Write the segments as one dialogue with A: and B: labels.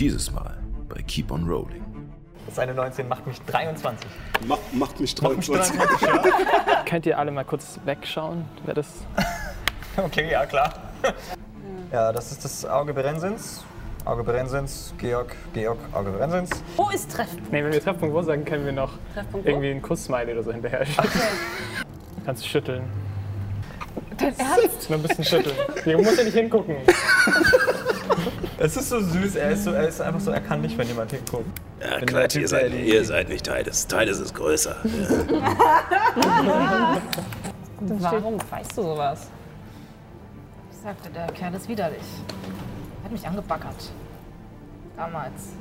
A: Dieses Mal bei Keep on Rolling.
B: Seine 19 macht mich 23.
C: Mach, macht mich
B: Macht mich
C: 23.
B: 23, ja.
D: Könnt ihr alle mal kurz wegschauen, wer das.
B: Okay, ja, klar. Ja, das ist das Auge Berensins. Auge Berensins, Georg, Georg, Auge Berensins.
E: Wo ist Treffpunkt?
D: Nee, wenn wir Treffpunkt wo sagen, können wir noch
E: Treffpunkt wo?
D: irgendwie einen Kuss-Smiley oder so hinterher schicken. Kannst du schütteln.
E: Dein Ernst?
D: Nur ein bisschen schütteln. Du musst ja nicht hingucken.
B: Es ist so süß, er ist, so, er ist einfach so, er kann nicht, wenn jemand hinguckt.
C: Ja,
B: Wenn
C: klar, ihr seid, ihr seid nicht Tides. Tides ist größer. Ja.
E: Warum weißt du sowas?
F: Ich sagte, der Kerl ist widerlich. Er hat mich angebackert. Damals.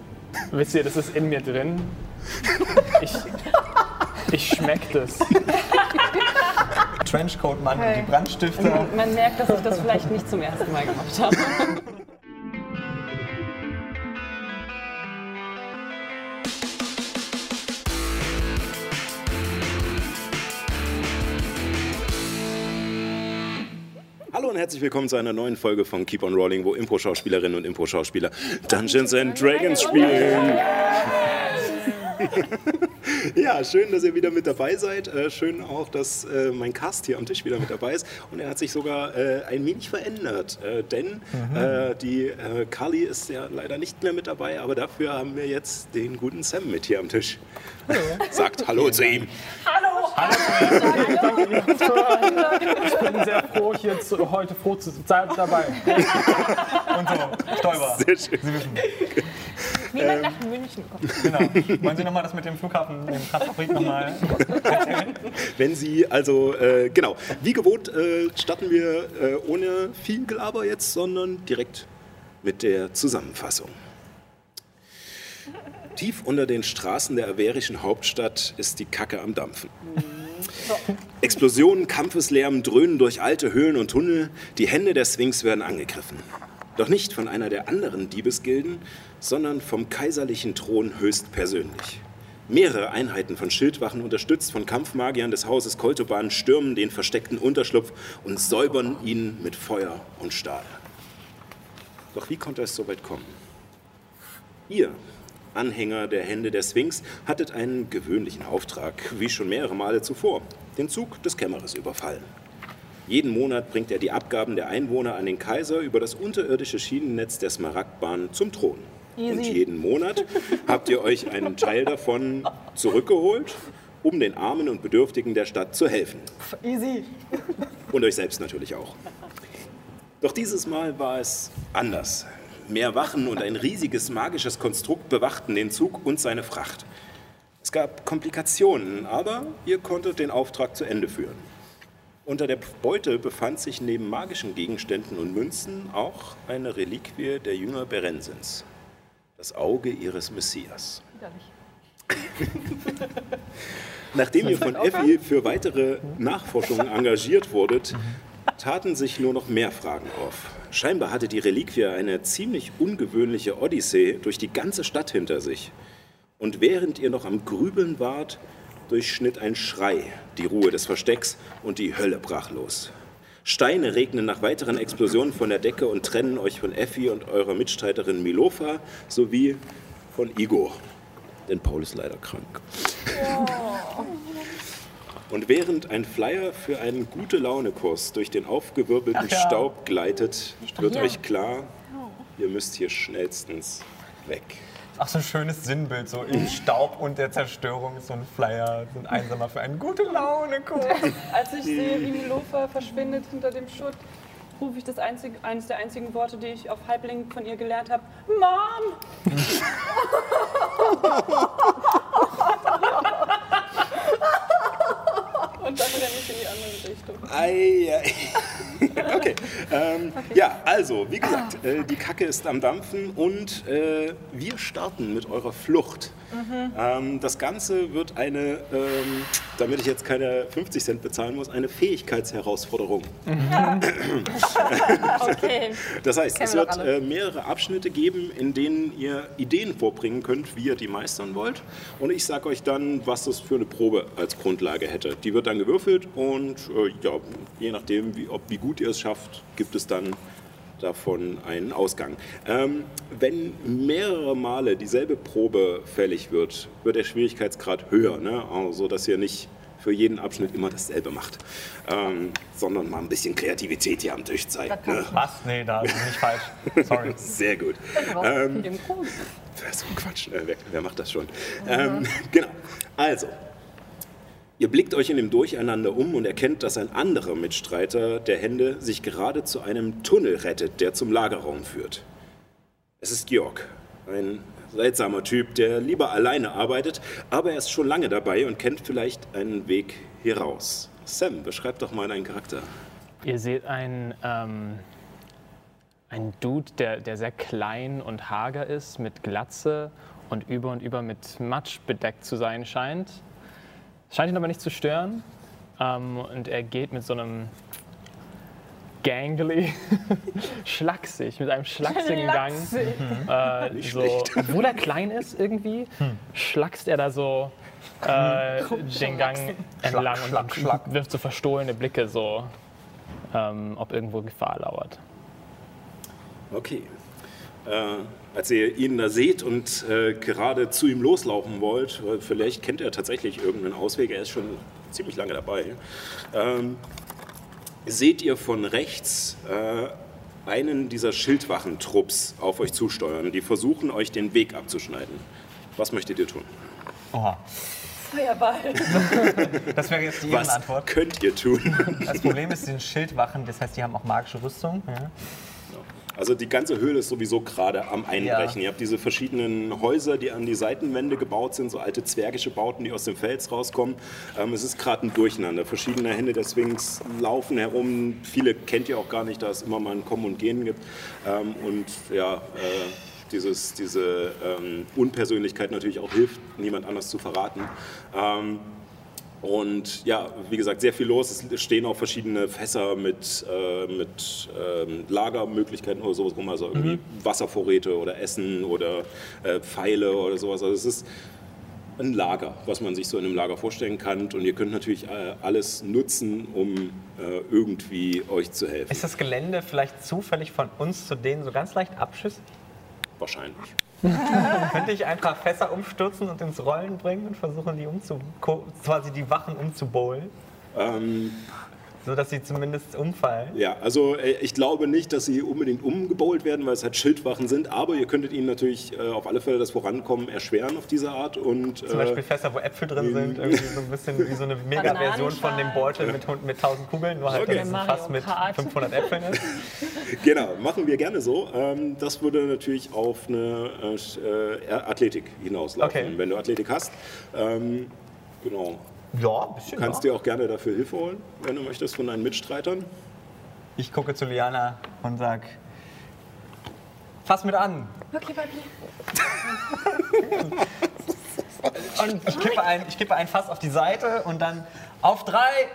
D: Wisst ihr, das ist in mir drin. Ich, ich schmeck das.
B: Trenchcoat-Mann und
F: Okay.
B: die Brandstifte.
E: Man merkt, dass ich das vielleicht nicht zum ersten Mal gemacht habe.
C: Hallo und herzlich willkommen zu einer neuen Folge von Keep on Rolling, wo Impro-Schauspielerinnen und Impro-Schauspieler Dungeons and Dragons spielen. Ja, schön, dass ihr wieder mit dabei seid. Äh, schön auch, dass äh, mein Cast hier am Tisch wieder mit dabei ist. Und er hat sich sogar äh, ein wenig verändert. Äh, denn äh, die äh, Carly ist ja leider nicht mehr mit dabei, aber dafür haben wir jetzt den guten Sam mit hier am Tisch. Sagt Hallo zu ihm.
D: Ich bin sehr froh, hier zu, heute froh zu sein dabei.
B: Und so, Stäuber.
C: Sehr schön.
E: Niemand nach München kommt.
B: Genau. Wollen Sie nochmal das mit dem Flughafen, dem Kraftfabrik nochmal?
C: Wenn Sie also, äh, genau, wie gewohnt äh, starten wir äh, ohne viel Gelaber jetzt, sondern direkt mit der Zusammenfassung. Tief unter den Straßen der averischen Hauptstadt ist die Kacke am Dampfen. Explosionen, Kampfeslärm dröhnen durch alte Höhlen und Tunnel, die Hände der Sphinx werden angegriffen. Doch nicht von einer der anderen Diebesgilden, sondern vom kaiserlichen Thron höchstpersönlich. Mehrere Einheiten von Schildwachen, unterstützt von Kampfmagiern des Hauses Koltoban, stürmen den versteckten Unterschlupf und säubern ihn mit Feuer und Stahl. Doch wie konnte es so weit kommen? Ihr, Anhänger der Hände der Sphinx, hattet einen gewöhnlichen Auftrag, wie schon mehrere Male zuvor, den Zug des Kämmerers überfallen. Jeden Monat bringt er die Abgaben der Einwohner an den Kaiser über das unterirdische Schienennetz der Smaragdbahn zum Thron. Und jeden Monat habt ihr euch einen Teil davon zurückgeholt, um den Armen und Bedürftigen der Stadt zu helfen.
B: Easy.
C: Und euch selbst natürlich auch. Doch dieses Mal war es anders. Mehr Wachen und ein riesiges magisches Konstrukt bewachten den Zug und seine Fracht. Es gab Komplikationen, aber ihr konntet den Auftrag zu Ende führen. Unter der Beute befand sich neben magischen Gegenständen und Münzen auch eine Reliquie der Jünger Berensens. Das Auge ihres Messias. Nachdem ihr von Effi für weitere Nachforschungen engagiert wurdet, taten sich nur noch mehr Fragen auf. Scheinbar hatte die Reliquie eine ziemlich ungewöhnliche Odyssee durch die ganze Stadt hinter sich. Und während ihr noch am Grübeln wart, durchschnitt ein Schrei die Ruhe des Verstecks und die Hölle brach los. Steine regnen nach weiteren Explosionen von der Decke und trennen euch von Effi und eurer Mitstreiterin Milofa sowie von Igor. Denn Paul ist leider krank. Und während ein Flyer für einen Gute-Laune-Kurs durch den aufgewirbelten
B: ja.
C: Staub gleitet, wird
E: hier.
C: euch klar, ihr müsst hier schnellstens weg.
B: Ach, so ein schönes Sinnbild, so im Staub und der Zerstörung ist so ein Flyer, so ein Einsamer für einen gute Laune Kurs.
G: Als ich sehe, wie Milofa verschwindet hinter dem Schutt, rufe ich das einzige, eines der einzigen Worte, die ich auf Halbling von ihr gelernt habe: Mom! Und dann renne ich in die andere Richtung.
C: Ei, okay. Ähm, Ja, also, wie gesagt, äh, die Kacke ist am Dampfen und äh, wir starten mit eurer Flucht. Ähm, das Ganze wird eine, ähm, damit ich jetzt keine 50 Cent bezahlen muss, eine Fähigkeitsherausforderung.
E: Okay.
C: Das heißt, es
F: wir
C: wird äh, mehrere Abschnitte geben, in denen ihr Ideen vorbringen könnt, wie ihr die meistern wollt. Und ich sage euch dann, was das für eine Probe als Grundlage hätte. Die wird dann gewürfelt und äh, ja, je nachdem, wie, ob, wie gut ihr es schafft, gibt es dann davon einen Ausgang. Ähm, wenn mehrere Male dieselbe Probe fällig wird, wird der Schwierigkeitsgrad höher, ne? also dass ihr nicht für jeden Abschnitt immer dasselbe macht, ähm, sondern mal ein bisschen Kreativität hier am Tisch zeigt. Ne?
H: Was? Nee, da bin ich falsch. Sorry.
C: Sehr gut. Ähm, das ist so ein Quatsch. Äh, wer, wer macht das schon? Ähm, genau. Also, ihr blickt euch in dem Durcheinander um und erkennt, dass ein anderer Mitstreiter der Hände sich gerade zu einem Tunnel rettet, der zum Lagerraum führt. Es ist Georg, ein seltsamer Typ, der lieber alleine arbeitet, aber er ist schon lange dabei und kennt vielleicht einen Weg hier raus. Sam, beschreib doch mal deinen Charakter.
D: Ihr seht einen, ähm, einen Dude, der, der sehr klein und hager ist, mit Glatze und über und über mit Matsch bedeckt zu sein scheint. Scheint ihn aber nicht zu stören. Ähm, und er geht mit so einem gangly, schlaksig, mit einem schlachsigen Gang. Äh, so, obwohl er klein ist irgendwie, schlackst er da so äh, den Gang entlang
H: schlag,
D: und
H: schlag.
D: wirft so verstohlene Blicke, so ähm, ob irgendwo Gefahr lauert.
C: Okay. Äh, als ihr ihn da seht und äh, gerade zu ihm loslaufen wollt, vielleicht kennt er tatsächlich irgendeinen Ausweg, er ist schon ziemlich lange dabei, ähm, seht ihr von rechts äh, einen dieser Schildwachentrupps auf euch zusteuern. Die versuchen, euch den Weg abzuschneiden. Was möchtet ihr tun?
H: Oha.
I: Feuerball.
H: Das wäre jetzt die
C: Was
H: Antwort.
C: könnt ihr tun?
H: Das Problem ist, die sind Schildwachen, das heißt, die haben auch magische Rüstung. Ja.
C: Also die ganze Höhle ist sowieso gerade am Einbrechen. Ihr habt diese verschiedenen Häuser, die an die Seitenwände gebaut sind, so alte zwergische Bauten, die aus dem Fels rauskommen. Ähm, es ist gerade ein Durcheinander. Verschiedene Hände der Sphinx laufen herum. Viele kennt ihr auch gar nicht, da es immer mal ein Kommen und Gehen gibt. Ähm, und ja, äh, dieses, diese ähm, Unpersönlichkeit natürlich auch hilft, niemand anders zu verraten. Und ja, wie gesagt, sehr viel los. Es stehen auch verschiedene Fässer mit, äh, mit ähm, Lagermöglichkeiten oder sowas rum, also irgendwie Wasservorräte oder Essen oder äh, Pfeile oder sowas. Also es ist ein Lager, was man sich so in einem Lager vorstellen kann. Und ihr könnt natürlich äh, alles nutzen, um äh, irgendwie euch zu helfen.
H: Ist das Gelände vielleicht zufällig von uns zu denen so ganz leicht abschüssig?
C: Wahrscheinlich.
H: Könnte ich einfach Fässer umstürzen und ins Rollen bringen und versuchen, die umzu quasi die Wachen umzubowlen,
C: Ähm,
H: so dass sie zumindest umfallen?
C: Ja, also äh, ich glaube nicht, dass sie unbedingt umgebowlt werden, weil es halt Schildwachen sind, aber ihr könntet ihnen natürlich äh, auf alle Fälle das Vorankommen erschweren auf diese Art und
H: Zum
C: äh,
H: Beispiel Fässer, wo Äpfel drin sind, irgendwie so ein bisschen wie so eine Mega-Version von dem Beutel mit, mit 1000 Kugeln, nur halt,
C: Okay.
H: dass es ein Fass mit
I: Kart.
H: 500 Äpfeln ist.
C: genau, machen wir gerne so. Ähm, das würde natürlich auf eine äh, äh, Athletik hinauslaufen,
H: Okay.
C: wenn du Athletik hast. Ähm, genau.
H: Ja, ein bisschen.
C: Du kannst
H: ja.
C: dir auch gerne dafür Hilfe holen, wenn du möchtest, von deinen Mitstreitern.
H: Ich gucke zu Liana und sag, fass mit an.
I: Okay, Papi.
H: Und ich kippe, ein, ich kippe ein Fass auf die Seite und dann auf drei.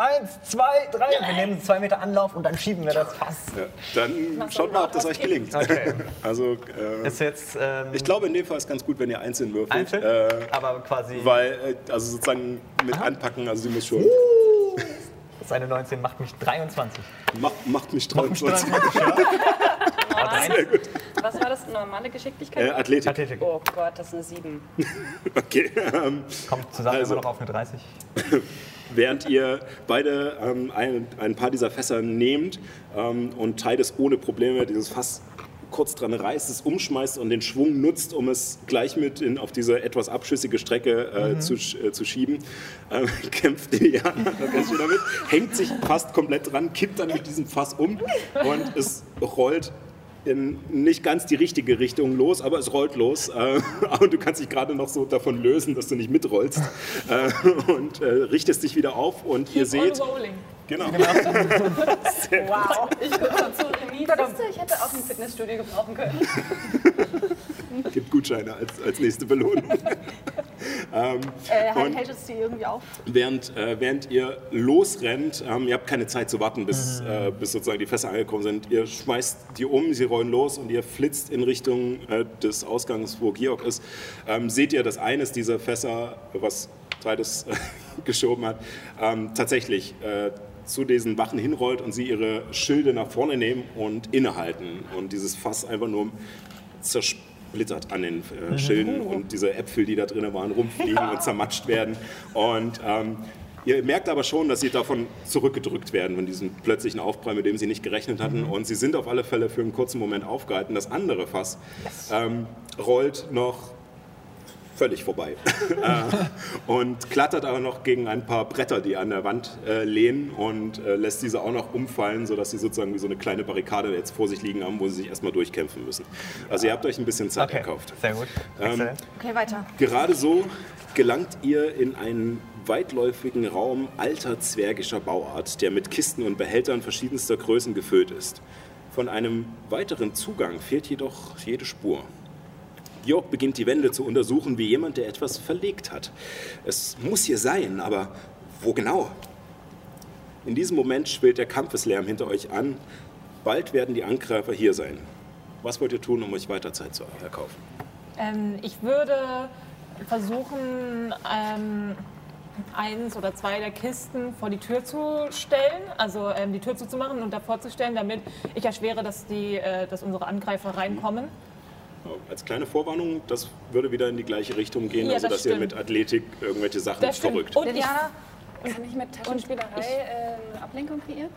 H: Eins, zwei, drei. Wir nehmen zwei Meter Anlauf und dann schieben wir das Fass.
C: Ja, dann schaut mal, ob das euch gelingt.
H: Okay.
C: Also, äh,
H: Ist jetzt ähm,
C: ich glaube, in dem Fall ist ganz gut, wenn ihr einzeln würfelt.
H: einzeln,
C: Äh,
H: aber quasi
C: weil, äh, also sozusagen mit anpacken, also sie muss schon.
H: das ist eine 19, macht mich 23.
C: Macht, macht mich
H: Macht mich
C: 23.
H: 23, ja.
C: Sehr gut.
E: Was war das? Normale Geschicklichkeit?
C: Äh, Athletik.
H: Athletik.
E: Oh Gott, das ist eine 7.
C: Okay. Ähm,
H: Kommt zusammen
C: Also.
H: immer noch auf eine 30.
C: während ihr beide ähm, ein, ein paar dieser Fässer nehmt ähm, und teilt es ohne Probleme dieses Fass kurz dran reißt, es umschmeißt und den Schwung nutzt, um es gleich mit in, auf diese etwas abschüssige Strecke äh, zu, sch- äh, zu schieben, ähm, kämpft Liliana da ganz schön damit, hängt sich fast komplett dran, kippt dann mit diesem Fass um und es rollt in nicht ganz die richtige Richtung los, aber es rollt los. Äh, und du kannst dich gerade noch so davon lösen, dass du nicht mitrollst. Äh, und äh, richtest dich wieder auf und ihr seht.
I: Rolling.
C: Genau.
I: Wow. Ich gucke dazu. Du, ich hätte auch ein Fitnessstudio gebrauchen können.
C: Gibt Gutscheine als, als nächste Belohnung. ähm,
I: Äh, hält es die irgendwie auf?
C: während, äh, während ihr losrennt, ähm, ihr habt keine Zeit zu warten, bis, äh, bis sozusagen die Fässer angekommen sind. Ihr schmeißt die um, sie rollen los und ihr flitzt in Richtung äh, des Ausgangs, wo Georg ist. Ähm, seht ihr, dass eines dieser Fässer, was Titus äh, geschoben hat, ähm, tatsächlich äh, zu diesen Wachen hinrollt und sie ihre Schilde nach vorne nehmen und innehalten und dieses Fass einfach nur zersplittert an den äh, Schilden und diese Äpfel, die da drin waren, rumfliegen und zermatscht werden. Und ähm, ihr merkt aber schon, dass sie davon zurückgedrückt werden, von diesem plötzlichen Aufprall, mit dem sie nicht gerechnet hatten. Und sie sind auf alle Fälle für einen kurzen Moment aufgehalten. Das andere Fass ähm, rollt noch völlig vorbei. äh, und klattert aber noch gegen ein paar Bretter, die an der Wand äh, lehnen und äh, lässt diese auch noch umfallen, sodass sie sozusagen wie so eine kleine Barrikade jetzt vor sich liegen haben, wo sie sich erstmal durchkämpfen müssen. Also ihr habt euch ein bisschen Zeit
B: Okay,
C: erkauft.
B: sehr gut. Exzellent.
F: Okay, weiter.
C: Gerade so gelangt ihr in einen weitläufigen Raum alter zwergischer Bauart, der mit Kisten und Behältern verschiedenster Größen gefüllt ist. Von einem weiteren Zugang fehlt jedoch jede Spur. Georg beginnt die Wände zu untersuchen, wie jemand, der etwas verlegt hat. Es muss hier sein, aber wo genau? In diesem Moment schwillt der Kampfeslärm hinter euch an. Bald werden die Angreifer hier sein. Was wollt ihr tun, um euch weiter Zeit zu erkaufen?
F: Ähm, ich würde versuchen, ähm, eins oder zwei der Kisten vor die Tür zu stellen, also ähm, die Tür zuzumachen und davor zu stellen, damit ich erschwere, dass, die, äh, dass unsere Angreifer reinkommen.
C: Als kleine Vorwarnung, das würde wieder in die gleiche Richtung gehen,
F: Ja,
C: also
F: das
C: dass ihr
F: stimmt.
C: mit Athletik irgendwelche Sachen
F: Das stimmt.
C: verrückt.
F: Und ich,
E: Liliana, kann ich mit Taschenspielerei äh, eine Ablenkung kreieren?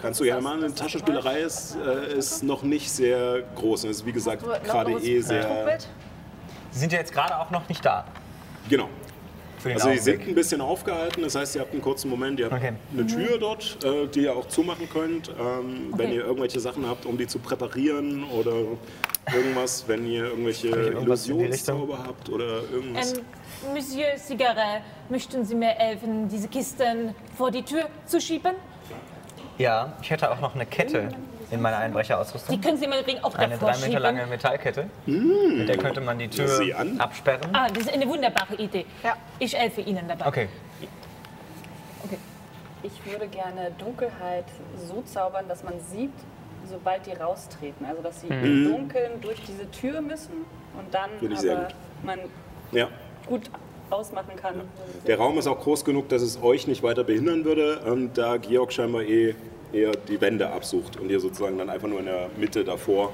C: Kannst du ja mal, eine Taschenspielerei ist, äh, ist noch nicht sehr groß. Und ist wie gesagt gerade eh sehr.
F: Trugbild?
B: Sie sind ja jetzt gerade auch noch nicht da.
C: Genau.
B: Für den
C: Also die sind
B: Augenblick.
C: ein bisschen aufgehalten, das heißt, ihr habt einen kurzen Moment, ihr habt
B: Okay.
C: eine Tür dort, äh, die ihr auch zumachen könnt, ähm, wenn
F: Okay.
C: ihr irgendwelche Sachen habt, um die zu präparieren oder irgendwas, wenn ihr irgendwelche? Illusionszauber habt oder irgendwas.
F: ähm, Monsieur Cigarre, möchten Sie mir helfen, diese Kisten vor die Tür zu schieben?
B: Ja, ich hätte auch noch eine Kette in meiner
F: Die
B: Einbrecherausrüstung.
F: können Sie meinetwegen auch
B: Eine
F: davor
B: drei Meter lange Metallkette. Mit der könnte man die Tür absperren.
F: Ah, das ist eine wunderbare Idee.
E: Ja.
F: Ich helfe Ihnen dabei.
B: Okay.
E: Ich würde gerne Dunkelheit so zaubern, dass man sieht, sobald die raustreten. Also, dass sie im Dunkeln durch diese Tür müssen und dann aber
C: gut.
E: man
C: Ja.
E: gut ausmachen kann.
C: Der Raum ist auch groß genug, dass es euch nicht weiter behindern würde, ähm, da Georg scheinbar eh eher die Wände absucht und ihr sozusagen dann einfach nur in der Mitte davor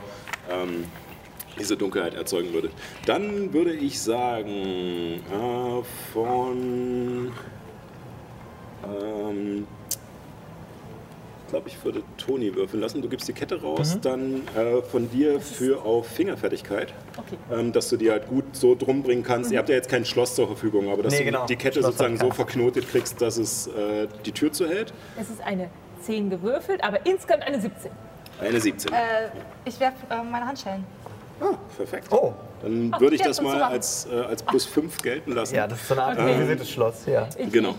C: ähm, diese Dunkelheit erzeugen würdet. Dann würde ich sagen, äh, von. Ähm, ich glaube, ich würde Toni würfeln lassen. Du gibst die Kette raus, dann äh, von dir für auf Fingerfertigkeit,
F: Okay.
C: ähm, dass du die halt gut so drum bringen kannst. Ihr habt ja jetzt kein Schloss zur Verfügung, aber dass
B: Nee,
C: du
B: genau.
C: die Kette
B: Schloss
C: sozusagen so verknotet kriegst, dass es äh, die Tür zuhält.
F: Es ist eine 10 gewürfelt, aber insgesamt eine 17.
C: Eine 17.
F: Äh,
I: Ich werfe äh, meine Handschellen.
C: Ah, perfekt.
B: Oh,
C: Dann würde ich das mal als, äh, als plus 5 gelten lassen.
B: ja, das ist so eine Art
F: Okay.
B: Schloss. Ja.
F: Ich,
C: Genau.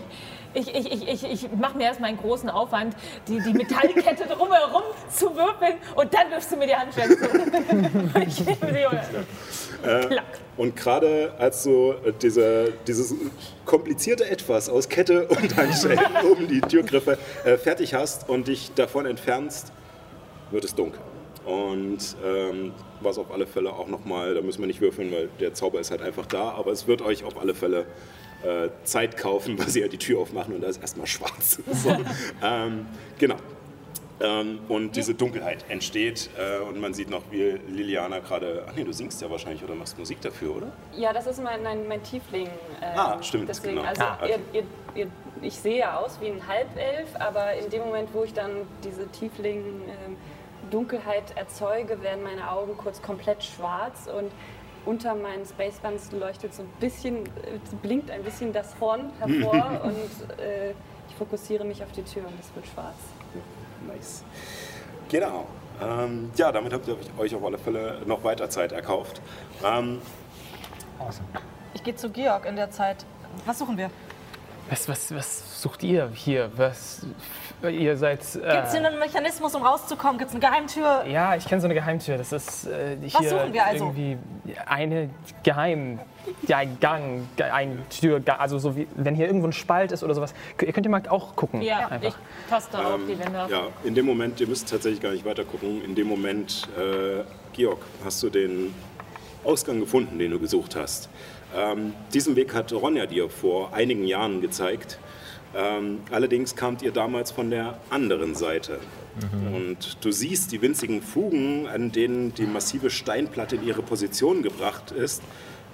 F: Ich, ich, ich, ich, ich mache mir erstmal einen großen Aufwand, die, die Metallkette drumherum zu würfeln und dann wirfst du mir die Handschellen zu. ich die und Klack.
C: Und gerade als du äh, diese, dieses komplizierte Etwas aus Kette und Handschellen um die Türgriffe äh, fertig hast und dich davon entfernst, wird es dunkel. Und ähm, was auf alle Fälle auch nochmal, da müssen wir nicht würfeln, weil der Zauber ist halt einfach da, aber es wird euch auf alle Fälle äh, Zeit kaufen, weil sie ja die Tür aufmachen und da ist erstmal schwarz. So, ähm, genau. Ähm, und diese Dunkelheit entsteht äh, und man sieht noch, wie Liliana gerade. Ach nee, du singst ja wahrscheinlich oder machst Musik dafür, oder?
E: Ja, das ist mein, mein, mein Tiefling. ähm,
C: Ah, stimmt,
E: Deswegen,
C: genau.
E: also
C: Ah, okay.
E: ihr, ihr, ihr, ich sehe ja aus wie ein Halbelf, aber in dem Moment, wo ich dann diese Tiefling ähm, Dunkelheit erzeuge, werden meine Augen kurz komplett schwarz und unter meinen Spacebands leuchtet so ein bisschen, äh, blinkt ein bisschen das Horn hervor und äh, ich fokussiere mich auf die Tür und es wird schwarz.
C: Nice. Genau. Ähm, ja, damit habt ihr euch auf alle Fälle noch weiter Zeit erkauft. Ähm,
I: Ich gehe zu Georg in der Zeit. Was suchen wir?
D: Was, was, was sucht ihr hier? Was, ihr seid.
I: Gibt es
D: Äh,
I: hier einen Mechanismus, um rauszukommen? Gibt es eine Geheimtür?
D: ja, ich kenne so eine Geheimtür. Das ist äh, hier
I: Was suchen wir also?
D: irgendwie eine Geheim, ja, ein Gang, ein Tür, also so wie wenn hier irgendwo ein Spalt ist oder sowas. Ihr könnt ihr mal auch gucken.
F: Ja, ich
D: einfach.
F: taste auf die Wände.
C: Ähm, ja, in dem Moment, ihr müsst tatsächlich gar nicht weiter gucken. In dem Moment, äh, Georg, hast du den Ausgang gefunden, den du gesucht hast. Ähm, diesen Weg hat Ronja dir vor einigen Jahren gezeigt. Ähm, allerdings kamt ihr damals von der anderen Seite. Und du siehst die winzigen Fugen, an denen die massive Steinplatte in ihre Position gebracht ist,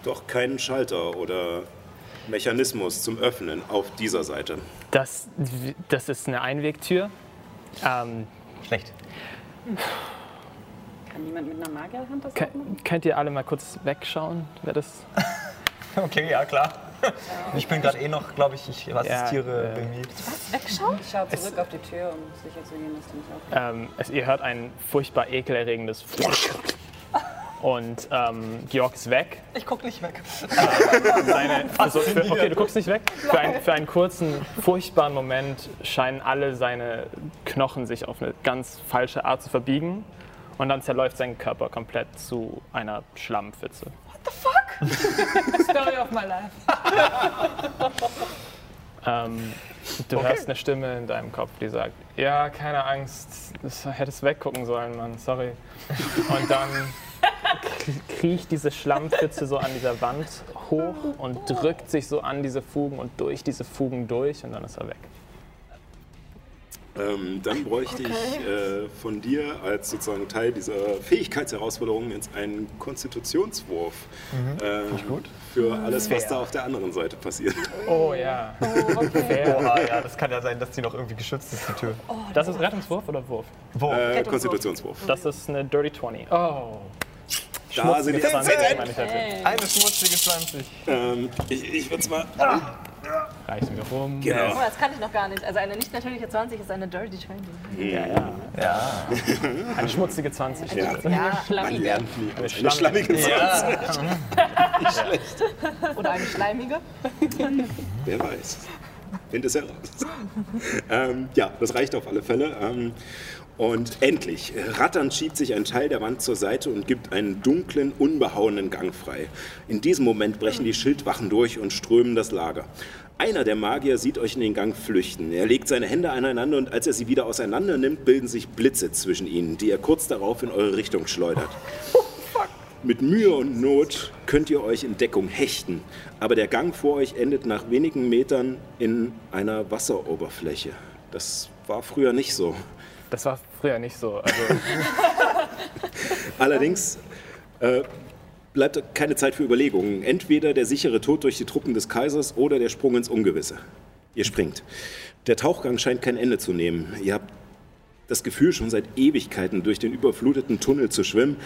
C: doch keinen Schalter oder Mechanismus zum Öffnen auf dieser Seite.
D: Das, das ist eine Einwegtür. Ähm,
B: Schlecht.
E: Kann niemand mit einer Magierhand das aufmachen?
D: könnt ihr alle mal kurz wegschauen, wer das
B: Okay, ja, klar. Ich bin gerade eh noch, glaube ich, ich assistiere
D: Ja, äh,
B: Bemi.
F: Wegschauen?
E: Ich schaue zurück auf die Tür, um sicher zu gehen, dass die nicht aufmacht.
D: Ähm, es, ihr hört ein furchtbar ekelerregendes und ähm, Georg ist weg.
I: Ich guck nicht weg.
D: Seine, also für, okay, du guckst nicht weg. Für, ein, für einen kurzen, furchtbaren Moment scheinen alle seine Knochen sich auf eine ganz falsche Art zu verbiegen. Und dann zerläuft sein Körper komplett zu einer Schlammpfütze.
F: Story of my life.
D: Ähm, du hörst eine Stimme in deinem Kopf, die sagt, ja, keine Angst, das hättest weggucken sollen, Mann, sorry. Und dann kriecht diese Schlammpfütze so an dieser Wand hoch und drückt sich so an diese Fugen und durch diese Fugen durch und dann ist er weg.
C: Ähm, dann bräuchte ich äh, von dir als sozusagen Teil dieser Fähigkeitsherausforderung jetzt einen Konstitutionswurf äh, für alles, was
B: Fair.
C: da auf der anderen Seite passiert.
D: Oh ja. Fair.
B: Oha, ja, das kann ja sein, dass die noch irgendwie geschützt ist, die Tür.
D: Das ist Rettungswurf oder Wurf?
B: Wo?
C: Äh, Konstitutionswurf.
D: Das ist eine Dirty 20. Oh.
C: Da sind die
D: 20, meine ich hätte.
B: Eine schmutzige 20.
C: ähm, Ich, ich würde es mal.
D: Reichen wir rum.
C: Genau.
I: Oh, das kann ich noch gar nicht. Also eine nicht natürliche 20 ist eine Dirty 20.
D: Ja, ja.
B: Ja.
D: Eine schmutzige 20.
C: Ja,
I: Ja,
C: man lernt nie. Eine
D: Schlange.
C: schlammige
B: ja.
I: oder eine schleimige.
C: Wer weiß. Find es heraus. ähm, ja, das reicht auf alle Fälle. Ähm, und endlich, ratternd schiebt sich ein Teil der Wand zur Seite und gibt einen dunklen, unbehauenen Gang frei. In diesem Moment brechen die Schildwachen durch und strömen das Lager. Einer der Magier sieht euch in den Gang flüchten. Er legt seine Hände aneinander und als er sie wieder auseinander nimmt, bilden sich Blitze zwischen ihnen, die er kurz darauf in eure Richtung schleudert. Mit Mühe und Not könnt ihr euch in Deckung hechten, aber der Gang vor euch endet nach wenigen Metern in einer Wasseroberfläche. Das war früher nicht so.
D: Das war früher nicht so. Also,
C: Allerdings äh, bleibt keine Zeit für Überlegungen. Entweder der sichere Tod durch die Truppen des Kaisers oder der Sprung ins Ungewisse. Ihr springt. Der Tauchgang scheint kein Ende zu nehmen. Ihr habt das Gefühl, schon seit Ewigkeiten durch den überfluteten Tunnel zu schwimmen.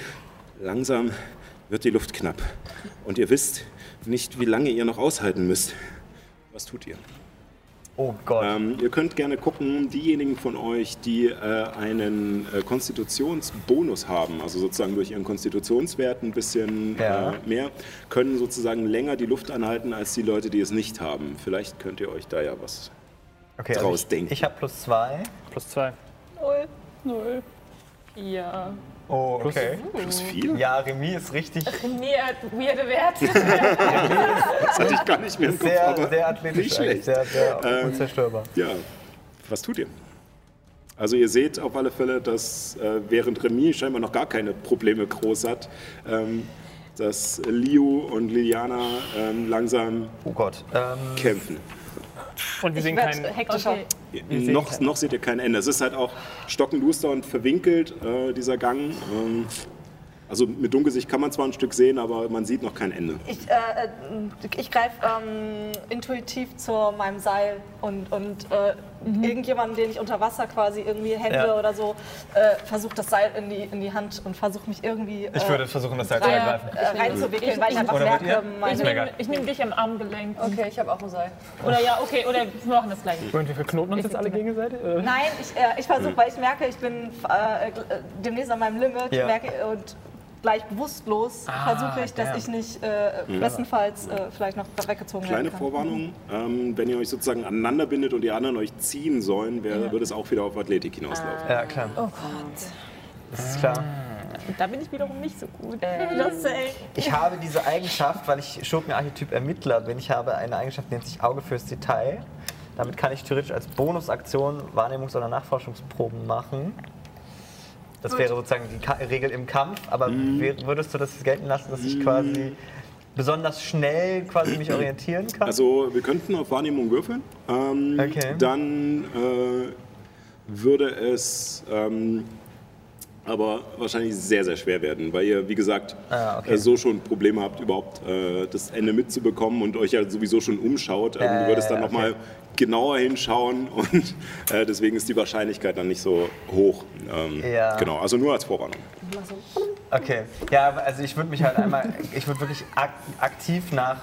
C: Langsam wird die Luft knapp. Und ihr wisst nicht, wie lange ihr noch aushalten müsst. Was tut ihr?
B: Oh Gott.
C: Ähm, ihr könnt gerne gucken, diejenigen von euch, die äh, einen äh, Konstitutionsbonus haben, also sozusagen durch ihren Konstitutionswert ein bisschen
B: Ja.
C: äh, mehr, können sozusagen länger die Luft anhalten als die Leute, die es nicht haben. Vielleicht könnt ihr euch da ja was.
B: Okay,
C: draus
B: ich,
C: denken.
B: ich habe plus zwei.
D: plus zwei.
F: Null. Null. Ja.
B: Oh, okay.
C: Plus vier?
B: Ja, Remy ist richtig
F: Mir hat weirde Werte.
C: Das hatte ich gar nicht mehr im Kopf,
B: sehr,
C: aber
B: sehr athletisch,
C: nicht schlecht.
B: sehr, sehr
C: Ähm,
B: unzerstörbar.
C: Ja, was tut ihr? Also ihr seht auf alle Fälle, dass äh, während Remy scheinbar noch gar keine Probleme groß hat, ähm, dass Liu und Liliana ähm, langsam
B: Oh Gott. Ähm,
C: kämpfen.
D: Und wir sehen keinen.
I: hektischer.
B: sehen
C: Noch, noch seht ihr kein Ende. Es ist halt auch stockenduster und verwinkelt, äh, dieser Gang. Ähm, also mit Dunkelsicht kann man zwar ein Stück sehen, aber man sieht noch kein Ende.
I: Ich, äh, äh, ich greife ähm, intuitiv zu meinem Seil und, und äh, irgendjemanden, den ich unter Wasser quasi irgendwie Hände
B: Ja.
I: oder so, äh, versuche das Seil in die, in die Hand und versuche mich irgendwie äh,
B: ich würde versuchen, das Seil zu
I: rein,
B: ergreifen.
I: äh, reinzuwickeln, weil ich einfach merke,
B: ihr?
F: Ich
B: mir egal.
F: nehme nehm dich am Armgelenk.
E: Okay, ich habe auch ein Seil.
F: Oder ja, okay, oder wir machen das gleich.
D: Und wir verknoten uns jetzt alle gegenseitig?
I: Nein, ich, äh, ich versuche, weil ich merke, ich bin äh, äh, demnächst an meinem Limit
B: Ja.
I: merke, und gleich bewusstlos versuche ich, dass ich nicht äh, bestenfalls äh, vielleicht noch weggezogen
C: Kleine
I: werden kann.
C: Vorwarnung, ähm, wenn ihr euch sozusagen aneinander bindet und die anderen euch ziehen sollen, wär,
I: Ja.
C: wird es auch wieder auf Athletik hinauslaufen.
B: Ja, klar.
F: Oh Gott.
B: Das ist klar.
F: Und da bin ich wiederum nicht so gut.
B: Ich habe diese Eigenschaft, weil ich Schurken-Archetyp Ermittler bin. Ich habe eine Eigenschaft, die nennt sich Auge fürs Detail. Damit kann ich theoretisch als Bonusaktion Wahrnehmungs- oder Nachforschungsproben machen. Das wäre sozusagen die Ka Regel im Kampf. Aber wär- würdest du das gelten lassen, dass ich quasi besonders schnell quasi mich orientieren kann?
C: Also wir könnten auf Wahrnehmung würfeln. Ähm,
B: Okay.
C: Dann äh, würde es ähm, aber wahrscheinlich sehr, sehr schwer werden, weil ihr, wie gesagt,
B: Ah, okay.
C: äh, so schon Probleme habt, überhaupt äh, das Ende mitzubekommen und euch ja sowieso schon umschaut. Ähm, du würdest dann
B: ja,
C: nochmal genauer hinschauen und äh, deswegen ist die Wahrscheinlichkeit dann nicht so hoch. Ähm,
B: Ja.
C: Genau, also nur als Vorwarnung.
B: Okay. Ja, also ich würde mich halt einmal, ich würde wirklich ak aktiv nach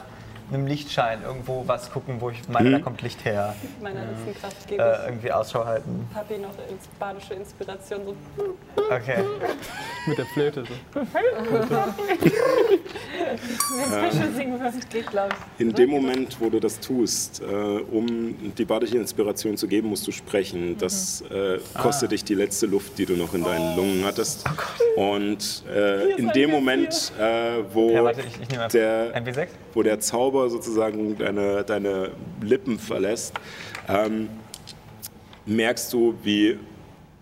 B: einem Lichtschein irgendwo was gucken, wo ich meine, da kommt Licht her,
G: Meiner letzten Kraft gebe
B: äh,
G: ich
B: irgendwie Ausschau halten.
G: Papi noch ins badische Inspiration. So,
B: Okay.
D: Mit der Flöte so.
F: Special singen würden.
G: geht, glaube ich.
C: In dem Moment, wo du das tust, äh, um die badische Inspiration zu geben, musst du sprechen. Das äh, kostet dich die letzte Luft, die du noch in deinen Lungen hattest. Und äh, in dem Moment, äh, wo,
B: Ja, warte, ich, ich
C: der,
B: ein W6.
C: wo der Zauber sozusagen deine, deine Lippen verlässt, ähm, merkst du, wie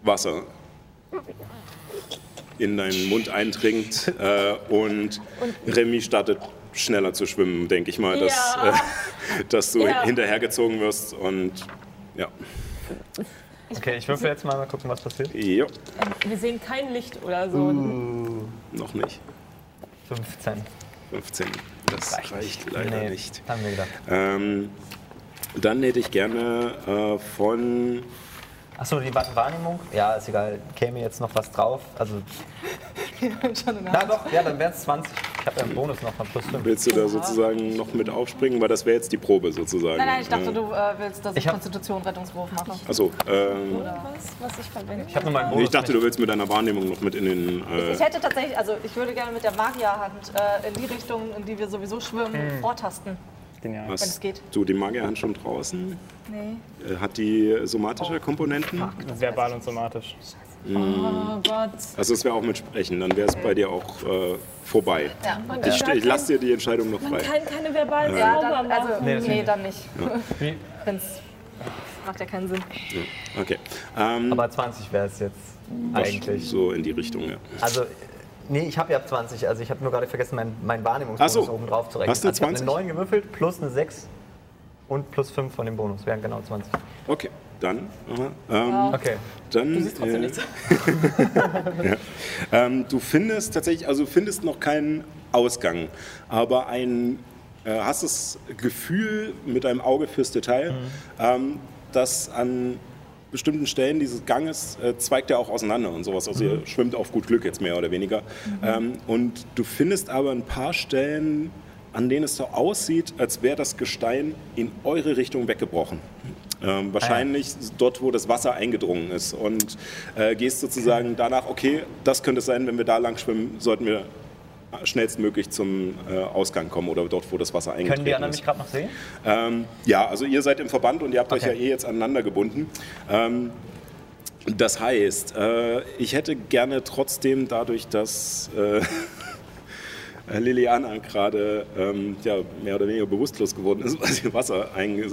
C: Wasser in deinen Mund eindringt äh, und Remy startet schneller zu schwimmen, denke ich mal, dass,
F: Ja.
C: äh, dass du
F: Ja.
C: hinterhergezogen wirst und ja.
B: Okay, ich würfel jetzt mal, mal gucken, was passiert.
C: Jo,
F: Wir sehen kein Licht oder so.
C: noch nicht.
B: 15.
C: 15. Das reicht, leider
B: Nee,
C: nicht.
B: haben wir gedacht.
C: Ähm, dann hätte ich gerne äh, von
B: Achso, die Wa- Wahrnehmung? Ja, ist egal. Käme jetzt noch was drauf? Also,
I: Hand.
B: doch, ja, dann wären es 20. Ich habe ja einen Bonus noch von plus 5.
C: Willst du da sozusagen noch mit aufspringen? Weil das wäre jetzt die Probe sozusagen.
I: Nein, nein, ich dachte,
C: Äh,
I: du äh, willst, dass ich,
B: hab-
I: Konstitution Rettungswurf mache.
C: Achso, ähm,
F: Was, was ich verwende.
B: Ich habe nur meinen
C: nee,
B: Bonus.
C: ich dachte, du willst mit deiner Wahrnehmung noch mit in den. Äh,
I: Ich hätte tatsächlich, also ich würde gerne mit der Magierhand äh, in die Richtung, in die wir sowieso schwimmen, vortasten,
D: Genial.
I: wenn es
C: hast
I: geht.
C: du die Magierhand schon draußen?
I: Nee.
C: Äh, Hat die somatische Komponenten?
D: Verbal und somatisch.
F: Oh Gott.
C: Also es wäre auch mit Sprechen, dann wäre es bei dir auch äh, vorbei.
I: Ja,
F: Man
C: Ich, ich lasse dir die Entscheidung noch
F: Man
C: frei.
F: kann keine verbalen
I: ja
F: Zauber
I: dann, also.
B: Nee,
I: nee, dann nicht.
B: Wie?
I: Wenn's, macht ja keinen Sinn.
C: Okay. Ähm,
B: Aber 20 wäre es jetzt eigentlich.
C: so in die Richtung, ja.
B: Also, nee, ich habe ja 20. Also, ich habe nur gerade vergessen, meinen mein
C: Ach
B: Wahrnehmungsbonus
C: so.
B: oben drauf zu rechnen.
C: Hast du
B: also, ich habe
C: 20?
B: eine 9 gewürfelt, plus eine 6 und plus 5 von dem Bonus. Wären genau 20.
C: Okay, dann. Ähm,
B: Okay.
C: Dann, du
G: siehst trotzdem nichts.
C: ja. ähm, du findest tatsächlich, also findest noch keinen Ausgang, aber ein, äh, hast das Gefühl mit deinem Auge fürs Detail, ähm, dass an bestimmten Stellen dieses Ganges äh, zweigt er auch auseinander und sowas. Also ihr schwimmt auf gut Glück jetzt mehr oder weniger. Ähm, und du findest aber ein paar Stellen, an denen es so aussieht, als wäre das Gestein in eure Richtung weggebrochen. Ähm, wahrscheinlich dort, wo das Wasser eingedrungen ist. Und äh, gehst sozusagen danach, okay, das könnte es sein, wenn wir da lang schwimmen, sollten wir schnellstmöglich zum äh, Ausgang kommen oder dort, wo das Wasser eingetreten
B: Können die anderen
C: ist.
B: mich gerade noch sehen?
C: Ähm, ja, also ihr seid im Verband und ihr habt euch ja
B: Okay.
C: eh jetzt aneinander gebunden. Ähm, das heißt, äh, ich hätte gerne trotzdem dadurch, dass äh, Liliana gerade ähm, ja, mehr oder weniger bewusstlos geworden ist, weil sie Wasser einge, äh, äh,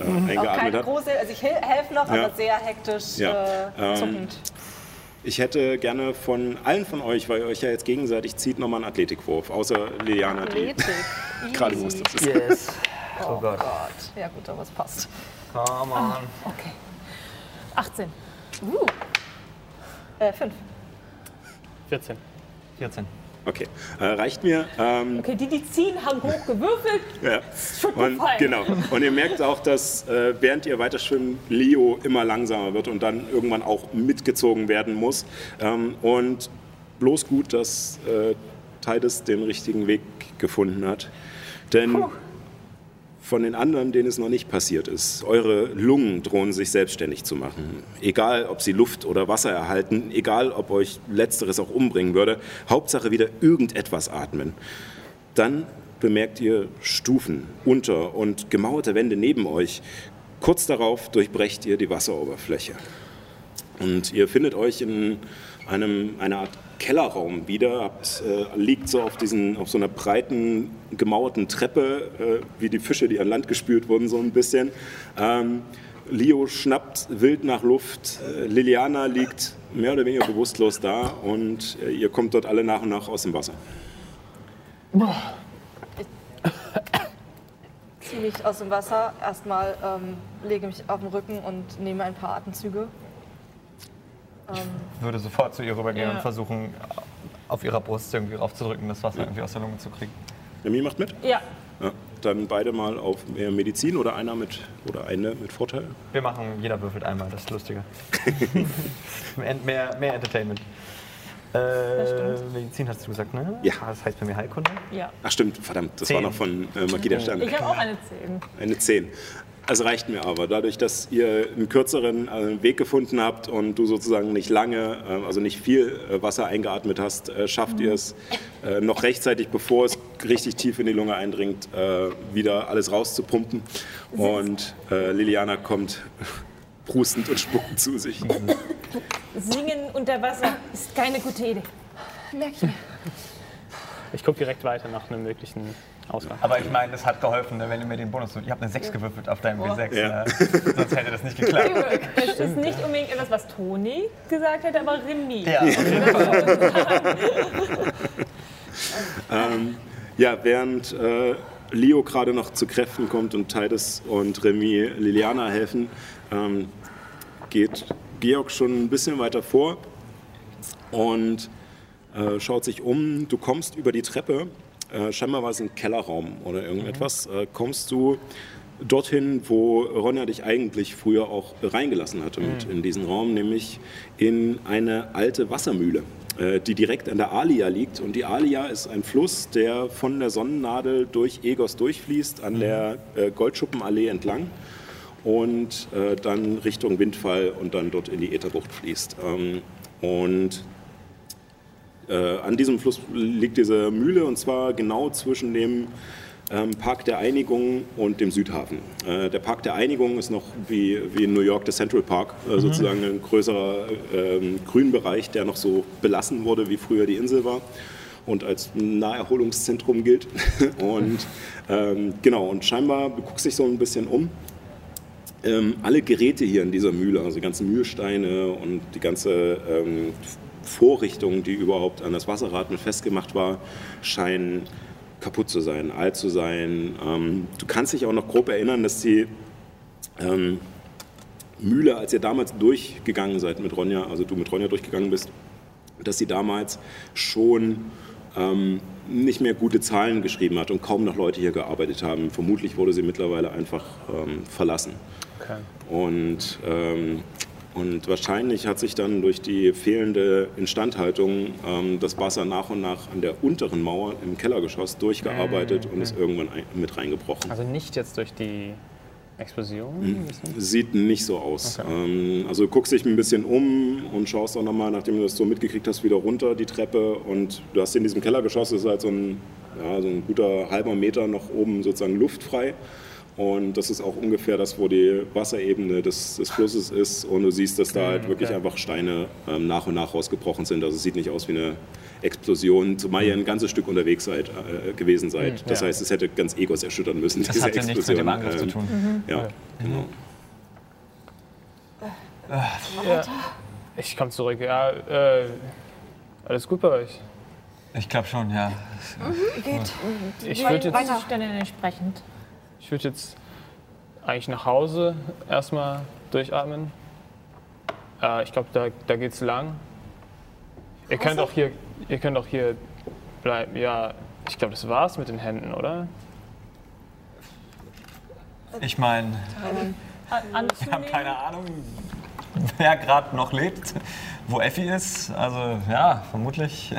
I: Auch
C: eingeatmet
I: keine
C: hat.
I: große, also ich helfe noch,
C: Ja.
I: aber sehr hektisch
C: Ja.
I: äh,
C: Ähm,
I: zuckend.
C: Ich hätte gerne von allen von euch, weil ihr euch ja jetzt gegenseitig zieht, nochmal einen Athletikwurf. Außer Liliana, die
I: Athletik.
C: gerade
I: Easy.
C: bewusstlos ist.
B: Yes. Oh,
I: Oh
B: Gott.
I: Gott. Ja gut, aber es passt.
B: Come on.
F: Okay. 18.
I: Uh. Äh, fünf.
D: 14.
B: 14.
C: Okay, äh, reicht mir. Ähm,
F: Okay, die, die ziehen, haben hoch gewürfelt.
C: Ja.
F: Schon
C: Und, genau. Und ihr merkt auch, dass äh, während ihr weiter schwimmt, Leo immer langsamer wird und dann irgendwann auch mitgezogen werden muss. Ähm, und bloß gut, dass äh, Titus den richtigen Weg gefunden hat. Denn von den anderen, denen es noch nicht passiert ist, eure Lungen drohen sich selbstständig zu machen. Egal, ob sie Luft oder Wasser erhalten, egal, ob euch letzteres auch umbringen würde, Hauptsache wieder irgendetwas atmen. Dann bemerkt ihr Stufen unter und gemauerte Wände neben euch. Kurz darauf durchbrecht ihr die Wasseroberfläche. Und ihr findet euch in einem, einer Art Kellerraum wieder, habt, äh, liegt so auf, diesen, auf so einer breiten, gemauerten Treppe, äh, wie die Fische, die an Land gespült wurden, so ein bisschen. Ähm, Leo schnappt wild nach Luft, äh, Liliana liegt mehr oder weniger bewusstlos da und äh, ihr kommt dort alle nach und nach aus dem Wasser.
I: ziehe mich aus dem Wasser. Erstmal ähm, lege mich auf den Rücken und nehme ein paar Atemzüge. Ähm,
B: Würde sofort zu ihr rübergehen
F: Ja.
B: und versuchen, auf ihrer Brust irgendwie raufzudrücken, das Wasser irgendwie aus der Lunge zu kriegen.
C: Remy macht mit?
F: Ja,
C: Ja. Dann beide mal auf mehr Medizin oder einer mit oder eine mit Vorteil.
B: Wir machen, jeder würfelt einmal, das ist lustiger. mehr, mehr, Entertainment. Äh,
F: stimmt.
B: Medizin hast du gesagt, ne?
C: Ja.
B: Das heißt bei mir Heilkunde.
F: ja.
C: Ach stimmt, verdammt, das
B: Zehn.
C: war noch von äh, Magie der Sterne.
F: Ich habe auch eine 10.
C: Eine 10. Es reicht mir aber. Dadurch, dass ihr einen kürzeren äh, Weg gefunden habt und du sozusagen nicht lange, äh, also nicht viel äh, Wasser eingeatmet hast, schafft ihr es noch rechtzeitig, bevor es richtig tief in die Lunge eindringt, wieder alles rauszupumpen. Und Liliana kommt prustend und spuckend zu sich.
F: Singen unter Wasser ist keine gute Idee.
D: Ich gucke direkt weiter nach einem möglichen Ausgang.
B: Aber ich meine, das hat geholfen, ne, wenn du mir den Bonus. Ich habe eine 6 gewürfelt auf deinem W6.
C: Ja.
B: Ne? Sonst hätte das nicht geklappt.
F: Es ist nicht unbedingt etwas, was Toni gesagt hätte, aber Remy.
B: Ja, auf jeden Fall.
C: Ähm, ja, während äh, Leo gerade noch zu Kräften kommt und Titus und Remy Liliana helfen, ähm, geht Georg schon ein bisschen weiter vor und äh, schaut sich um. Du kommst über die Treppe, äh, scheinbar war es ein Kellerraum oder irgendetwas, äh, kommst du dorthin, wo Ronja dich eigentlich früher auch reingelassen hatte mit in diesen Raum, nämlich in eine alte Wassermühle, äh, die direkt an der Alia liegt. Und die Alia ist ein Fluss, der von der Sonnennadel durch Egos durchfließt, an der äh, Goldschuppenallee entlang und äh, dann Richtung Windfall und dann dort in die Ätherbucht fließt. Ähm, und äh, an diesem Fluss liegt diese Mühle und zwar genau zwischen dem ähm, Park der Einigung und dem Südhafen. Äh, der Park der Einigung ist noch wie, wie in New York der Central Park, äh, sozusagen ein größerer ähm, Grünbereich, der noch so belassen wurde, wie früher die Insel war und als Naherholungszentrum gilt. und ähm, genau, und scheinbar, du guckst dich so ein bisschen um. Ähm, alle Geräte hier in dieser Mühle, also die ganzen Mühlsteine und die ganze ähm, Vorrichtung, die überhaupt an das Wasserrad mit festgemacht war, scheinen kaputt zu sein, alt zu sein. Ähm, du kannst dich auch noch grob erinnern, dass die ähm, Mühle, als ihr damals durchgegangen seid mit Ronja, also du mit Ronja durchgegangen bist, dass sie damals schon ähm, nicht mehr gute Zahlen geschrieben hat und kaum noch Leute hier gearbeitet haben. Vermutlich wurde sie mittlerweile einfach ähm, verlassen.
D: Okay.
C: Und, ähm, und wahrscheinlich hat sich dann durch die fehlende Instandhaltung ähm, das Wasser nach und nach an der unteren Mauer im Kellergeschoss durchgearbeitet und ist irgendwann mit reingebrochen.
D: Also nicht jetzt durch die Explosion?
C: Mhm. Sieht nicht so aus. Ähm, also du guckst dich ein bisschen um und schaust auch nochmal, nachdem du das so mitgekriegt hast, wieder runter die Treppe und du hast in diesem Kellergeschoss, ist halt so ein, ja, so ein guter halber Meter noch oben sozusagen luftfrei. Und das ist auch ungefähr das, wo die Wasserebene des, des Flusses ist. Und du siehst, dass da halt wirklich einfach Steine ähm, nach und nach rausgebrochen sind. Also es sieht nicht aus wie eine Explosion, zumal ihr ein ganzes Stück unterwegs seid, äh, gewesen seid. Das
B: Ja.
C: heißt, es hätte ganz Egos erschüttern müssen,
B: Das
C: diese
B: hatte nichts mit dem Angriff zu
C: Ähm,
B: tun.
C: Ja, genau.
D: Ja. Ich komme zurück. Ja, äh, alles gut bei euch?
B: Ich glaube schon, ja.
D: Ich würde jetzt,
F: Zustände entsprechend.
D: Ich würd jetzt eigentlich nach Hause erstmal durchatmen. Äh, ich glaube, da, da geht's lang. Ihr könnt auch hier, ihr könnt auch hier bleiben. Ja, ich glaube, das war's mit den Händen, oder?
B: Ich meine, ich habe keine Ahnung, wer gerade noch lebt, wo Effi ist. Also ja, vermutlich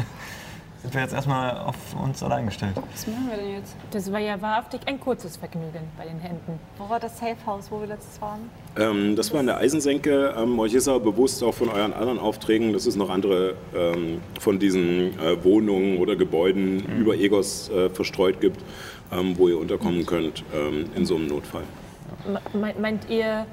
B: sind wir jetzt erstmal auf uns allein gestellt.
G: Was machen wir denn jetzt?
F: Das war ja wahrhaftig ein kurzes Vergnügen bei den Händen.
I: Wo war das Safe House, wo wir letztes waren?
C: Ähm, das war in der Eisensenke. Ähm, euch ist aber bewusst auch von euren anderen Aufträgen, dass es noch andere ähm, von diesen äh, Wohnungen oder Gebäuden über Egos äh, verstreut gibt, ähm, wo ihr unterkommen könnt ähm, in so einem Notfall.
F: Me- Meint ihr,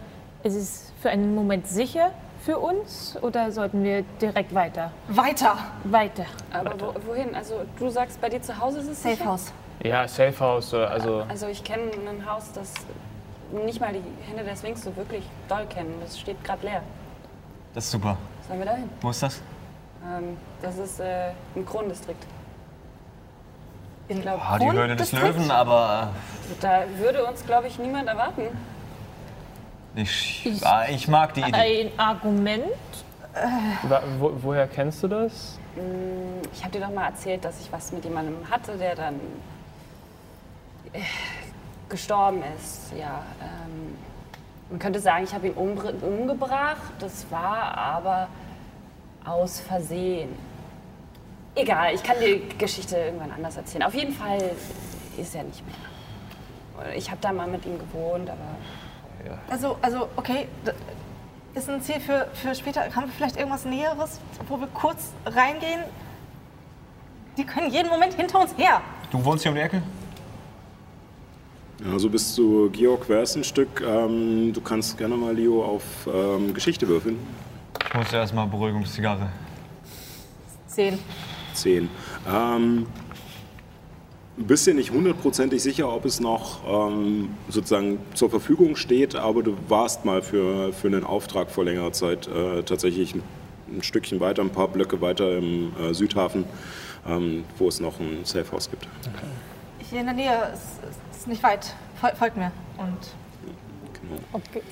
F: ist es für einen Moment sicher für uns oder sollten wir direkt weiter?
I: Weiter!
F: Weiter.
E: Aber wo, wohin? Also du sagst, bei dir zu Hause ist es
I: Safe
E: sicher?
I: House.
D: Ja, Safe House. oder- Also,
E: Also ich kenne ein Haus, das nicht mal die Hände der Sphinx so wirklich doll kennen. Das steht gerade leer.
B: Das ist super.
E: Sollen wir da hin?
B: Wo ist das?
E: Ähm, das ist äh, im Kronendistrikt. Ich glaube,
B: Ah, die Höhle des Löwen, aber
E: Da würde uns, glaube ich, niemand erwarten.
B: Ich, ah, ich mag die Idee.
F: Ein Argument?
D: Wa- Wo, woher kennst du das?
E: Ich habe dir doch mal erzählt, dass ich was mit jemandem hatte, der dann äh, gestorben ist. Ja, ähm, man könnte sagen, ich habe ihn umgebracht. Das war aber aus Versehen. Egal, ich kann die Geschichte irgendwann anders erzählen. Auf jeden Fall ist er nicht mehr. Ich habe da mal mit ihm gewohnt, aber
I: Also, also okay, ist ein Ziel für, für später. Haben wir vielleicht irgendwas Näheres, wo wir kurz reingehen? Die können jeden Moment hinter uns her.
B: Du wohnst hier um die Ecke?
C: Ja, so bist du Georg Wers ein Stück. Ähm, du kannst gerne mal, Leo, auf ähm, Geschichte würfeln.
B: Ich muss erstmal Beruhigungszigarre.
I: Zehn.
C: Zehn. Ähm, bist dir nicht hundertprozentig sicher, ob es noch ähm, sozusagen zur Verfügung steht, aber du warst mal für, für einen Auftrag vor längerer Zeit äh, tatsächlich ein, ein Stückchen weiter, ein paar Blöcke weiter im äh, Südhafen, ähm, wo es noch ein Safehouse gibt.
I: Hier in der Nähe ist, ist nicht weit. Fol folgt mir. Und
C: Genau.
F: Okay.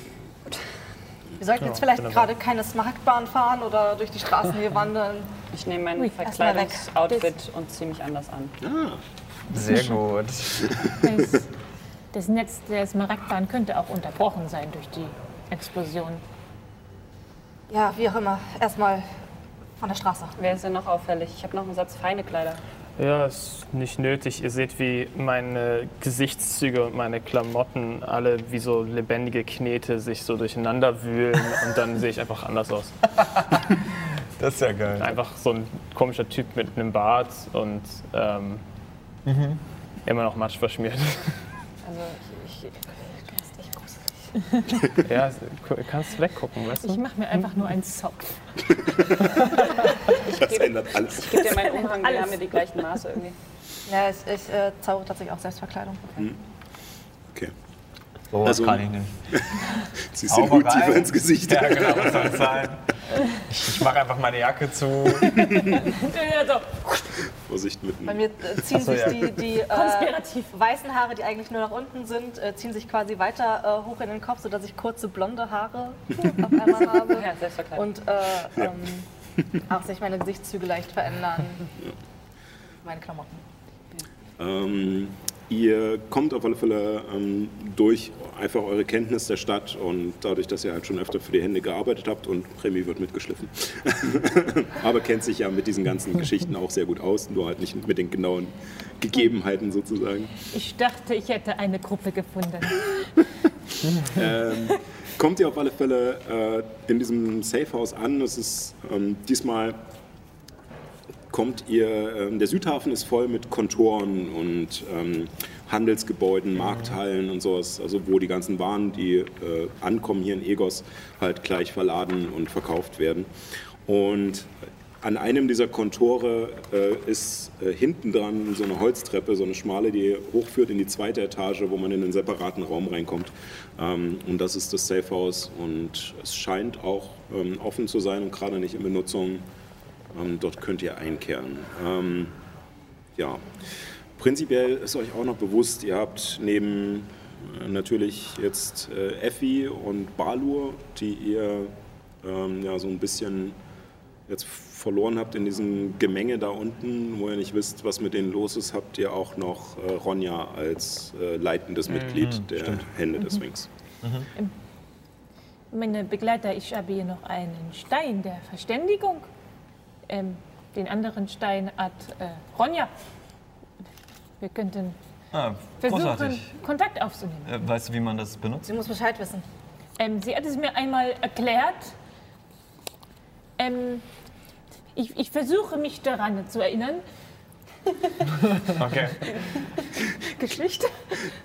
I: wir sollten jetzt vielleicht gerade keine Smaragdbahn fahren oder durch die Straßen hier wandern.
E: ich nehme mein. Verkleidungsoutfit und ziehe mich anders an.
B: Sehr gut.
F: Das, das Netz der Smaragdbahn könnte auch unterbrochen sein durch die Explosion.
I: Ja, wie auch immer. Erstmal von der Straße.
E: Wer ist denn noch auffällig? Ich habe noch einen Satz feine Kleider.
D: Ja, ist nicht nötig. Ihr seht, wie meine Gesichtszüge und meine Klamotten alle wie so lebendige Knete sich so durcheinander wühlen und dann sehe ich einfach anders aus.
B: Das ist ja geil.
D: Einfach so ein komischer Typ mit einem Bart und ähm, immer noch Matsch verschmiert.
E: Also ich, ich,
D: ja, kannst weggucken, weißt
F: Ich
D: du?
F: mache mir einfach nur einen Zopf.
C: Das ändert alles.
E: ich gebe dir meinen Umhang, wir haben ja die gleichen Maße irgendwie.
I: Ja, ich, ich äh, zaubere tatsächlich auch Selbstverkleidung.
C: Okay.
B: So
C: Also-
B: kann ich nicht.
C: Ziehst den Hut tiefer ins Gesicht.
B: Ja, genau, was soll das sein? Ich, ich mache einfach meine Jacke zu.
F: Ja, so.
C: Vorsicht mit
I: Bei mir äh, ziehen
B: so,
I: sich
B: ja.
I: die, die äh,
F: Konspirativ.
I: weißen Haare, die eigentlich nur nach unten sind, äh, ziehen sich quasi weiter äh, hoch in den Kopf, sodass ich kurze blonde Haare auf einmal habe.
E: Ja, Selbstverkleidung.
I: Und äh, ähm, auch sich meine Gesichtszüge leicht verändern. Meine Klamotten.
C: Ähm, ihr kommt auf alle Fälle ähm, durch einfach eure Kenntnis der Stadt und dadurch, dass ihr halt schon öfter für die Hände gearbeitet habt und Remy wird mitgeschliffen. Aber kennt sich ja mit diesen ganzen Geschichten auch sehr gut aus, nur halt nicht mit den genauen Gegebenheiten sozusagen.
F: Ich dachte, ich hätte eine Gruppe gefunden.
C: Ähm, kommt ihr auf alle Fälle äh, in diesem Safehouse an. Es ist ähm, diesmal kommt ihr, ähm, der Südhafen ist voll mit Kontoren und ähm, Handelsgebäuden, Markthallen und sowas, also wo die ganzen Waren, die äh, ankommen hier in Egos, halt gleich verladen und verkauft werden. Und an einem dieser Kontore äh, ist äh, hinten dran so eine Holztreppe, so eine schmale, die hochführt in die zweite Etage, wo man in einen separaten Raum reinkommt. Ähm, und das ist das Safehouse und es scheint auch ähm, offen zu sein und gerade nicht in Benutzung. Ähm, dort könnt ihr einkehren. Ähm, ja, prinzipiell ist euch auch noch bewusst, ihr habt neben äh, natürlich jetzt äh, Effi und Balur, die ihr ähm, ja so ein bisschen jetzt verloren habt in diesem Gemenge da unten, wo ihr nicht wisst, was mit denen los ist, habt ihr auch noch äh, Ronja als äh, leitendes Mitglied der Hände des Wings.
F: Meine Begleiter, ich habe hier noch einen Stein der Verständigung. Ähm, den anderen Stein hat äh, Ronja. Wir könnten
B: Ah,
F: versuchen,
B: großartig.
F: Kontakt aufzunehmen.
B: Äh, Weißt du, wie man das benutzt?
I: Sie muss Bescheid wissen.
F: Ähm, sie hat es mir einmal erklärt. Ähm, ich, ich versuche mich daran zu erinnern.
B: Okay.
F: Geschichte?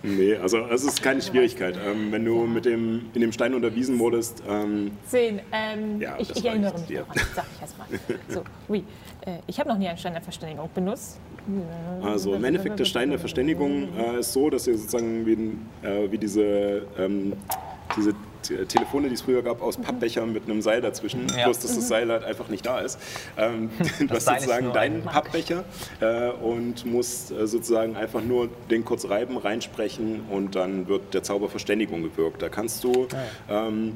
C: Nee, also es ist keine Schwierigkeit. Ähm, wenn du mit dem, in dem Stein unterwiesen wurdest, ähm,
F: Sehen. Ähm,
C: Ja,
F: ich,
C: das
F: ich erinnere
C: reicht,
F: mich
C: ja.
F: daran, sag ich erstmal. So, oui. Äh, ich habe noch nie einen Stein der Verständigung benutzt.
C: Also im Endeffekt der Stein der Verständigung äh, ist so, dass ihr sozusagen wie, äh, wie diese, ähm, diese, Telefone, die es früher gab, aus Pappbechern mit einem Seil dazwischen.
B: Ja.
C: Bloß, dass das Seil halt einfach nicht da ist. Ähm, du hast sozusagen deinen
B: ein
C: Pappbecher äh, und musst äh, sozusagen einfach nur den kurz reiben, reinsprechen und dann wird der Zauber Verständigung gewirkt. Da kannst du ähm,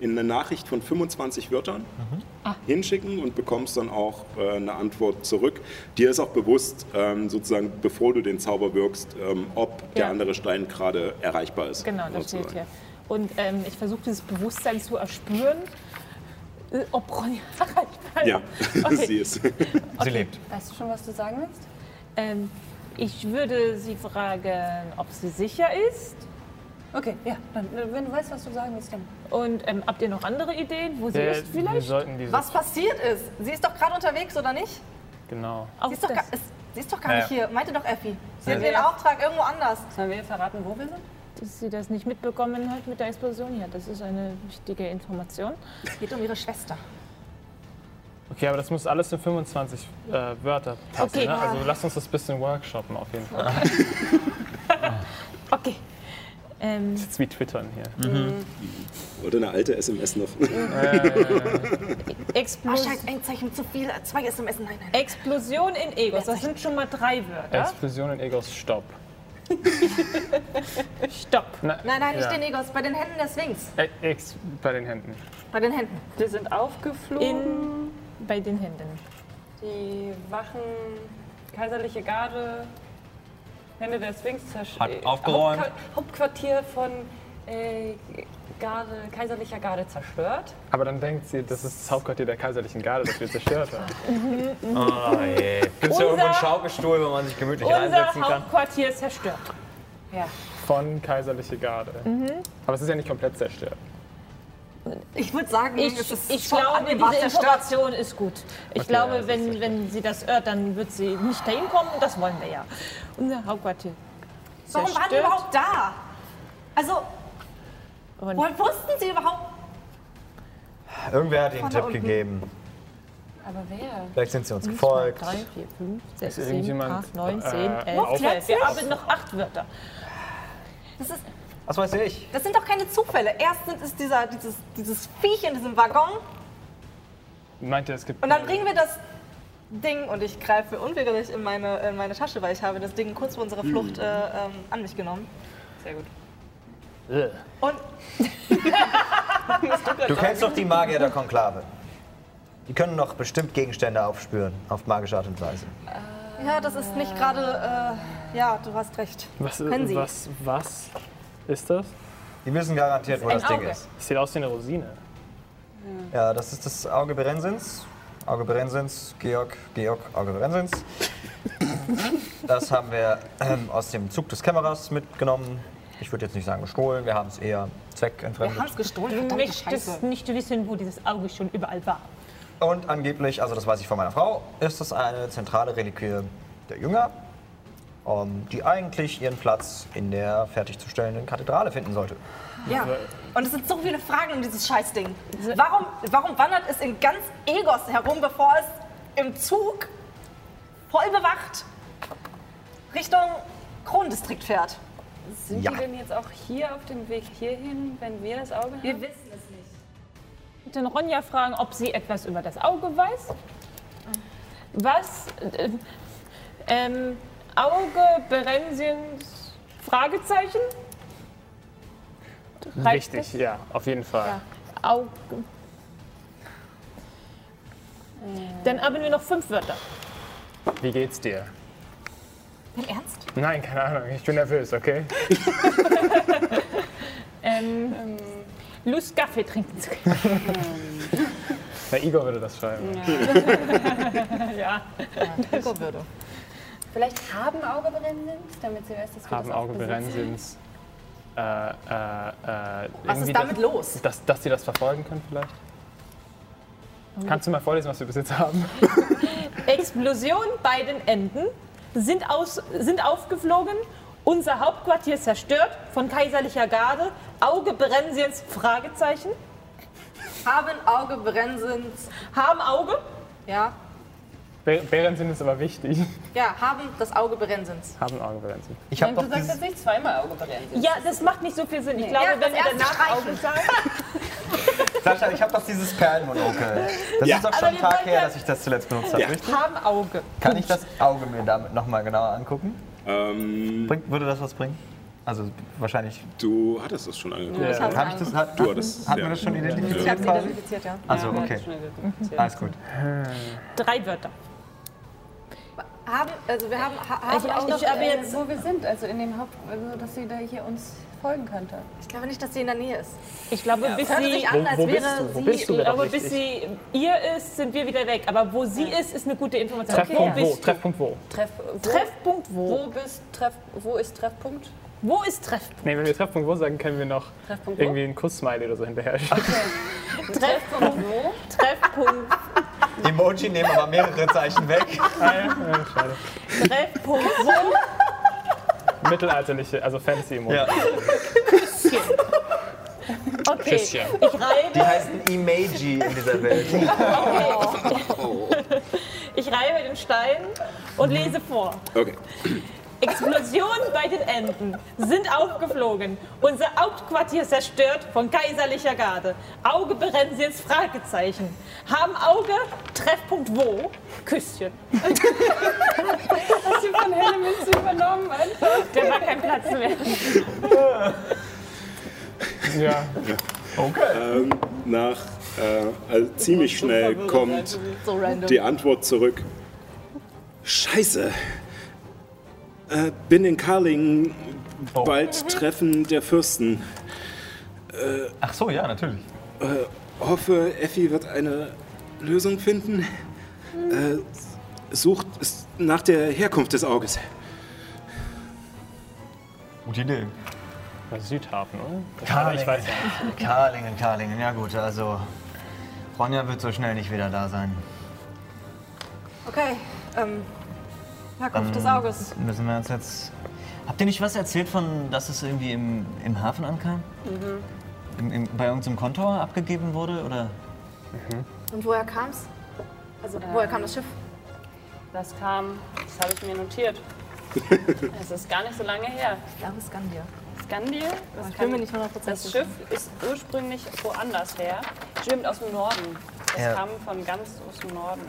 C: in eine Nachricht von 25 Wörtern hinschicken und bekommst dann auch äh, eine Antwort zurück. Dir ist auch bewusst, ähm, sozusagen, bevor du den Zauber wirkst, ähm, ob der
F: Ja.
C: andere Stein gerade erreichbar ist.
F: Genau, das steht hier. Und ähm, ich versuche dieses Bewusstsein zu erspüren, äh, ob Ronja erreichbar
C: Ja,
F: Okay.
C: sie ist.
B: Sie lebt.
E: Weißt du schon, was du sagen willst?
F: Ähm, ich würde sie fragen, ob sie sicher ist.
E: Okay, ja. Dann, äh, wenn du weißt, was du sagen willst, dann.
F: Und ähm, habt ihr noch andere Ideen, wo sie
D: Wir,
F: ist vielleicht?
D: sollten diese.
I: Was passiert ist? Sie ist doch gerade unterwegs, oder nicht?
D: Genau.
I: Sie ist doch, ist, sie ist doch gar
B: Ja,
I: nicht hier. Meinte doch Effi. Sie
E: Ja.
I: hat ihren Auftrag irgendwo anders.
E: Sollen wir ihr verraten, wo wir sind?
F: Dass sie das nicht mitbekommen hat mit der Explosion hier. Das ist eine wichtige Information.
I: Es geht um ihre Schwester.
D: Okay, aber das muss alles in 25 äh, Wörter passen.
F: Okay.
D: Ne? Also lasst uns das bisschen workshoppen auf jeden Fall.
F: Okay. Ähm,
D: Jetzt wie twittern hier.
C: Oder eine alte SMS noch.
I: Ah,
F: Explos
I: scheiße, ein Zeichen zu viel. Zwei SMS. Nein, nein.
F: Explosion in Egos. Das sind schon mal drei Wörter.
D: Explosion in Egos Stopp.
F: Stopp.
I: Nein, nein, nicht
D: Ja.
I: den Egos. Bei den Händen der Sphinx.
D: Äh, Ex bei den Händen.
I: Bei den Händen.
E: Wir sind aufgeflogen.
F: In, bei den Händen.
E: Die Wachen, kaiserliche Garde, Hände der Sphinx zerstört.
B: Hat aufgeräumt.
E: Hauptquartier von äh, Garde, kaiserlicher Garde zerstört.
D: Aber dann denkt sie, das ist das Hauptquartier der kaiserlichen Garde, das wir zerstört haben.
B: Oh je. Gibt es
F: Unser-
B: ja irgendwo einen Schaukelstuhl, wo man sich gemütlich
F: Unser
B: reinsetzen kann?
F: Hauptquartier ist zerstört.
E: Ja.
D: Von kaiserliche Garde. Aber es ist ja nicht komplett zerstört.
I: Ich würde sagen,
F: Ich,
I: es ist
F: ich glaube, diese. Information ist gut. Ich
D: Okay,
F: glaube,
D: ja, ist
F: wenn, wenn sie das hört, dann wird sie nicht dahin kommen und das wollen wir ja. Unser Hauptquartier.
I: Warum waren die
F: zerstört.
I: überhaupt da? Also,
F: Und
I: woher wussten sie überhaupt?
H: Irgendwer hat ihnen einen Tipp
I: unten.
H: gegeben.
E: Aber wer?
H: Vielleicht sind sie uns gefolgt.
F: zwei, drei, vier, fünf, sechs,
D: Ist
F: sieben,
D: irgendjemand,
F: acht, neun,
D: äh,
F: zehn, elf,
D: auf-
F: zwölf. Wir haben noch acht Wörter.
I: Das, ist,
H: Was weiß ich?
I: das sind doch keine Zufälle. Erst sind es dieser, dieses, dieses Viech in diesem Waggon
D: Meint ihr, es gibt.
I: und dann bringen wir das Ding und ich greife unwillkürlich in meine, in meine Tasche, weil ich habe das Ding kurz vor unserer Flucht äh, ähm, an mich genommen.
E: Sehr gut.
D: Äh.
I: Und
H: Du kennst doch die Magier der Konklave. Die können doch bestimmt Gegenstände aufspüren, auf magische Art und Weise.
I: ja, das ist nicht gerade. Äh, ja, du hast recht.
D: Was,
I: Können Sie.
D: was, was ist das?
H: Die wissen garantiert, wo
F: Ein
H: das Ding
F: Auge.
H: ist.
D: Das sieht aus wie eine Rosine.
H: Ja, das ist das Auge Berensins. Auge Berensins, Georg, Georg, Auge Berensins. Das haben wir ähm, aus dem Zug des Kämmerers mitgenommen. Ich würde jetzt nicht sagen gestohlen, wir haben es eher
I: Wir haben
H: zweckentfremdet.
I: es gestohlen.
F: Du möchtest
I: Scheiße.
F: nicht wissen, wo dieses Auge schon überall war.
H: Und angeblich, also das weiß ich von meiner Frau, ist es eine zentrale Reliquie der Jünger, ähm, die eigentlich ihren Platz in der fertigzustellenden Kathedrale finden sollte.
I: Ja. Und es sind so viele Fragen um dieses Scheißding. Warum, warum wandert es in ganz Egos herum, bevor es im Zug voll bewacht Richtung Kronendistrikt fährt?
E: Sind
H: Ja.
E: die denn jetzt auch hier auf dem Weg hierhin, wenn wir das Auge haben?
I: Wir wissen es nicht.
F: Den Ronja fragen, ob sie etwas über das Auge weiß. Was? Äh, ähm, Auge Berensiens? Fragezeichen? Reicht
D: Richtig,
F: das?
D: ja, auf jeden Fall.
F: Ja. Auge. Dann haben wir noch fünf Wörter.
D: Wie geht's dir?
I: Im Ernst?
D: Nein, keine Ahnung, ich bin nervös, okay?
F: Ähm, Lust, Kaffee trinken zu können.
D: Na, Igor würde das schreiben.
F: Ja.
I: Nico würde.
E: Vielleicht haben Auge Brennens, damit sie weiß, dass wir
D: Haben
E: das
D: Auge. Berensins. Äh, äh, äh,
I: Was ist damit
D: das,
I: los?
D: Dass, dass die das verfolgen können vielleicht? Kannst du mal vorlesen, was wir bis jetzt haben?
F: Explosion bei den Enden sind, aus, sind aufgeflogen. Unser Hauptquartier zerstört von kaiserlicher Garde. Auge Berensiens?
I: Haben Auge Brensens.
F: Haben Auge?
I: Ja.
D: Bärensinn ist aber wichtig.
I: Ja, haben das Auge Berensens.
D: Haben Auge Bärensinn.
H: Ich habe
E: Nein,
H: doch
E: du sagst jetzt nicht zweimal Auge brennen.
F: Ja, das macht nicht so viel Sinn. Ich glaube,
I: Ja,
F: wenn
I: das
F: wir danach Auge sagen,
H: Sascha, ich habe doch dieses Perlenmonokel. Das
C: Ja.
H: ist doch schon ein Tag her, dass ich das zuletzt benutzt habe,
C: Ja.
H: richtig?
F: haben Auge.
H: Kann ich das Auge mir damit nochmal genauer angucken?
C: Ähm,
H: Bringt, würde das was bringen? Also wahrscheinlich.
C: du hattest es schon angeguckt.
D: Ja.
H: Habe ich das? Hat,
C: Du hattest-
H: hatten wir
C: ja.
H: das schon
I: Ich
H: identifiziert
I: habe sie
H: quasi?
I: identifiziert, ja.
H: Also
E: Ja,
H: okay,
E: identifiziert.
H: alles gut.
F: Drei Wörter.
I: Haben, also wir haben, ha, haben
E: Vielleicht
I: auch
E: noch,
I: noch,
E: äh,
I: äh,
E: wo wir sind, also in dem Haupt, also dass sie da hier uns folgen könnte.
I: ich glaube nicht, dass sie in der Nähe ist.
F: Ich glaube, bis
I: Hört
F: sie,
I: sich an, als
D: wo bist
I: wäre
D: du? Wo
I: sie...
D: bist du?
F: ich glaube, bis sie ihr ist, sind wir wieder weg. Aber wo sie ist, ist eine gute Information.
D: Treffpunkt
F: Wo
D: wo? Treffpunkt wo?
E: Treff, wo,
F: Treffpunkt wo?
E: wo bist Treff, wo ist Treffpunkt?
F: Wo ist Treffpunkt?
D: Nee, wenn wir Treffpunkt wo sagen, können wir noch
E: Treffpunkt wo?
D: irgendwie einen Kuss-Smiley oder so hinterher schicken.
E: Treffpunkt wo?
F: Treffpunkt,
H: Emoji nehmen aber mehrere Zeichen weg.
D: Schade.
F: Treffpunkt wo?
D: Mittelalterliche, also Fantasy-Emoji.
H: Ja.
F: Okay,
D: Küsschen.
F: ich
H: Die
F: reibe,
H: heißen Emoji in dieser Welt.
F: ich reibe den Stein und lese vor.
C: Okay.
F: Explosionen bei den Enden sind aufgeflogen. Unser Hauptquartier zerstört von kaiserlicher Garde. Auge Berensiens Fragezeichen. Haben Auge, Treffpunkt wo? Küsschen.
E: Hast du von Helle Münze übernommen? Einfach?
F: Der war kein Platz mehr.
D: Ja.
C: Ähm, nach äh, also ziemlich schnell kommt die Antwort zurück. Scheiße. Äh, bin in Karlingen. Bald Treffen der Fürsten.
H: Ach so, ja, natürlich.
C: Hoffe, Effi wird eine Lösung finden. Äh, sucht es nach der Herkunft des Auges.
H: Gute Idee.
D: Südhafen, oder? Ich
H: Karlingen.
D: weiß ja nicht.
H: Karlingen, Karlingen. Ja gut, also Ronja wird so schnell nicht wieder da sein.
I: Okay, ähm, Herkunft des
H: Dann
I: Auges.
H: Müssen wir uns jetzt. Habt ihr nicht was erzählt von, dass es irgendwie im, im Hafen ankam? Im, im, bei irgendeinem Kontor abgegeben wurde? Oder?
I: Und woher kam's? Also, woher kam das Schiff?
E: Das kam, das habe ich mir notiert. Es ist gar nicht so lange her.
I: Ich glaube, Skandia.
E: Skandir, das,
I: Ich bin mir nicht 100%
E: das. Schiff ist ursprünglich woanders her. Stimmt aus dem Norden. Das
H: Ja.
E: kam von ganz aus dem Norden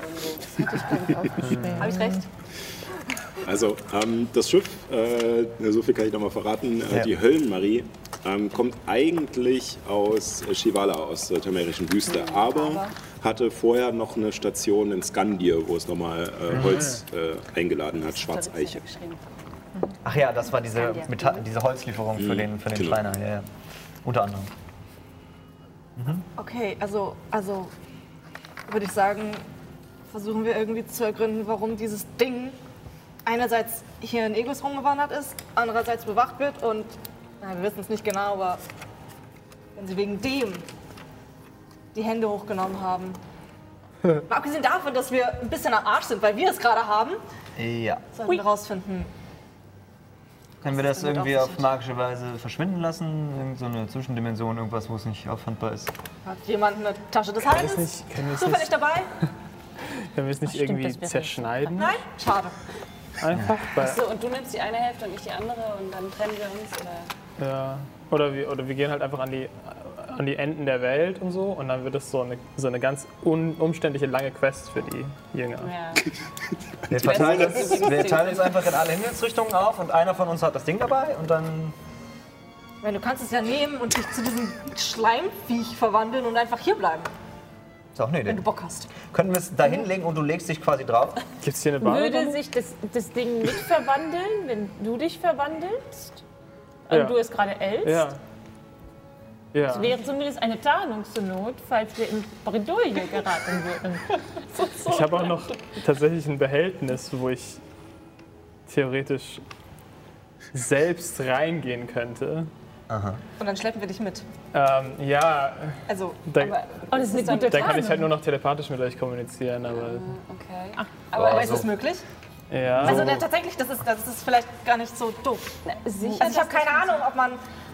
E: irgendwo.
I: Habe ich recht?
C: Also, ähm, das Schiff, äh, so viel kann ich noch mal verraten, äh,
H: Ja.
C: die Höllenmarie, ähm, kommt eigentlich aus äh, Shivala, aus der tamerischen Wüste, aber hatte vorher noch eine Station in Skandir, wo es nochmal äh, Holz äh, eingeladen hat, Schwarzeiche.
E: geschrieben.
H: Ach ja, das war diese, Metall, diese Holzlieferung für den, für den
C: genau.
H: Schreiner. Ja, ja. Unter anderem.
I: Okay, also, also würde ich sagen, versuchen wir irgendwie zu ergründen, warum dieses Ding einerseits hier in Egos rumgewandert ist, andererseits bewacht wird und na, wir wissen es nicht genau, aber wenn sie wegen dem die Hände hochgenommen haben. Mal abgesehen davon, dass wir ein bisschen am Arsch sind, weil wir es gerade haben,
H: Ja.
I: sollten wir herausfinden.
H: Können wir das irgendwie
I: auf
H: magische Weise verschwinden lassen? Irgend so eine Zwischendimension, irgendwas, wo es nicht auffindbar ist?
I: Hat jemand eine Tasche des Halses?
D: nicht- können wir es
I: Zufällig
D: nicht-
I: dabei?
D: Können wir es nicht
F: stimmt,
D: irgendwie zerschneiden?
I: Nein? Schade.
D: Einfach? Weil,
E: So, und du nimmst die eine Hälfte und ich die andere und dann trennen wir uns? Oder?
D: ja. oder, wir, oder wir gehen halt einfach an die, an die Enden der Welt und so und dann wird es so eine, so eine ganz un, umständliche lange Quest für die Jünger.
E: Ja.
H: Wir verteilen, uns, wir teilen uns einfach in alle Himmelsrichtungen auf und einer von uns hat das Ding dabei und dann.
I: Meine, du kannst es ja nehmen und dich zu diesem Schleimviech verwandeln und einfach hier bleiben,
H: Ist auch eine Idee.
I: wenn du Bock hast.
H: Können wir es da hinlegen und du legst dich quasi drauf?
D: Gibt es hier eine
F: Würde
D: Badewanne?
F: sich das, das Ding mit verwandeln, wenn du dich verwandelst? Und
D: Ja.
F: du es gerade ältst?
D: Ja. Ja.
F: Das wäre zumindest eine Tarnung zur Not, falls wir in Bredouille geraten würden.
D: Ich habe auch noch tatsächlich ein Behältnis, wo ich theoretisch selbst reingehen könnte.
I: Und dann schleppen wir dich mit.
D: Ähm, ja,
I: Also,
D: da,
F: Oh, das ist eine gute
D: dann kann ich halt nur noch telepathisch mit euch kommunizieren, aber
E: Okay.
I: aber ist es möglich?
D: ja.
I: Also da, tatsächlich, das ist, das ist vielleicht gar nicht so doof.
E: Sicher?
I: Also ich habe keine Ahnung, ob man,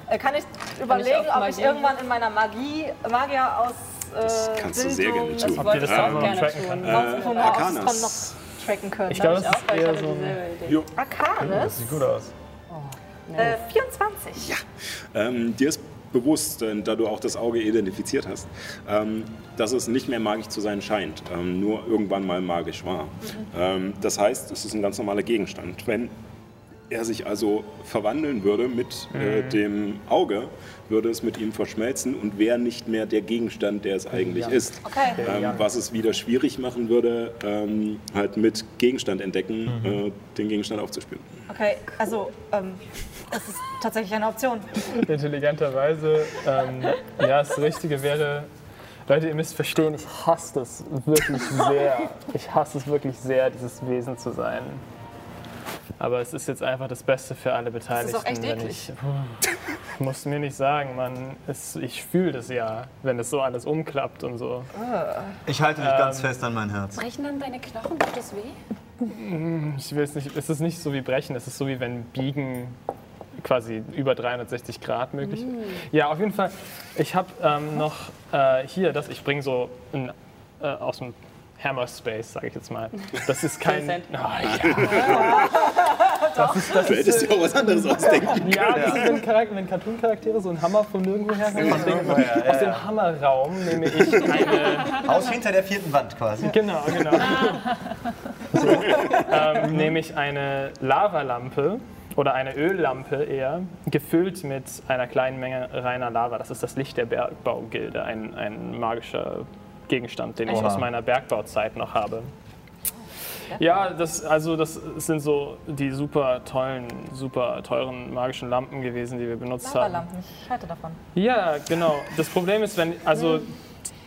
I: äh, kann ich überlegen,
E: auf
I: ob ich irgendwann in meiner Magie, Magier aus äh,
C: Das kannst du sehr gerne tun.
E: Das
D: Ob
E: wollte
D: ihr das
E: ich
D: da
E: auch
D: noch
E: gerne
D: tracken
E: tun.
D: kann.
C: Äh,
I: von noch
C: Arcanas
I: tracken können.
D: Ich glaube,
E: Ich
D: das ist
E: ich
D: eher so ein.
I: Arcanis.
H: Sieht gut aus.
I: Äh, 24.
C: Ähm, dir ist bewusst, äh, da du auch das Auge identifiziert hast, ähm, dass es nicht mehr magisch zu sein scheint, ähm, nur irgendwann mal magisch war. Ähm, das heißt, es ist ein ganz normaler Gegenstand. Wenn er sich also verwandeln würde mit äh, dem Auge, würde es mit ihm verschmelzen und wäre nicht mehr der Gegenstand, der es eigentlich ist.
I: Okay.
C: Ähm, was es wieder schwierig machen würde, ähm, halt mit Gegenstand entdecken, äh, den Gegenstand aufzuspüren.
I: Okay, also ähm, das ist tatsächlich eine Option.
D: Intelligenterweise, ähm, ja, das Richtige wäre. Leute, ihr müsst verstehen, ich hasse das wirklich sehr. Ich hasse es wirklich sehr, dieses Wesen zu sein. Aber es ist jetzt einfach das Beste für alle Beteiligten.
I: auch echt eklig.
D: ich, Puh, musst du mir nicht sagen, Mann. Es, ich fühle das ja, wenn es so alles umklappt und so.
H: Ich halte dich ganz
D: Ähm.
H: fest an mein Herz.
E: Brechen dann deine Knochen? Tut das weh?
D: Ich will es nicht. Es ist nicht so wie Brechen, es ist so wie wenn Biegen quasi über 360 Grad möglich. Ja, auf jeden Fall. Ich habe ähm, noch äh, hier das. Ich bringe so ein, äh, aus dem Hammer Space, sage ich jetzt mal. Das ist kein. Ah, ja. Das ist, das
C: Du
D: ist,
C: hättest dir auch was anderes ausdenken
D: ja, das ist, wenn, Charakter, wenn Cartoon-Charaktere so einen Hammer von nirgendwo her haben. Deswegen, aus dem Hammerraum nehme ich eine
H: Haus hinter der vierten Wand quasi.
D: Genau, genau. so, ähm, nehme ich eine Lavalampe oder eine Öllampe eher, gefüllt mit einer kleinen Menge reiner Lava. Das ist das Licht der Bergbaugilde, ein, ein magischer Gegenstand, den ich
H: Oha.
D: aus meiner Bergbauzeit noch habe. Ja, das, also das sind so die super tollen, super teuren magischen Lampen gewesen, die wir benutzt haben.
I: Lavalampen, ich halte davon.
D: Ja, genau. Das Problem ist, wenn also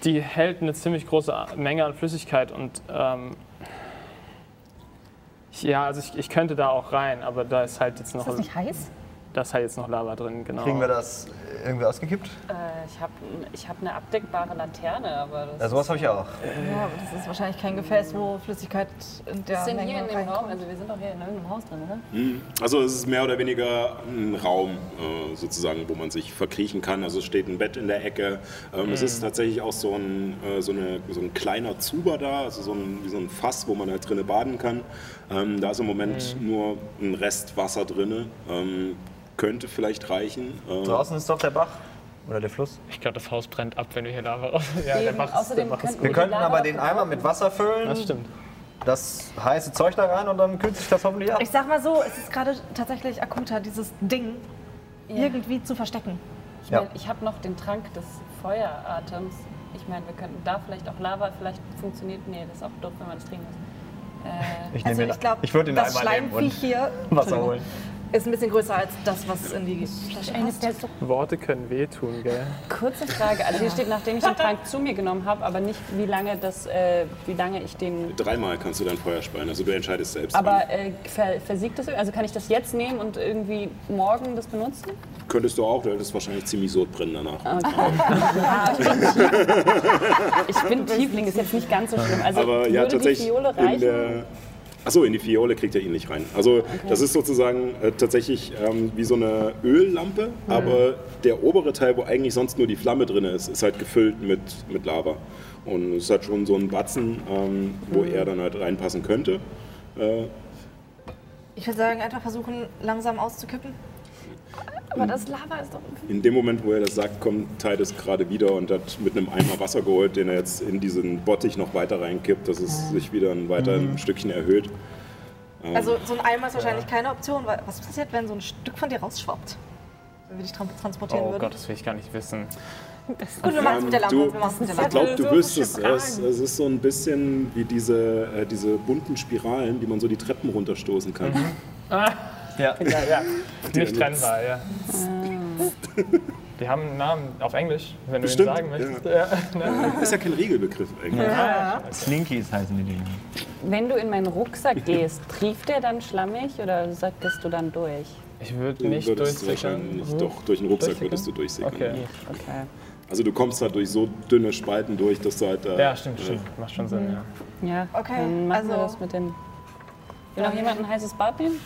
D: die hält eine ziemlich große Menge an Flüssigkeit und ähm, ja, also ich, ich könnte da auch rein, aber da ist halt jetzt noch
I: Ist das nicht heiß?
D: Da ist halt jetzt noch Lava drin, genau.
H: Kriegen wir das irgendwie ausgekippt?
E: Äh, ich habe ich hab eine abdeckbare Laterne, aber das
H: Ja, sowas habe ich auch.
I: Ja, aber das ist wahrscheinlich kein Gefäß, wo Flüssigkeit in der
E: Wir sind
I: Menge
E: hier in dem
I: reinkommt.
E: Raum, also wir sind doch hier in irgendeinem Haus drin, oder?
C: Also es ist mehr oder weniger ein Raum äh, sozusagen, wo man sich verkriechen kann. Also es steht ein Bett in der Ecke. Ähm, Es ist tatsächlich auch so ein, äh, so, eine, so ein kleiner Zuber da, also so ein, wie so ein Fass, wo man halt drinnen baden kann. Ähm, da ist im Moment nur ein Rest Wasser drin. Könnte vielleicht reichen. Ähm,
H: Draußen ist doch der Bach oder der Fluss.
D: Ich glaube, das Haus brennt ab, wenn wir hier Lava raus. Ja, der
E: Eben,
D: Bach ist,
E: außerdem
D: der Bach ist
H: Wir könnten aber den. Eimer mit Wasser füllen,
D: Das stimmt.
H: das heiße Zeug da rein und dann kühlt sich das hoffentlich ab.
I: Ich sag mal so, es ist gerade tatsächlich akuter, dieses Ding irgendwie zu verstecken.
E: Ich,
H: Ja.
E: mein, ich habe noch den Trank des Feueratems. Ich meine, wir könnten da vielleicht auch Lava, vielleicht funktioniert. Nee, das ist auch doof, wenn man das trinken muss. Äh,
H: Ich, nehme
I: Also ich glaube,
H: ich würde den
I: das Schleimviech hier
H: Wasser holen.
I: Ist ein bisschen größer als das, was in die Flasche passt.
D: Worte können wehtun, gell?
E: kurze Frage. Also hier steht, nachdem ich den Trank zu mir genommen habe, aber nicht, wie lange, das, äh, wie lange ich den...
C: Dreimal kannst du dein Feuer speien, also du entscheidest selbst.
E: Aber äh, ver, versiegt das? Also kann ich das jetzt nehmen und irgendwie morgen das benutzen?
C: Könntest du auch, du hättest wahrscheinlich ziemlich Sodbrennen danach.
E: Ja, ich bin, ich bin Tiefling, ist jetzt nicht ganz so schlimm. Also
C: Aber ja,
E: würde die
C: tatsächlich
E: Fiole
C: in
E: reichen?
C: der. Achso, in die Fiole kriegt er ihn nicht rein. Also das ist sozusagen äh, tatsächlich ähm, wie so eine Öllampe, aber der obere Teil, wo eigentlich sonst nur die Flamme drin ist, ist halt gefüllt mit, mit Lava. Und es hat schon so einen Batzen, ähm, wo er dann halt reinpassen könnte. Äh,
I: Ich würde sagen, einfach versuchen, langsam auszukippen. Aber das Lava ist doch.
C: in dem Moment, wo er das sagt, kommt Titus gerade wieder und hat mit einem Eimer Wasser geholt, den er jetzt in diesen Bottich noch weiter reinkippt, dass es sich wieder ein weiter ein Stückchen erhöht.
I: Also so ein Eimer ist wahrscheinlich keine Option, weil was passiert, wenn so ein Stück von dir rausschwappt? Wenn wir dich tran- transportieren
D: Oh
I: würden.
D: Gott, das will ich gar nicht wissen.
I: Gut, wir machen es mit der Lampe.
C: Du-
I: wir mit der
C: Ich glaube, du wirst es. Es. Ist so ein bisschen wie diese, äh, diese bunten Spiralen, die man so die Treppen runterstoßen kann.
H: Ja.
D: Ja, ja. Nicht trennbar, ja. Die haben einen Namen auf Englisch, wenn du
C: Bestimmt,
D: ihn sagen möchtest. Ja. ne?
C: Ist ja kein Regelbegriff eigentlich.
H: Slinkies heißen die Dinge.
E: Wenn du in meinen Rucksack gehst, trieft der dann schlammig oder sagtest du dann durch?
D: Ich würde
C: Du
D: nicht
C: würdest
D: durchsickern.
C: wahrscheinlich doch durch den Rucksack würdest du durchsickern.
D: Okay.
E: Okay.
C: Also du kommst da durch so dünne Spalten durch, dass du halt da.
D: Ja, stimmt, stimmt. Macht schon Sinn, ja.
E: Ja,
I: Okay,
E: dann machen wir
I: also-
E: das mit dem... Will noch jemand ein heißes Bad nehmen?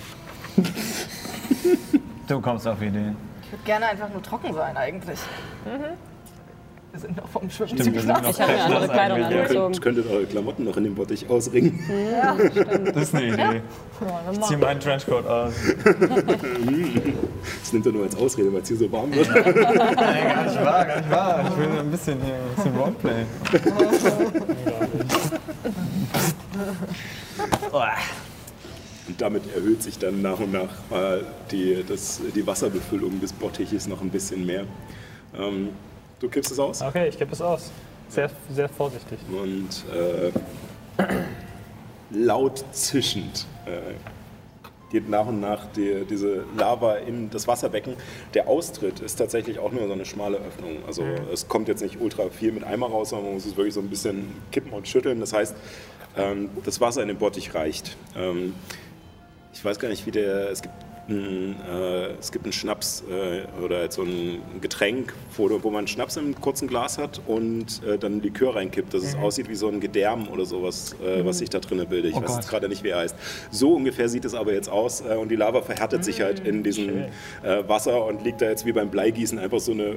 H: Du kommst auf Ideen.
I: Ich würde gerne einfach nur trocken sein, eigentlich. Wir sind noch vom Schwimmen
B: Stimmt, wir sind noch
E: Ich habe mir andere Kleidung angezogen.
C: Könnt, könntet eure Klamotten noch in den Bottich ausringen.
B: Das ist eine Idee. Ich ziehe meinen Trenchcoat aus.
C: Das nimmt er nur als Ausrede, weil es hier so warm wird.
B: Nein, gar nicht wahr, gar nicht wahr. Ich will ein bisschen hier, ein bisschen Roleplay.
C: Und damit erhöht sich dann nach und nach äh, die, das, die Wasserbefüllung des Bottiches noch ein bisschen mehr. Ähm, du kippst es aus
D: Okay, ich gebe es aus. Sehr, sehr vorsichtig.
C: und äh, laut zischend äh, geht nach und nach die, diese Lava in das Wasserbecken. Der Austritt ist tatsächlich auch nur so eine schmale Öffnung. Also es kommt jetzt nicht ultra viel mit Eimer raus, sondern man muss es wirklich so ein bisschen kippen und schütteln. Das heißt, ähm, das Wasser in den Bottich reicht. Ähm, ich weiß gar nicht, wie der. Es gibt einen, äh, es gibt einen Schnaps äh, oder jetzt so ein Getränk, wo, wo man Schnaps im kurzen Glas hat und äh, dann Likör reinkippt, dass es aussieht wie so ein Gedärm oder sowas, äh, was sich da drinnen bildet. Ich weiß jetzt gerade nicht, wie er heißt. So ungefähr sieht es aber jetzt aus äh, und die Lava verhärtet sich halt in diesem äh, Wasser und liegt da jetzt wie beim Bleigießen einfach so eine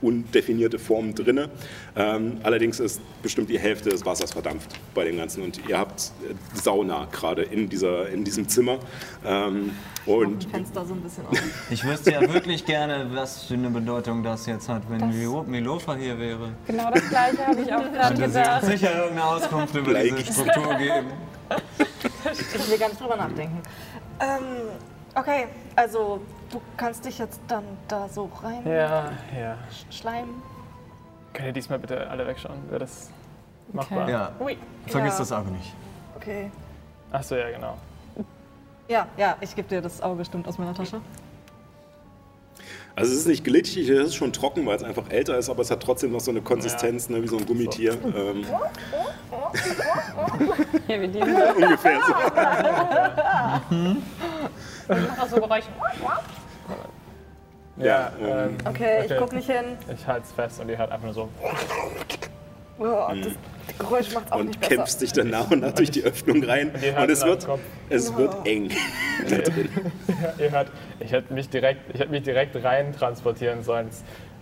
C: undefinierte Form drinne. Ähm, allerdings ist bestimmt die Hälfte des Wassers verdampft bei dem Ganzen und ihr habt äh, Sauna gerade in, dieser, in diesem Zimmer. Ähm, und
I: Fenster so ein bisschen.
B: Ich wüsste ja wirklich gerne, was für eine Bedeutung das jetzt hat, wenn Milo- Milofa hier wäre.
E: Genau das gleiche habe ich auch gerade
B: Könnte sie
E: gedacht.
B: sicher irgendeine Auskunft über diese
C: Like.
B: Struktur geben.
I: Ich will gar nicht drüber nachdenken. Ähm, okay, also du kannst dich jetzt dann da so rein
D: Ja, ja.
I: schleimen.
D: Könnt ihr diesmal bitte alle wegschauen? Wäre das machbar?
B: Ja,
I: Ui.
B: vergiss
I: ja.
B: das Auge nicht.
I: Okay.
D: Achso, ja, genau.
I: Ja, ja, ich gebe dir das Auge stimmt aus meiner Tasche.
C: also es ist nicht glitschig, es ist schon trocken, weil es einfach älter ist, aber es hat trotzdem noch so eine Konsistenz, ne, wie so ein Gummitier. Ähm,
E: Hier, wir die
C: ungefähr so.
F: Macht auch so Geräusche.
C: Ja,
D: ähm,
I: Okay, ich
D: Okay.
I: guck nicht hin.
D: ich halte es fest und ihr hört einfach nur so.
I: Oh, das Geräusch macht's auch
C: Und
I: nicht besser.
C: kämpfst dich dann nach und nach durch die Öffnung rein.
D: ihr hört
C: Und es wird,
D: Kopf.
C: es wird eng da drin.
D: ihr hört, ich hätte mich direkt, ich hätte mich direkt rein transportieren sollen.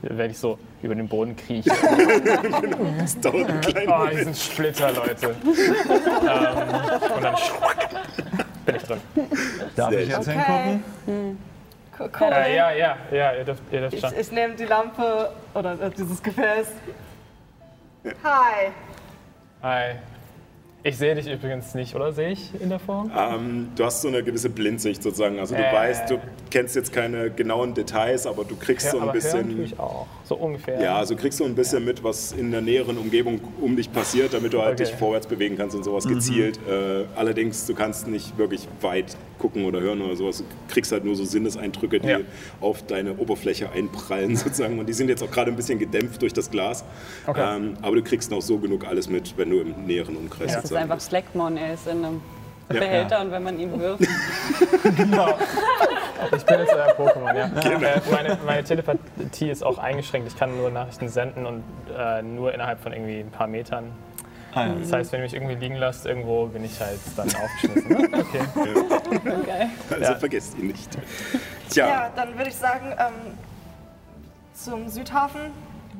D: Werde ich so über den Boden kriechen.
C: Es dauert einen kleinen
D: Oh,
C: Moment.
D: sind Splitter, Leute. ähm, und dann bin ich drin.
B: Darf
C: Sehr
B: ich jetzt
I: Okay.
B: hingucken?
I: Co- Cool.
D: Äh, ja, ja, ja, ihr dürft, ihr dürft
I: Ich,
D: schon.
I: ich nehme die Lampe oder äh, dieses Gefäß. Hi.
D: Hi. Ich sehe dich übrigens nicht, oder? Sehe ich in der Form?
C: Ähm, du hast so eine gewisse Blindsicht sozusagen. Also du
D: Äh.
C: weißt, du kennst jetzt keine genauen Details, aber du kriegst so ein
D: aber hören tue
C: bisschen.
D: ich auch. So ungefähr.
C: Ja, also kriegst du ein bisschen mit, was in der näheren Umgebung um dich passiert, damit du halt
D: Okay.
C: dich vorwärts bewegen kannst und sowas gezielt. Äh, allerdings, du kannst nicht wirklich weit gucken oder hören oder sowas. Du kriegst halt nur so Sinneseindrücke, die
D: Ja.
C: auf deine Oberfläche einprallen sozusagen. Und die sind jetzt auch gerade ein bisschen gedämpft durch das Glas.
D: Okay.
C: Ähm, aber du kriegst noch so genug alles mit, wenn du im näheren Umkreis
E: Das ist
C: sozusagen
E: einfach. Slackmon, er ist in einem
C: Ja.
E: Behälter und wenn man ihn wirft,
D: Ich bin jetzt euer Pokémon, ja. Äh, meine, meine Telepathie ist auch eingeschränkt. Ich kann nur Nachrichten senden und äh, nur innerhalb von irgendwie ein paar Metern.
B: Ah, ja.
D: Das heißt, wenn ihr mich irgendwie liegen lasst, irgendwo bin ich halt dann aufgeschmissen. Ne? Okay.
C: Also
D: Ja.
C: vergesst ihn nicht. Tja,
I: Ja, dann würde ich sagen, ähm, zum Südhafen,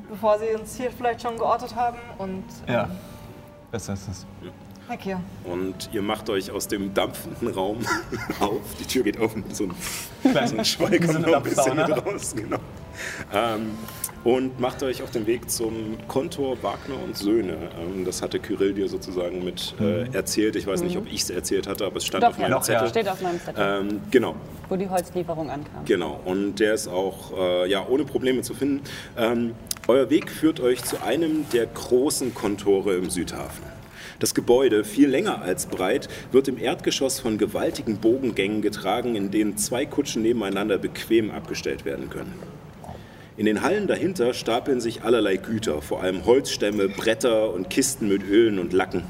I: bevor sie uns hier vielleicht schon geortet haben. Und ähm,
B: Ja, besser ist es.
I: Hier.
C: Und ihr macht euch aus dem dampfenden Raum auf. Die Tür geht auf und so ein, so ein Schwall kommt noch ein bisschen raus. Genau. Ähm, und macht euch auf den Weg zum Kontor Wagner und Söhne. Ähm, das hatte Kyrill dir sozusagen mit äh, erzählt. Ich weiß nicht, ob ich es erzählt hatte, aber es stand
E: Doch,
C: auf meinem
E: ja.
C: Zettel.
E: steht auf meinem Zettel,
C: Ähm, genau,
E: wo die Holzlieferung ankam.
C: Genau, und der ist auch äh, ja, ohne Probleme zu finden. Ähm, euer Weg führt euch zu einem der großen Kontore im Südhafen. Das Gebäude, viel länger als breit, wird im Erdgeschoss von gewaltigen Bogengängen getragen, in denen zwei Kutschen nebeneinander bequem abgestellt werden können. In den Hallen dahinter stapeln sich allerlei Güter, vor allem Holzstämme, Bretter und Kisten mit Ölen und Lacken.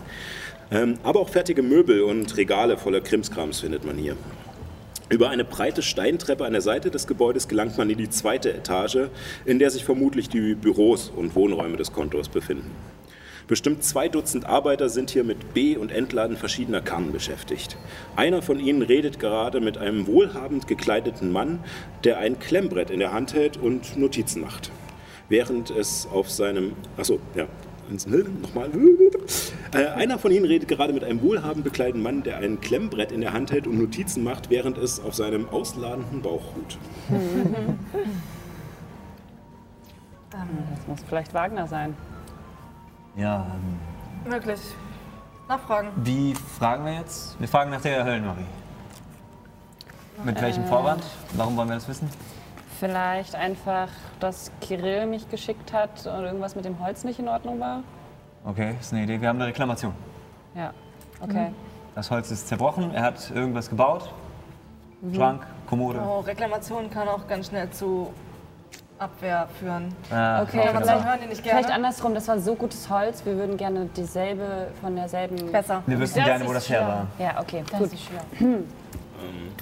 C: Ähm, aber auch fertige Möbel und Regale voller Krimskrams findet man hier. Über eine breite Steintreppe an der Seite des Gebäudes gelangt man in die zweite Etage, in der sich vermutlich die Büros und Wohnräume des Kontors befinden. Bestimmt zwei Dutzend Arbeiter sind hier mit B- und Entladen verschiedener Kannen beschäftigt. Einer von ihnen redet gerade mit einem wohlhabend gekleideten Mann, der ein Klemmbrett in der Hand hält und Notizen macht. während es auf seinem. Achso, ja. Nochmal. Äh, einer von ihnen redet gerade mit einem wohlhabend bekleideten Mann, der ein Klemmbrett in der Hand hält und Notizen macht, während es auf seinem ausladenden Bauch ruht.
E: Das muss vielleicht Wagner sein.
B: Ja, ähm,
I: Möglich. Nachfragen.
B: wie fragen wir jetzt? Wir fragen nach der Höllenmarie. Mit welchem
E: Äh.
B: Vorwand? Warum wollen wir das wissen?
E: Vielleicht einfach, dass Kirill mich geschickt hat und irgendwas mit dem Holz nicht in Ordnung war.
B: Okay, ist eine Idee. Wir haben eine Reklamation.
E: Ja, okay.
B: Das Holz ist zerbrochen, er hat irgendwas gebaut.
E: Mhm.
B: Schrank, Kommode.
I: Oh, Reklamation kann auch ganz schnell zu Abwehr führen.
B: Ah,
E: Okay,
B: okay.
I: Vielleicht hören die nicht
E: Vielleicht
I: gerne.
E: andersrum, das war so gutes Holz, wir würden gerne dieselbe von derselben.
I: Besser.
B: Wir wüssten gerne, wo das her war.
E: Ja, okay,
F: Das
E: gut.
F: ist schlau.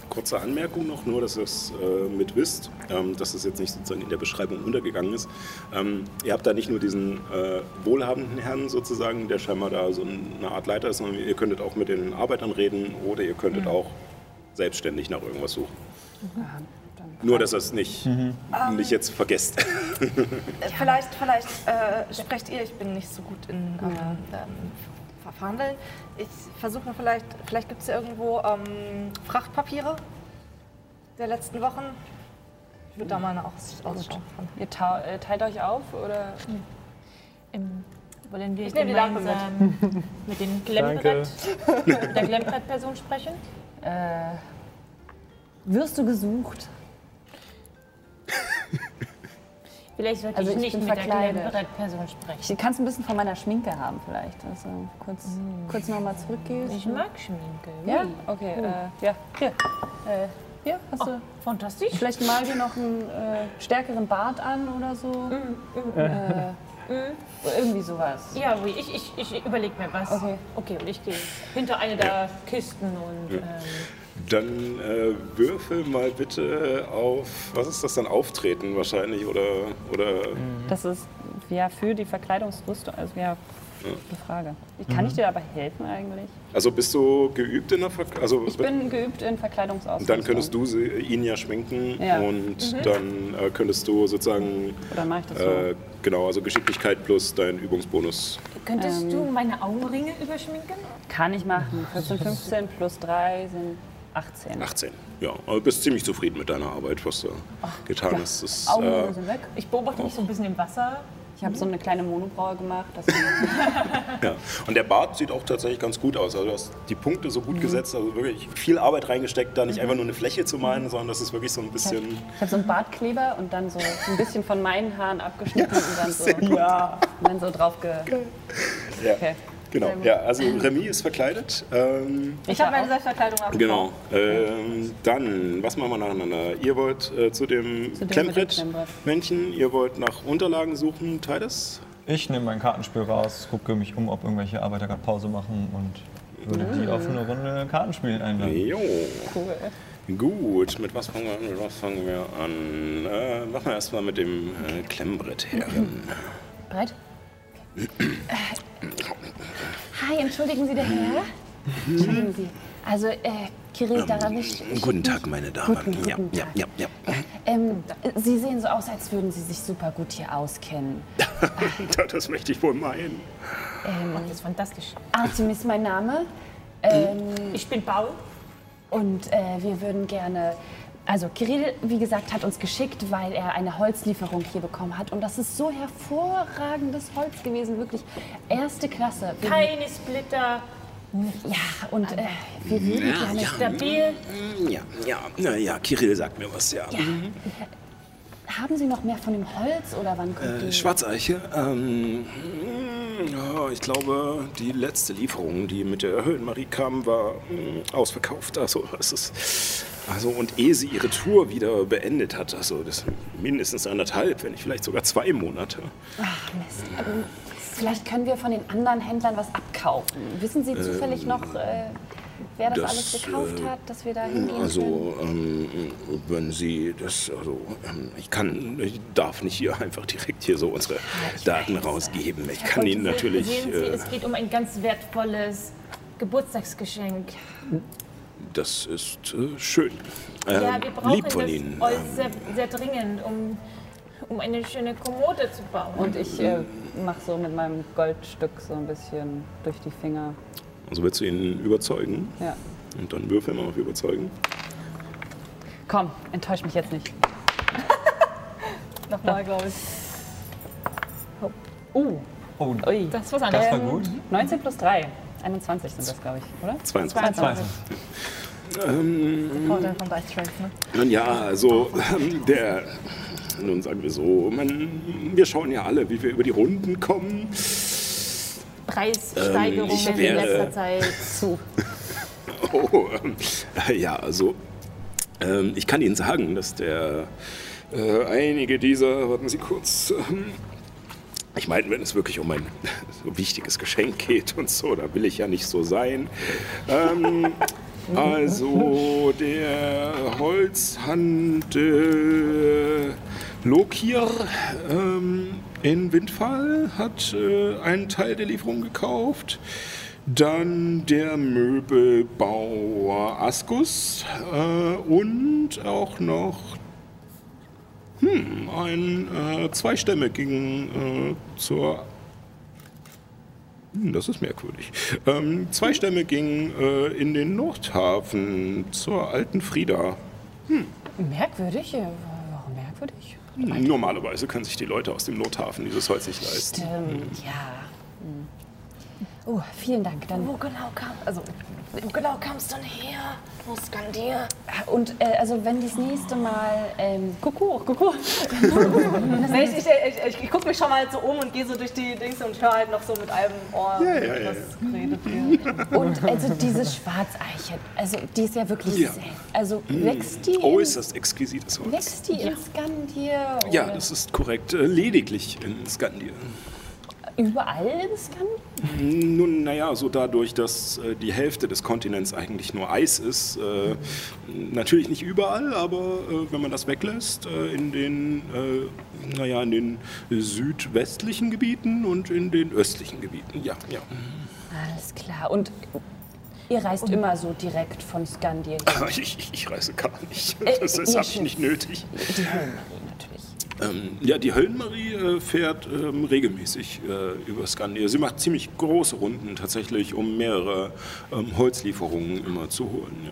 C: Kurze Anmerkung noch, nur dass ihr es äh, mit wisst, ähm, dass es jetzt nicht sozusagen in der Beschreibung untergegangen ist. Ähm, ihr habt da nicht nur diesen äh, wohlhabenden Herrn sozusagen, der scheinbar da so eine Art Leiter ist, sondern ihr könntet auch mit den Arbeitern reden oder ihr könntet auch selbstständig nach irgendwas suchen. Nur, dass ihr es nicht, nicht jetzt vergesst.
I: Äh, Vielleicht, vielleicht äh, sprecht ihr, ich bin nicht so gut in ähm, ähm, Ver- Verhandeln. Ich versuche mal vielleicht, vielleicht gibt es ja irgendwo ähm, Frachtpapiere der letzten Wochen. Ich würde da mal eine Aus Ausschau machen.
E: Ihr äh, teilt euch auf oder?
F: Ähm, wollen wir
I: Ich
F: gemeinsam mit dem Glemmbrett, mit der Glemmbrett-Person sprechen?
E: Äh, wirst du gesucht?
F: Vielleicht sollte
E: Also
F: ich
E: ich
F: nicht mit der
E: verkleidet.
F: Glemmbrett-Person sprechen.
E: Ich kannst ein bisschen von meiner Schminke haben vielleicht. Also kurz, kurz nochmal zurückgehst.
F: Ich mag Schminke.
E: Ja?
F: ui.
E: Okay, äh, ja. Hier. Äh, hier, hast du.
F: Fantastisch.
E: Vielleicht mal dir noch einen äh, stärkeren Bart an oder so. Äh, irgendwie sowas.
F: Ja, oui, ich, ich, ich überlege mir was.
E: Okay.
F: Okay, und ich gehe hinter eine der Kisten und ähm,
C: Dann äh, würfel mal bitte auf, was ist das dann, Auftreten wahrscheinlich oder, oder
E: Das ist ja für die Verkleidungsrüstung. Also ja, eine Frage. Ich, kann ich dir dabei helfen eigentlich?
C: also bist du geübt in der Ver also
E: Ich bin geübt in Verkleidungsausrüstung.
C: Dann könntest du sie, ihn ja schminken
E: Ja.
C: und dann äh, könntest du sozusagen,
E: Oder mache ich das so?
C: äh, genau, also Geschicklichkeit plus dein Übungsbonus.
F: könntest
E: Ähm.
F: du meine Augenringe überschminken?
E: Kann ich machen. 14, 15 plus 3 sind 18.
C: 18. Ja, aber bist ziemlich zufrieden mit deiner Arbeit, was du getan hast. Das,
E: Augen
C: äh,
E: sind weg.
F: Ich beobachte mich so ein bisschen im Wasser.
E: Ich habe so eine kleine Monobraue gemacht. Das
C: ja. Und der Bart sieht auch tatsächlich ganz gut aus. Also du hast die Punkte so
E: Mhm.
C: gut gesetzt, also wirklich viel Arbeit reingesteckt, da nicht einfach nur eine Fläche zu malen, sondern das ist wirklich so ein bisschen.
E: ich habe so einen Bartkleber und dann so ein bisschen von meinen Haaren abgeschnitten und dann so, ja. und dann so drauf ge...
C: Ja.
E: Okay.
C: Genau. Ja, also Remy ist verkleidet. Ähm,
I: Ich habe meine Selbstverkleidung abgebaut.
C: Genau. Ähm, dann, was machen wir nacheinander? Ihr wollt äh, zu dem Klemmbrett-Männchen, ihr wollt nach Unterlagen suchen, Titus?
H: Ich nehme mein Kartenspiel raus, gucke mich um, ob irgendwelche Arbeiter gerade Pause machen und würde die auf eine Runde Kartenspielen einladen.
C: Jo. Gut, mit was fangen wir an? Mit was fangen wir an? Äh, machen wir erstmal mit dem äh, Klemmbrett-Herren.
E: Bereit? Hi, entschuldigen Sie, der Herr? Entschuldigen Sie. Also, äh, Kirill Darawisch.
C: Guten Tag, meine Damen.
E: Guten,
C: ja,
E: guten
C: ja,
E: Tag.
C: ja, ja.
E: Ähm, Sie sehen so aus, als würden Sie sich super gut hier auskennen.
C: Das möchte ich wohl meinen.
F: Das ist fantastisch.
E: Artemis mein Name. Ähm,
F: Ich bin Paul.
E: Und äh, wir würden gerne. Also Kirill, wie gesagt, hat uns geschickt, weil er eine Holzlieferung hier bekommen hat. Und das ist so hervorragendes Holz gewesen, wirklich erste Klasse. Wir,
F: Keine Splitter.
E: ja, und äh, wir würden
C: Ja,
E: gerne.
C: ja.
F: Stabil.
C: Ja, ja, na ja, Kirill sagt mir was, ja.
E: Haben Sie noch mehr von dem Holz oder wann kommt
C: Äh,
E: die?
C: Schwarzeiche, ähm, ja, ich glaube, die letzte Lieferung, die mit der Höhlenmarie kam, war mh, ausverkauft. Also, es ist, also, und ehe sie ihre Tour wieder beendet hat, also das mindestens anderthalb, wenn nicht vielleicht sogar zwei Monate.
E: Ach Mist. Ähm, vielleicht können wir von den anderen Händlern was abkaufen. Wissen Sie zufällig noch, äh, wer das,
C: das,
E: alles gekauft
C: äh,
E: hat, dass wir da hingehen können?
C: Also, ähm, wenn Sie das, also, ähm, ich kann, ich darf nicht hier einfach direkt hier so unsere Daten rausgeben. Ich kann Ihnen natürlich.
F: Sehen Sie,
C: Äh,
F: es geht um ein ganz wertvolles Geburtstagsgeschenk.
C: das ist äh, schön.
F: ja,
C: Ähm,
F: wir brauchen
C: lieb von
F: das
C: Ihnen. Ähm,
F: sehr, sehr dringend, um um eine schöne Kommode zu bauen.
E: Und ich äh, mache so mit meinem Goldstück so ein bisschen durch die Finger.
C: Also willst du ihn überzeugen?
E: Ja.
C: Und dann würfel mal auf Überzeugen.
E: Komm, enttäusch mich jetzt nicht.
I: Nochmal, glaube ich.
E: Uh,
B: Oh,
E: ui.
F: das was
B: das war gut.
E: 19 plus 3. 21 sind das, glaube ich, oder?
C: 22.
B: 22.
C: Ähm,
I: Vorteil von Dice Trace, ne?
C: nun ja, also ähm, der. Nun sagen wir so, man, wir schauen ja alle, wie wir über die Runden kommen.
F: Preissteigerungen
C: Ähm,
F: in letzter Zeit.
E: Zu.
C: Oh, ähm, ja, also ähm, ich kann Ihnen sagen, dass der äh, einige dieser, warten Sie kurz, ähm, ich meine, wenn es wirklich um ein so wichtiges Geschenk geht und so, da will ich ja nicht so sein. Ähm, also der Holzhandel Lokir ähm, in Windfall hat äh, einen Teil der Lieferung gekauft. Dann der Möbelbauer Askus äh, und auch noch hm, ein äh, zweistämmigen äh, zur hm, das ist merkwürdig. Ähm, zwei Stämme gingen äh, in den Nordhafen zur alten Frieda.
E: Merkwürdig? äh, Warum merkwürdig?
C: Normalerweise können sich die Leute aus dem Nordhafen dieses Holz nicht leisten.
E: Ähm, ja. Hm. Oh, vielen Dank. Dann,
I: Wo genau kam, also, wo genau kam's dann her? Wo Skandir?
E: und äh, also wenn das nächste Mal... Ähm, Kuckuck, Kuckuck.
I: Nee, ich, ich, ich, ich, ich gucke mich schon mal so um und gehe so durch die Dings und höre halt noch so mit einem Ohr,
C: Ja, ja, ja,
I: was redet ihr.
E: Und also diese Schwarzeiche, also die ist ja wirklich
C: Ja.
E: selten. Also wächst die, in,
C: Äußerst exquisites Holz.
E: wächst die in Skandir?
C: Ja,
E: oder
C: das ist korrekt. Äh, lediglich in Skandien.
E: Überall in Skandir?
C: Nun, naja, so dadurch, dass äh, die Hälfte des Kontinents eigentlich nur Eis ist. Äh, natürlich nicht überall, aber äh, wenn man das weglässt, äh, in den, äh, naja, in den südwestlichen Gebieten und in den östlichen Gebieten. Ja, ja.
E: Alles klar. Und ihr reist immer so direkt von Skandir her?
C: Ich, ich, ich reise gar nicht.
E: Äh,
C: Das, das habe ich nicht nötig.
E: Die Höllenmarie natürlich.
C: Ähm, ja, die Höllenmarie äh, fährt ähm, regelmäßig äh, über Skandir. Sie macht ziemlich große Runden tatsächlich, um mehrere ähm, Holzlieferungen immer zu holen. Ja.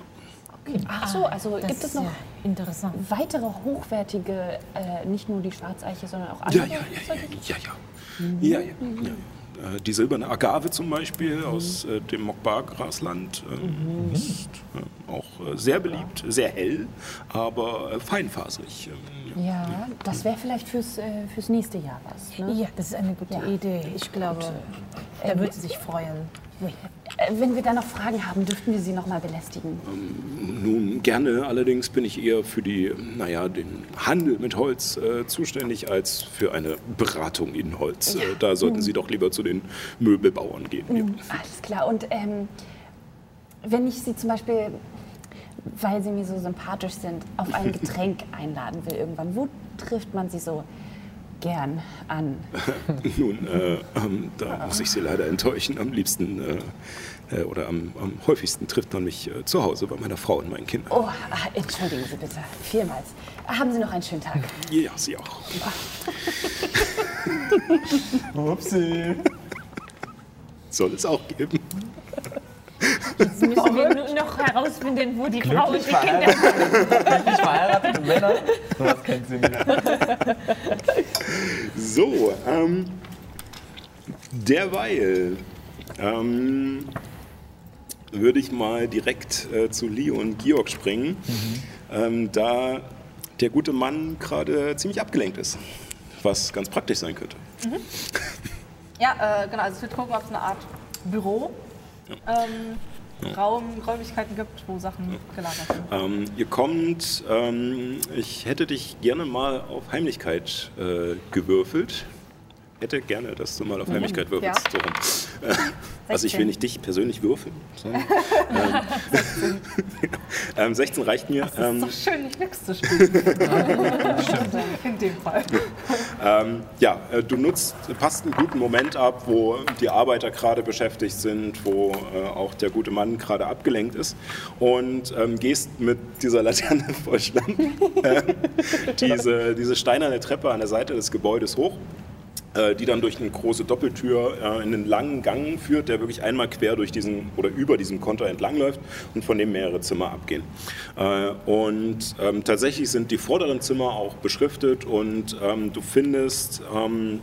E: Ach so, also
F: Das
E: gibt es
F: ist
E: noch
F: ja interessant.
E: weitere hochwertige, äh, nicht nur die Schwarzeiche, sondern auch
C: Ja,
E: andere?
C: ja, ja, ja, ja, ja. ja, ja, ja. Äh, Die silberne Agave zum Beispiel aus äh, dem Mokbar-Grasland äh, ist äh, auch äh, sehr beliebt, sehr hell, aber äh, feinfaserig. Ähm,
E: Ja, das wäre vielleicht fürs, äh, fürs nächste Jahr was. Ne?
F: Ja, das ist eine gute
E: Ja.
F: Idee. Ich glaube, er würde sich freuen.
E: Äh, wenn wir da noch Fragen haben, dürften wir Sie noch mal belästigen.
C: Nun, gerne, allerdings bin ich eher für die, naja, den Handel mit Holz äh, zuständig als für eine Beratung in Holz. Äh, da sollten Sie doch lieber zu den Möbelbauern gehen. Ja.
E: Alles klar. Und ähm, wenn ich Sie zum Beispiel, weil Sie mir so sympathisch sind, auf ein Getränk einladen will irgendwann, wo trifft man Sie so gern an?
C: Nun, äh, ähm, da muss ich Sie leider enttäuschen. Am liebsten äh, äh, oder am, am häufigsten trifft man mich äh, zu Hause bei meiner Frau und meinen Kindern.
E: Oh, ah, entschuldigen Sie bitte. Vielmals. Haben Sie noch einen schönen Tag.
C: Ja, Sie auch.
B: Upsi.
C: Soll es auch geben.
F: Jetzt müssen wir nur noch herausfinden, wo die Frau und die Kinder
B: verheiratet, glücklich verheiratete Männer. Sowas kennt sie nicht.
C: So, ähm, derweil ähm, würde ich mal direkt äh, zu Leo und Georg springen, ähm, da der gute Mann gerade ziemlich abgelenkt ist, was ganz praktisch sein könnte.
I: Ja, äh, genau. Also es wird gucken, ob es eine Art Büro, ähm, Raum, Räumlichkeiten gibt, wo Sachen gelagert sind.
C: Ähm, ihr kommt, ähm, ich hätte dich gerne mal auf Heimlichkeit äh, gewürfelt. Hätte gerne, dass du mal auf Heimlichkeit würfelst.
I: Ja.
C: So. Äh, Also ich will
I: 16.
C: nicht dich persönlich würfeln. So. ähm, ähm, 16 reicht mir.
I: Es ist
C: Ähm,
I: so schön, nicht nix zu spielen. In dem Fall.
C: Ähm, ja, äh, du nutzt, passt einen guten Moment ab, wo die Arbeiter gerade beschäftigt sind, wo äh, auch der gute Mann gerade abgelenkt ist und ähm, gehst mit dieser Laterne voll Schlangen äh, diese, diese steinerne Treppe an der Seite des Gebäudes hoch die dann durch eine große Doppeltür äh, in einen langen Gang führt, der wirklich einmal quer durch diesen oder über diesem Konter entlangläuft und von dem mehrere Zimmer abgehen. Äh, und ähm, tatsächlich sind die vorderen Zimmer auch beschriftet und ähm, du findest ähm,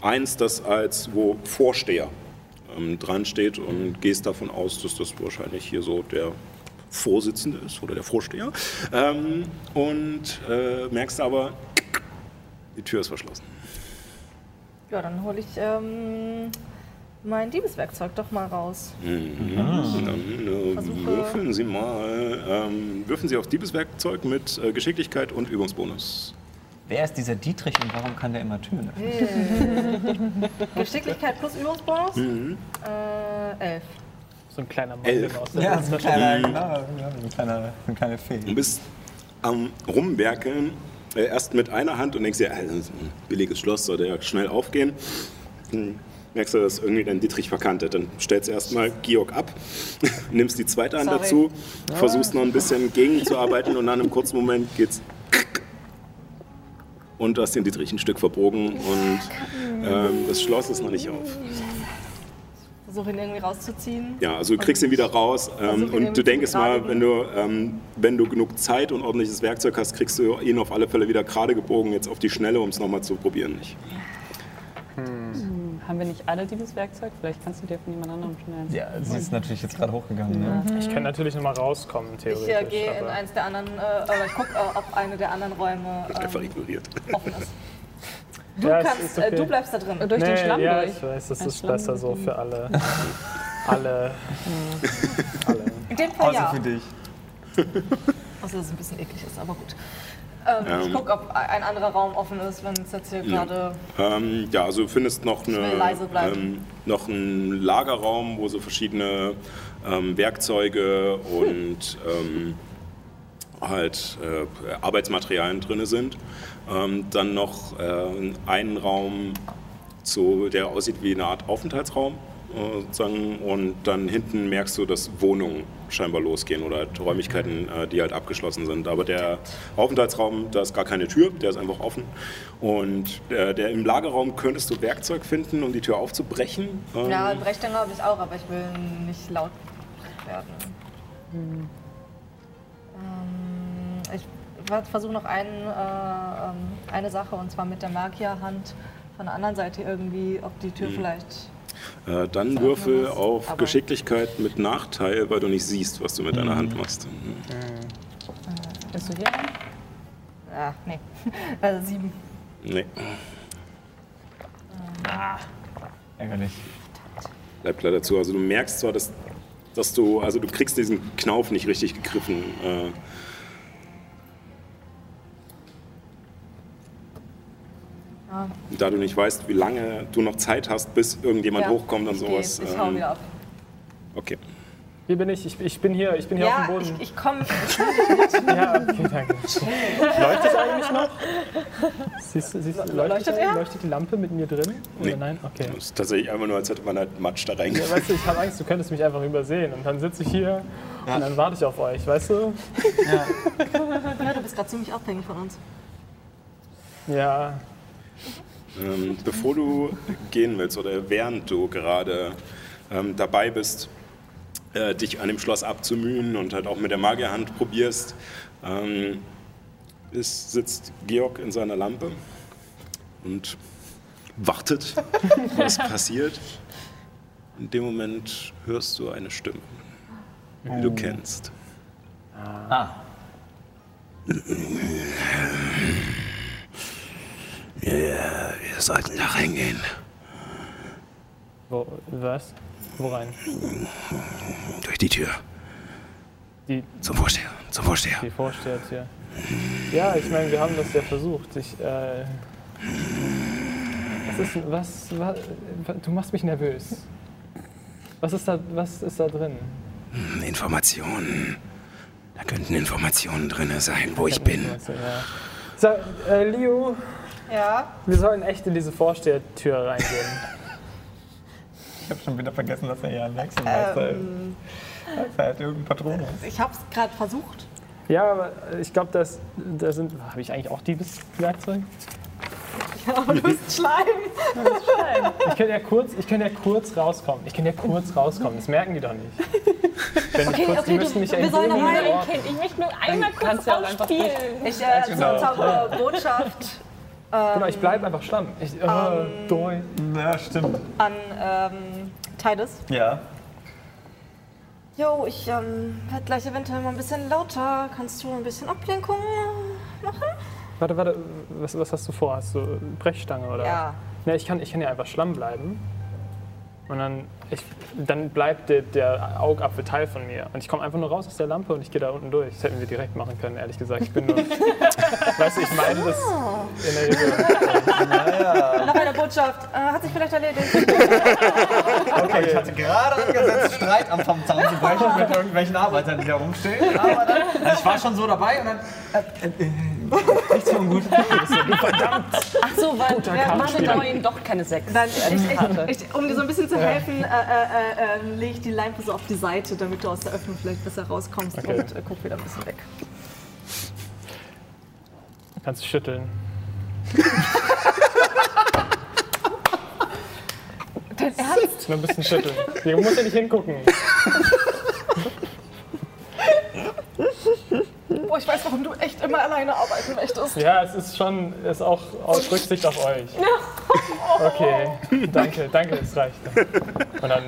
C: eins, das als wo Vorsteher dran steht und gehst davon aus, dass das wahrscheinlich hier so der Vorsitzende ist oder der Vorsteher. Und äh, merkst aber, die Tür ist verschlossen.
I: Ja, dann hole ich ähm, mein Diebeswerkzeug doch mal raus.
C: Mhm. Dann äh,
I: Versuche-
C: würfeln Sie mal, ähm, würfen Sie auf Diebeswerkzeug mit äh, Geschicklichkeit und Übungsbonus.
H: Wer ist dieser Dietrich und warum kann der immer Türen öffnen?
I: Geschicklichkeit plus Übungsbonus?
C: Mhm.
I: Äh, elf.
D: So ein kleiner Mann
C: Elf.
D: aus der
H: Ja, so ein kleiner,
C: Mhm.
H: genau, ja, so ein kleiner, so eine kleine Fee.
C: Du bist am Rumwerkeln, erst mit einer Hand und denkst dir, äh, billiges Schloss, sollte ja schnell aufgehen. Hm. Merkst du, dass irgendwie dein Dietrich verkannt hat. Dann stellst du erstmal Georg ab, nimmst die zweite Hand
I: Sorry.
C: dazu, versuchst noch ein bisschen gegenzuarbeiten und dann im kurzen Moment geht's und du hast den Dietrich ein Stück verbogen und ähm, das Schloss ist noch nicht auf.
I: Versuche ihn irgendwie rauszuziehen.
C: Ja, also du kriegst ihn wieder raus ähm, und du denkst mal, wenn du, ähm, wenn du genug Zeit und ordentliches Werkzeug hast, kriegst du ihn auf alle Fälle wieder gerade gebogen, jetzt auf die Schnelle, um es nochmal zu probieren. Nicht.
G: Haben wir nicht alle dieses Werkzeug? Vielleicht kannst du dir von jemand anderem schnell.
H: Ja, sie ist natürlich jetzt gerade hochgegangen. Ne?
D: Ich kann natürlich noch mal rauskommen,
I: Ich
D: theoretisch.
I: äh, gehe in eins der anderen, äh, oder ich gucke, äh, ob eine der anderen Räume
C: Einfach
I: ähm,
C: ignoriert.
I: offen ist. Du,
D: Ja,
I: kannst, äh,
D: okay.
I: du bleibst da drin.
G: Durch den
D: Nee,
G: Schlamm
D: ja,
G: durch.
D: ich weiß, das
G: Ein
D: ist
G: Schlamm
D: besser so für alle. alle. alle.
I: In dem Fall
H: Außer
I: ja.
H: für dich.
I: Außer dass es ein bisschen eklig ist, aber gut. Ähm, ich
C: Ähm.
I: gucke, ob ein anderer Raum offen ist, wenn es jetzt hier
C: Ja.
I: gerade.
C: Ähm, ja, also du findest noch, eine, ähm, noch einen Lagerraum, wo so verschiedene ähm, Werkzeuge und ähm, halt äh, Arbeitsmaterialien drin sind. Ähm, dann noch äh, einen Raum, so, der aussieht wie eine Art Aufenthaltsraum. äh, Sozusagen. Und dann hinten merkst du, dass Wohnungen scheinbar losgehen oder halt Räumlichkeiten, äh, die halt abgeschlossen sind. Aber der Aufenthaltsraum, da ist gar keine Tür, der ist einfach offen. Und äh, der im Lagerraum könntest du Werkzeug finden, um die Tür aufzubrechen. Ähm,
I: Ja, Brechstange habe ich auch, aber ich will nicht laut werden.
C: Hm.
I: Ähm, ich versuche noch einen, äh, ähm, eine Sache und zwar mit der Magierhand von der anderen Seite irgendwie, ob die. Tür vielleicht.
C: Äh, dann würfel auf
I: Aber-
C: Geschicklichkeit mit Nachteil, weil du nicht siehst, was du mit deiner Hand machst. Mhm.
G: Bist du hier?
I: Ah, nee. äh, sieben.
C: Nee,
H: Ärgerlich.
C: bleibt leider zu. Also du merkst zwar, dass, dass du, also du kriegst diesen Knauf nicht richtig gegriffen. Äh,
I: Ja.
C: da du nicht weißt, wie lange du noch Zeit hast, bis irgendjemand
I: Ja,
C: hochkommt und
I: ich
C: sowas.
I: Geh, ich hau
C: ähm,
I: wieder ab.
C: Okay.
D: Hier bin ich. ich, ich bin hier, ich bin hier auf
I: Ja,
D: dem
I: ich,
D: Boden.
I: ich komme.
D: Ja, okay, danke. Leuchtet eigentlich noch? Siehst du, siehst du, leuchtet,
I: Leuchtet er?
D: leuchtet die Lampe mit mir drin? Oder
C: Nee.
D: nein? Okay.
C: Das ist tatsächlich einfach nur, als hätte man halt Matsch da
D: Ja,
C: reingefahren.
D: weißt du, ich habe Angst, du könntest mich einfach übersehen und dann sitze ich hier und dann warte ich auf euch, weißt du?
I: Ja, du bist gerade ziemlich abhängig von uns.
D: Ja,
C: Ähm, bevor du gehen willst oder während du gerade ähm, dabei bist, äh, dich an dem Schloss abzumühen und halt auch mit der Magierhand probierst, ähm, ist, sitzt Georg in seiner Lampe und wartet, was passiert. In dem Moment hörst du eine Stimme, die du kennst.
H: Ah,
C: Ja, wir sollten da reingehen.
D: wo, was? Wo rein?
C: Durch die Tür.
D: Die,
C: Zum Vorsteher. Zum Vorsteher.
D: die Vorstehertür. Ja, ich meine, wir haben das ja versucht. Ich, äh, Was ist, was, was, du machst mich nervös. Was ist da, was ist da drin?
C: Hm, Informationen. Da könnten Informationen drin sein, wo ich bin.
D: Ja. Sag, äh, Leo,
I: Ja.
D: wir sollen echt in diese Vorstehertür reingehen.
B: Ich habe schon wieder vergessen, dass er ja ein Wechselmeister ist. Das heißt, irgendein Patron ist.
I: Ich hab's gerade versucht.
D: Ja, aber ich glaube, das, da sind. Habe ich eigentlich auch Diebeswerkzeug?
I: Ja, aber du bist Schleim.
D: Ich könnte ja kurz, ich könnte ja kurz rauskommen. Ich könnte ja kurz rauskommen. Das merken die doch nicht. Wenn ich kurz, die müssen mich
I: wir sollen aber
D: orten.
F: Kind, ich möchte nur einmal kurz
G: du ja.
I: Ich äh,
D: Genau.
I: zaubere Botschaft
D: Genau, ich bleibe einfach Schlamm. Ich, oh, doi.
B: Ja, stimmt.
I: an ähm, Titus.
B: Ja.
I: Jo, ich ähm, werde gleich eventuell mal ein bisschen lauter. Kannst du ein bisschen Ablenkung machen?
D: Warte, warte, was, was hast du vor? Hast du Brechstange oder?
I: Ja.
D: Ne, ich kann, ich kann ja einfach Schlamm bleiben. Und dann, ich, dann bleibt der, der Augapfel Teil von mir. Und ich komme einfach nur raus aus der Lampe und ich gehe da unten durch. Das hätten wir direkt machen können, ehrlich gesagt. Ich bin nur. weißt du, ich meine das in der Regel.
I: Nach einer Botschaft. Äh, hat sich vielleicht erledigt.
H: Okay, ich hatte gerade angesetzt, Streit am vom Zaun zu brechen mit irgendwelchen Arbeitern, die da rumstehen. Aber dann, also ich war schon so dabei und dann. Äh, äh, nichts so gut.
G: Ach so, weil wir machen doch keine sechs.
I: Nein, ich, ich, ich, um dir so ein bisschen zu helfen, äh, äh, äh, lege ich die Lampe so auf die Seite, damit du aus der Öffnung vielleicht besser rauskommst
D: Okay.
I: und äh, guck wieder ein bisschen weg.
D: Kannst du schütteln.
I: Dein Ernst?
D: Nur ein bisschen schütteln. Du musst ja nicht hingucken.
I: Boah, ich weiß, warum du echt immer alleine arbeiten möchtest.
D: Ja, es ist schon, ist auch aus Rücksicht auf euch. Okay, danke, danke, es reicht. Und dann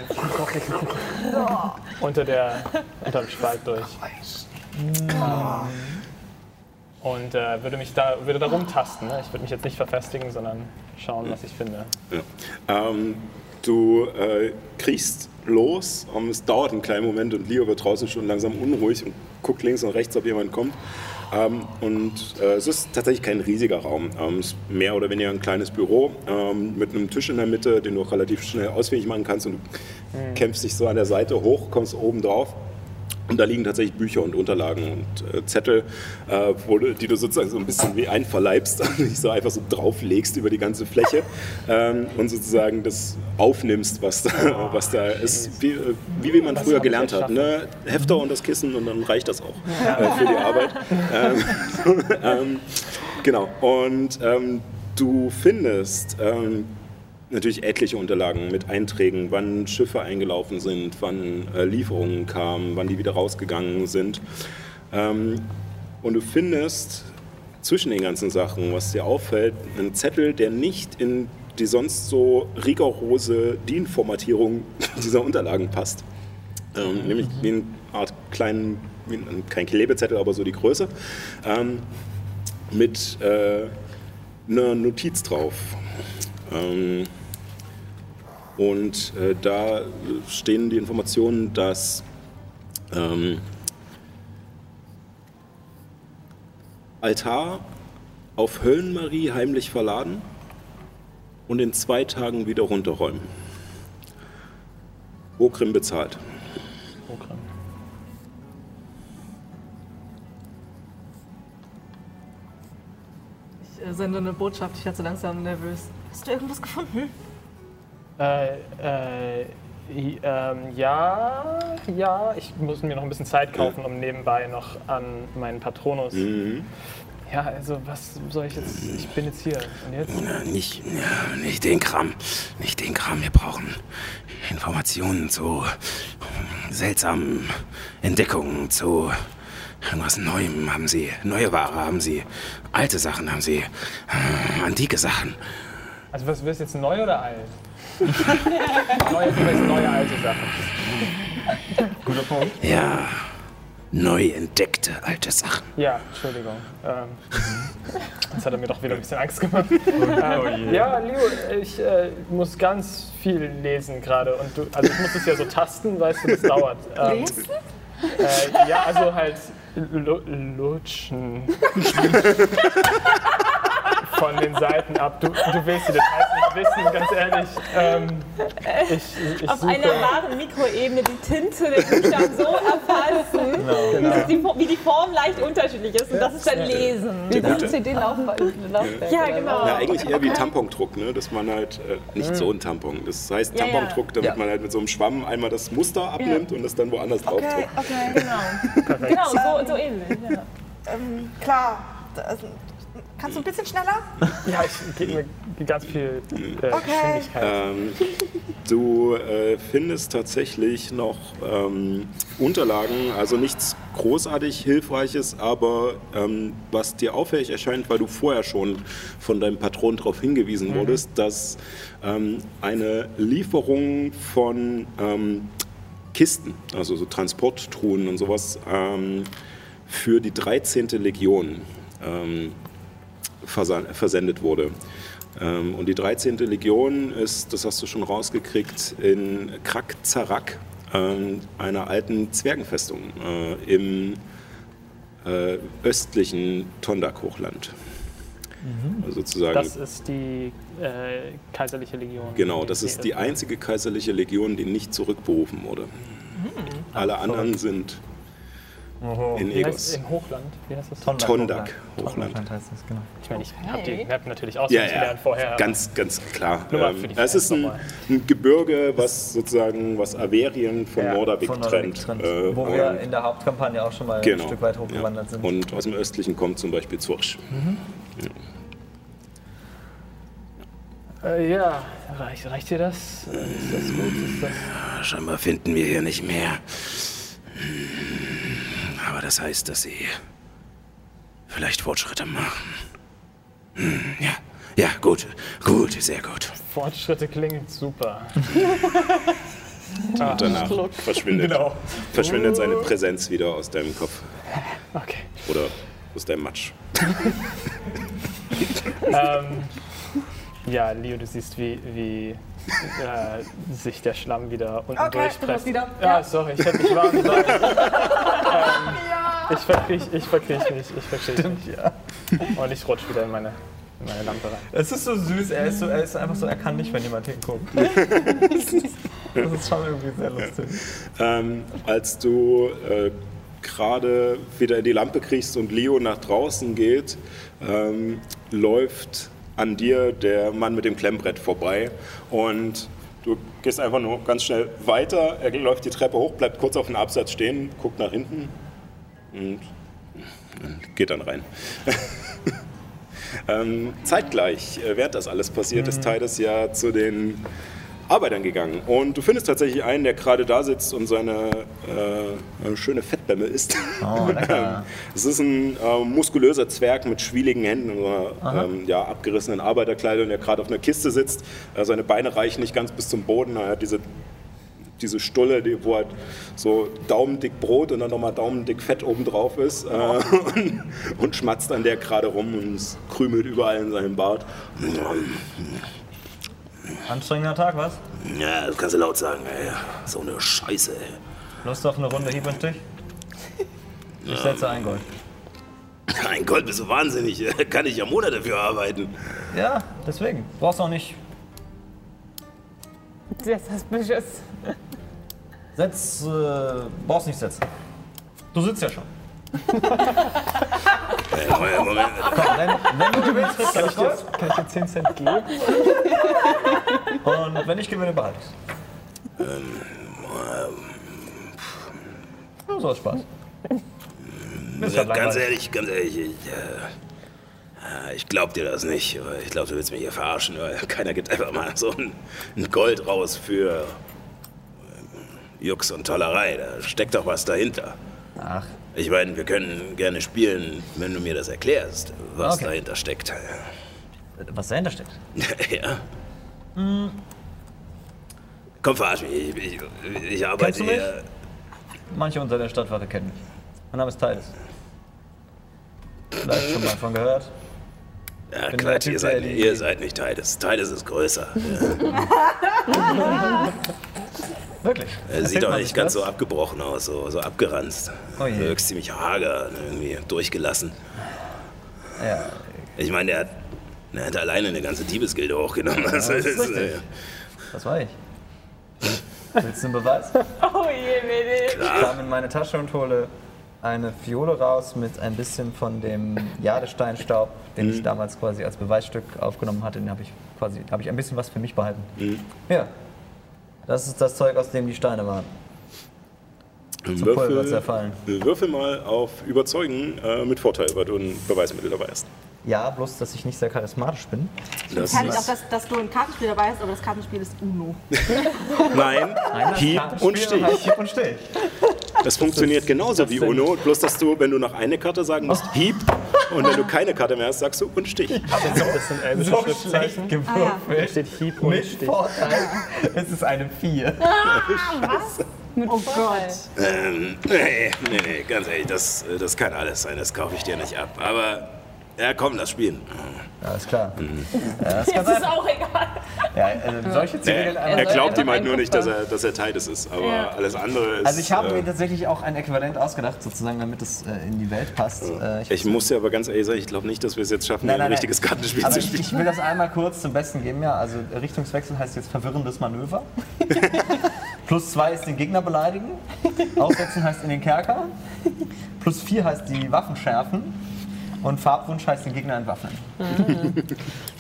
D: unter der, unter dem Spalt durch. Und äh, würde mich da, würde da rumtasten. Ne? Ich würde mich jetzt nicht verfestigen, sondern schauen, was ich finde.
C: Ja. Ähm, du äh, kriechst los, ähm, es dauert einen kleinen Moment und Leo wird draußen schon langsam unruhig und guckt links und rechts, ob jemand kommt. Ähm, und äh, es ist tatsächlich kein riesiger Raum. Ähm, es ist mehr oder weniger ein kleines Büro ähm, mit einem Tisch in der Mitte, den du auch relativ schnell ausfindig machen kannst und du kämpfst dich so an der Seite hoch, kommst oben drauf. Und da liegen tatsächlich Bücher und Unterlagen und äh, Zettel, äh, wo die du sozusagen so ein bisschen wie einverleibst dich so einfach so drauflegst über die ganze Fläche ähm, und sozusagen das aufnimmst, was da, was da ist, wie, äh, wie, wie man
D: Was
C: früher gelernt hat. Ne? Hefter und das Kissen und dann reicht das auch äh, für die Arbeit. Ähm, ähm, genau. Und ähm, du findest ähm, natürlich etliche Unterlagen mit Einträgen, wann Schiffe eingelaufen sind, wann äh, Lieferungen kamen, wann die wieder rausgegangen sind. Ähm, und du findest zwischen den ganzen Sachen, was dir auffällt, einen Zettel, der nicht in die sonst so rigorose DIN-Formatierung dieser Unterlagen passt. Ähm, nämlich wie eine Art kleinen, kein Klebezettel, aber so die Größe, ähm, mit äh, einer Notiz drauf. Ähm, und äh, da stehen die Informationen, dass ähm, Altar auf Höllenmarie heimlich verladen und in zwei Tagen wieder runterräumen. Okrim bezahlt.
D: Programm.
I: Ich äh, sende eine Botschaft, ich werde so langsam nervös. Hast du irgendwas gefunden?
D: Äh, äh, ähm, ja, ja, ich muss mir noch ein bisschen Zeit kaufen, um nebenbei noch an meinen Patronus. Ja, also was soll ich jetzt? Ich bin jetzt hier. Und jetzt?
C: Ja, nicht, ja, nicht den Kram. Nicht den Kram. Wir brauchen Informationen zu seltsamen Entdeckungen, zu irgendwas Neuem haben Sie. Neue Ware haben Sie. Alte Sachen haben Sie. äh, Antike Sachen.
D: Also was willst du jetzt neu oder alt? neue, du willst neue alte Sachen.
B: Guter Punkt.
C: Ja, neu entdeckte alte Sachen.
D: Ja, Entschuldigung. Ähm, jetzt hat er mir doch wieder ein bisschen Angst gemacht. ähm, ja, Leo, ich äh, muss ganz viel lesen gerade. Und du, also ich muss es ja so tasten, weißt du, das dauert. Ähm,
I: Lesen?
D: Äh, ja, also halt lu- lutschen. Von den Seiten ab. Du, du willst die Details nicht wissen, ganz ehrlich. Ähm, ich, ich
F: Auf
D: suche,
F: einer wahren Mikroebene die Tinte der Buchstaben so erfassen,
D: genau.
F: dass die, wie die Form leicht unterschiedlich ist. Und das ist dann Lesen.
E: Wie so ein CD-Laufwerk.
F: Ja, genau.
C: Ja, eigentlich eher wie Tampondruck, ne? dass man halt, äh, nicht so ein Tampon, das heißt. Tampondruck, damit
H: Ja.
C: man halt mit so einem Schwamm einmal das Muster abnimmt und das dann woanders drauf
I: Okay,
C: druckt.
I: okay.
F: Genau, genau so, so ähnlich. Ja.
I: Ähm, klar. Das, kannst du ein bisschen schneller?
D: Ja, ich gebe mir ganz viel äh,
I: Okay.
D: Geschwindigkeit.
C: Ähm, du äh, findest tatsächlich noch ähm, Unterlagen, also nichts großartig Hilfreiches, aber ähm, was dir auffällig erscheint, weil du vorher schon von deinem Patron darauf hingewiesen wurdest, dass ähm, eine Lieferung von ähm, Kisten, also so Transporttruhen und sowas, ähm, für die 13. Legion ähm, versendet wurde. Ähm, und die 13. Legion ist, das hast du schon rausgekriegt, in Krak Zarak, ähm, einer alten Zwergenfestung äh, im äh, östlichen Tondak-Hochland. Also sozusagen,
D: Das ist die äh, kaiserliche Legion.
C: genau, das ist die einzige kaiserliche Legion, die nicht zurückberufen wurde. Alle anderen sind in
D: Wie heißt,
C: Egos.
D: Im Hochland. Wie heißt das?
H: Tondak.
C: Tondak, Hochland.
H: Hochland heißt das, genau.
D: Ich meine, ich habe die Map natürlich
C: Ja,
D: auswendig
C: ja,
D: gelernt vorher.
C: ganz, ganz klar.
D: Nur mal
C: Ähm,
D: für die
C: es
D: Fans
C: ist ein,
D: nochmal.
C: ein Gebirge, was sozusagen was Averien von
H: Ja,
C: Nordavik
H: von
C: trennt.
H: trennt.
C: Äh,
H: Wo wir in der Hauptkampagne auch schon mal
C: genau,
H: ein Stück weit
C: ja.
H: hochgewandert sind.
C: Und aus dem Östlichen kommt zum Beispiel Zursch.
D: Äh, ja, reicht, reicht dir das? Äh, Ist das gut? Ist das
C: Scheinbar finden wir hier nicht mehr. Hm, Aber das heißt, dass sie vielleicht Fortschritte machen. Hm, Ja, ja, gut, gut, sehr gut.
D: Fortschritte klingt super.
C: Und danach verschwindet,
D: Genau.
C: verschwindet seine Präsenz wieder aus deinem Kopf
D: Okay.
C: oder aus deinem Matsch.
D: Ähm, ja, Leo, du siehst, wie, wie äh, sich der Schlamm wieder unten
I: Okay,
D: durchpresst.
I: wieder.
D: Ja, sorry, ich hätte mich warnen sollen. ähm, ich verkriech, ich verkriech mich, ich verkriech mich.
H: ja.
D: Und ich rutsch wieder in meine, in meine Lampe rein.
H: Es ist so süß, er ist, so, er ist einfach so, er kann nicht, wenn jemand hinguckt. das ist schon irgendwie sehr lustig.
C: Ähm, als du äh, gerade wieder in die Lampe kriegst und Leo nach draußen geht, ähm, läuft an dir der Mann mit dem Klemmbrett vorbei und du gehst einfach nur ganz schnell weiter. Er läuft die Treppe hoch, bleibt kurz auf dem Absatz stehen, guckt nach hinten und geht dann rein. ähm, zeitgleich, äh, während das alles passiert, ist Titus ja zu den Arbeitern gegangen. Und du findest tatsächlich einen, der gerade da sitzt und seine äh, eine schöne Fettbämme isst.
H: Oh.
C: Es ist ein äh, muskulöser Zwerg mit schwieligen Händen und einer ähm, ja, abgerissenen Arbeiterkleidung, der gerade auf einer Kiste sitzt. Äh, seine Beine reichen nicht ganz bis zum Boden. Er hat diese, diese Stulle, die, wo halt so daumendick Brot und dann nochmal daumendick Fett oben drauf ist. Äh, und, und schmatzt an der gerade rum und krümelt überall in seinem Bart.
H: Anstrengender Tag, was?
C: Ja, das kannst du laut sagen, ey. So eine Scheiße, ey.
H: Lust auf eine Runde Hieb und Stich? Ich setze ein Gold.
C: Ein Gold, bist du wahnsinnig. Kann ich ja Monate für arbeiten.
H: Ja, deswegen. Brauchst auch nicht.
F: Sehr suspicious.
H: Setz, äh, brauchst nicht setzen. Du sitzt ja schon. Komm, wenn, wenn du gewinnst, du das Gold.
D: Kann ich dir 10 Cent geben?
H: Und wenn ich gewinne, behalte ich's. Ja, so hat Spaß. Ja
C: Ganz ehrlich, ganz ehrlich, ich, äh, äh, ich glaub dir das nicht. Ich glaube, du willst mich hier verarschen. Weil keiner gibt einfach mal so ein, ein Gold raus für ähm, Jux und Tollerei. Da steckt doch was dahinter.
H: Ach,
C: Ich meine, wir können gerne spielen, wenn du mir das erklärst, was
H: Okay.
C: dahinter steckt.
H: was dahinter steckt.
C: ja. Komm, verarsch mich. Ich, ich, ich arbeite
H: Kennst du mich?
C: hier.
H: Manche unter der Stadtwarte kennen mich. Mein Name ist Titus. Vielleicht schon mal von gehört.
C: Ja,
H: Bin
C: Quatsch, ihr seid, ihr seid nicht Titus. Titus ist größer. Ja.
H: Wirklich.
C: Er
H: Erzählt
C: sieht doch nicht ganz
H: das?
C: so abgebrochen aus, so, so abgeranzt.
H: Oh je.
C: Wirkt ziemlich hager, irgendwie durchgelassen.
H: Ja,
C: Ich meine, der hat Er hat alleine eine ganze Diebesgilde hochgenommen. Das
H: das ist
C: ist,
H: richtig.
C: äh,
H: Das war ich. Willst du einen Beweis?
F: Oh je, Mädel.
H: Ich kam in meine Tasche und hole eine Fiole raus mit ein bisschen von dem Jadesteinstaub, den ich damals quasi als Beweisstück aufgenommen hatte. Den habe ich quasi, habe ich ein bisschen was für mich behalten. Ja. Das ist das Zeug, aus dem die Steine waren. Zu Pulver zerfallen.
C: würfel mal auf Überzeugen äh, mit Vorteil, weil du ein Beweismittel dabei hast.
H: Ja, bloß, dass ich nicht sehr charismatisch bin.
C: Das
I: Kann ich auch, dass, dass du ein Kartenspiel dabei hast, aber das Kartenspiel ist Uno.
C: nein, Hieb und Stich.
H: Hieb und Stich.
C: Das funktioniert genauso wie Uno, bloß dass du, wenn du noch eine Karte sagen musst, Hieb, und wenn du keine Karte mehr hast, sagst du und Stich.
D: Das sind elbische
H: So
D: Schriftzeichen.
H: schlecht
I: Ah, ja.
H: gewürfelt.
D: Steht Hieb und
H: Mit
D: Stich.
H: Vorteil. Es ist eine 4.
I: Oh Gott.
C: Ähm, nee, nee, nee, ganz ehrlich, das, das kann alles sein, das kaufe ich dir nicht ab. Aber, ja komm, lass spielen.
H: Alles klar.
C: Mhm.
H: Ja, das
F: Jetzt ist auch egal.
H: Ja, also solche
C: Er,
H: Ziele
C: er
E: soll
C: glaubt ihm halt nur nicht, dass er, dass er Teil des ist, aber
F: Ja.
C: alles andere ist...
H: Also ich habe
C: äh,
H: mir tatsächlich auch ein Äquivalent ausgedacht, sozusagen, damit es äh, in die Welt passt. Äh,
C: Ich muss dir aber ganz ehrlich sagen, ich glaube nicht, dass wir es jetzt schaffen, ein richtiges Kartenspiel
H: Aber
C: zu
H: ich,
C: spielen.
H: ich will das einmal kurz zum Besten geben, ja. Also Richtungswechsel heißt jetzt verwirrendes Manöver. Plus zwei ist den Gegner beleidigen. Aussetzen heißt in den Kerker. Plus vier heißt die Waffen schärfen. Und Farbwunsch heißt den Gegner entwaffnen.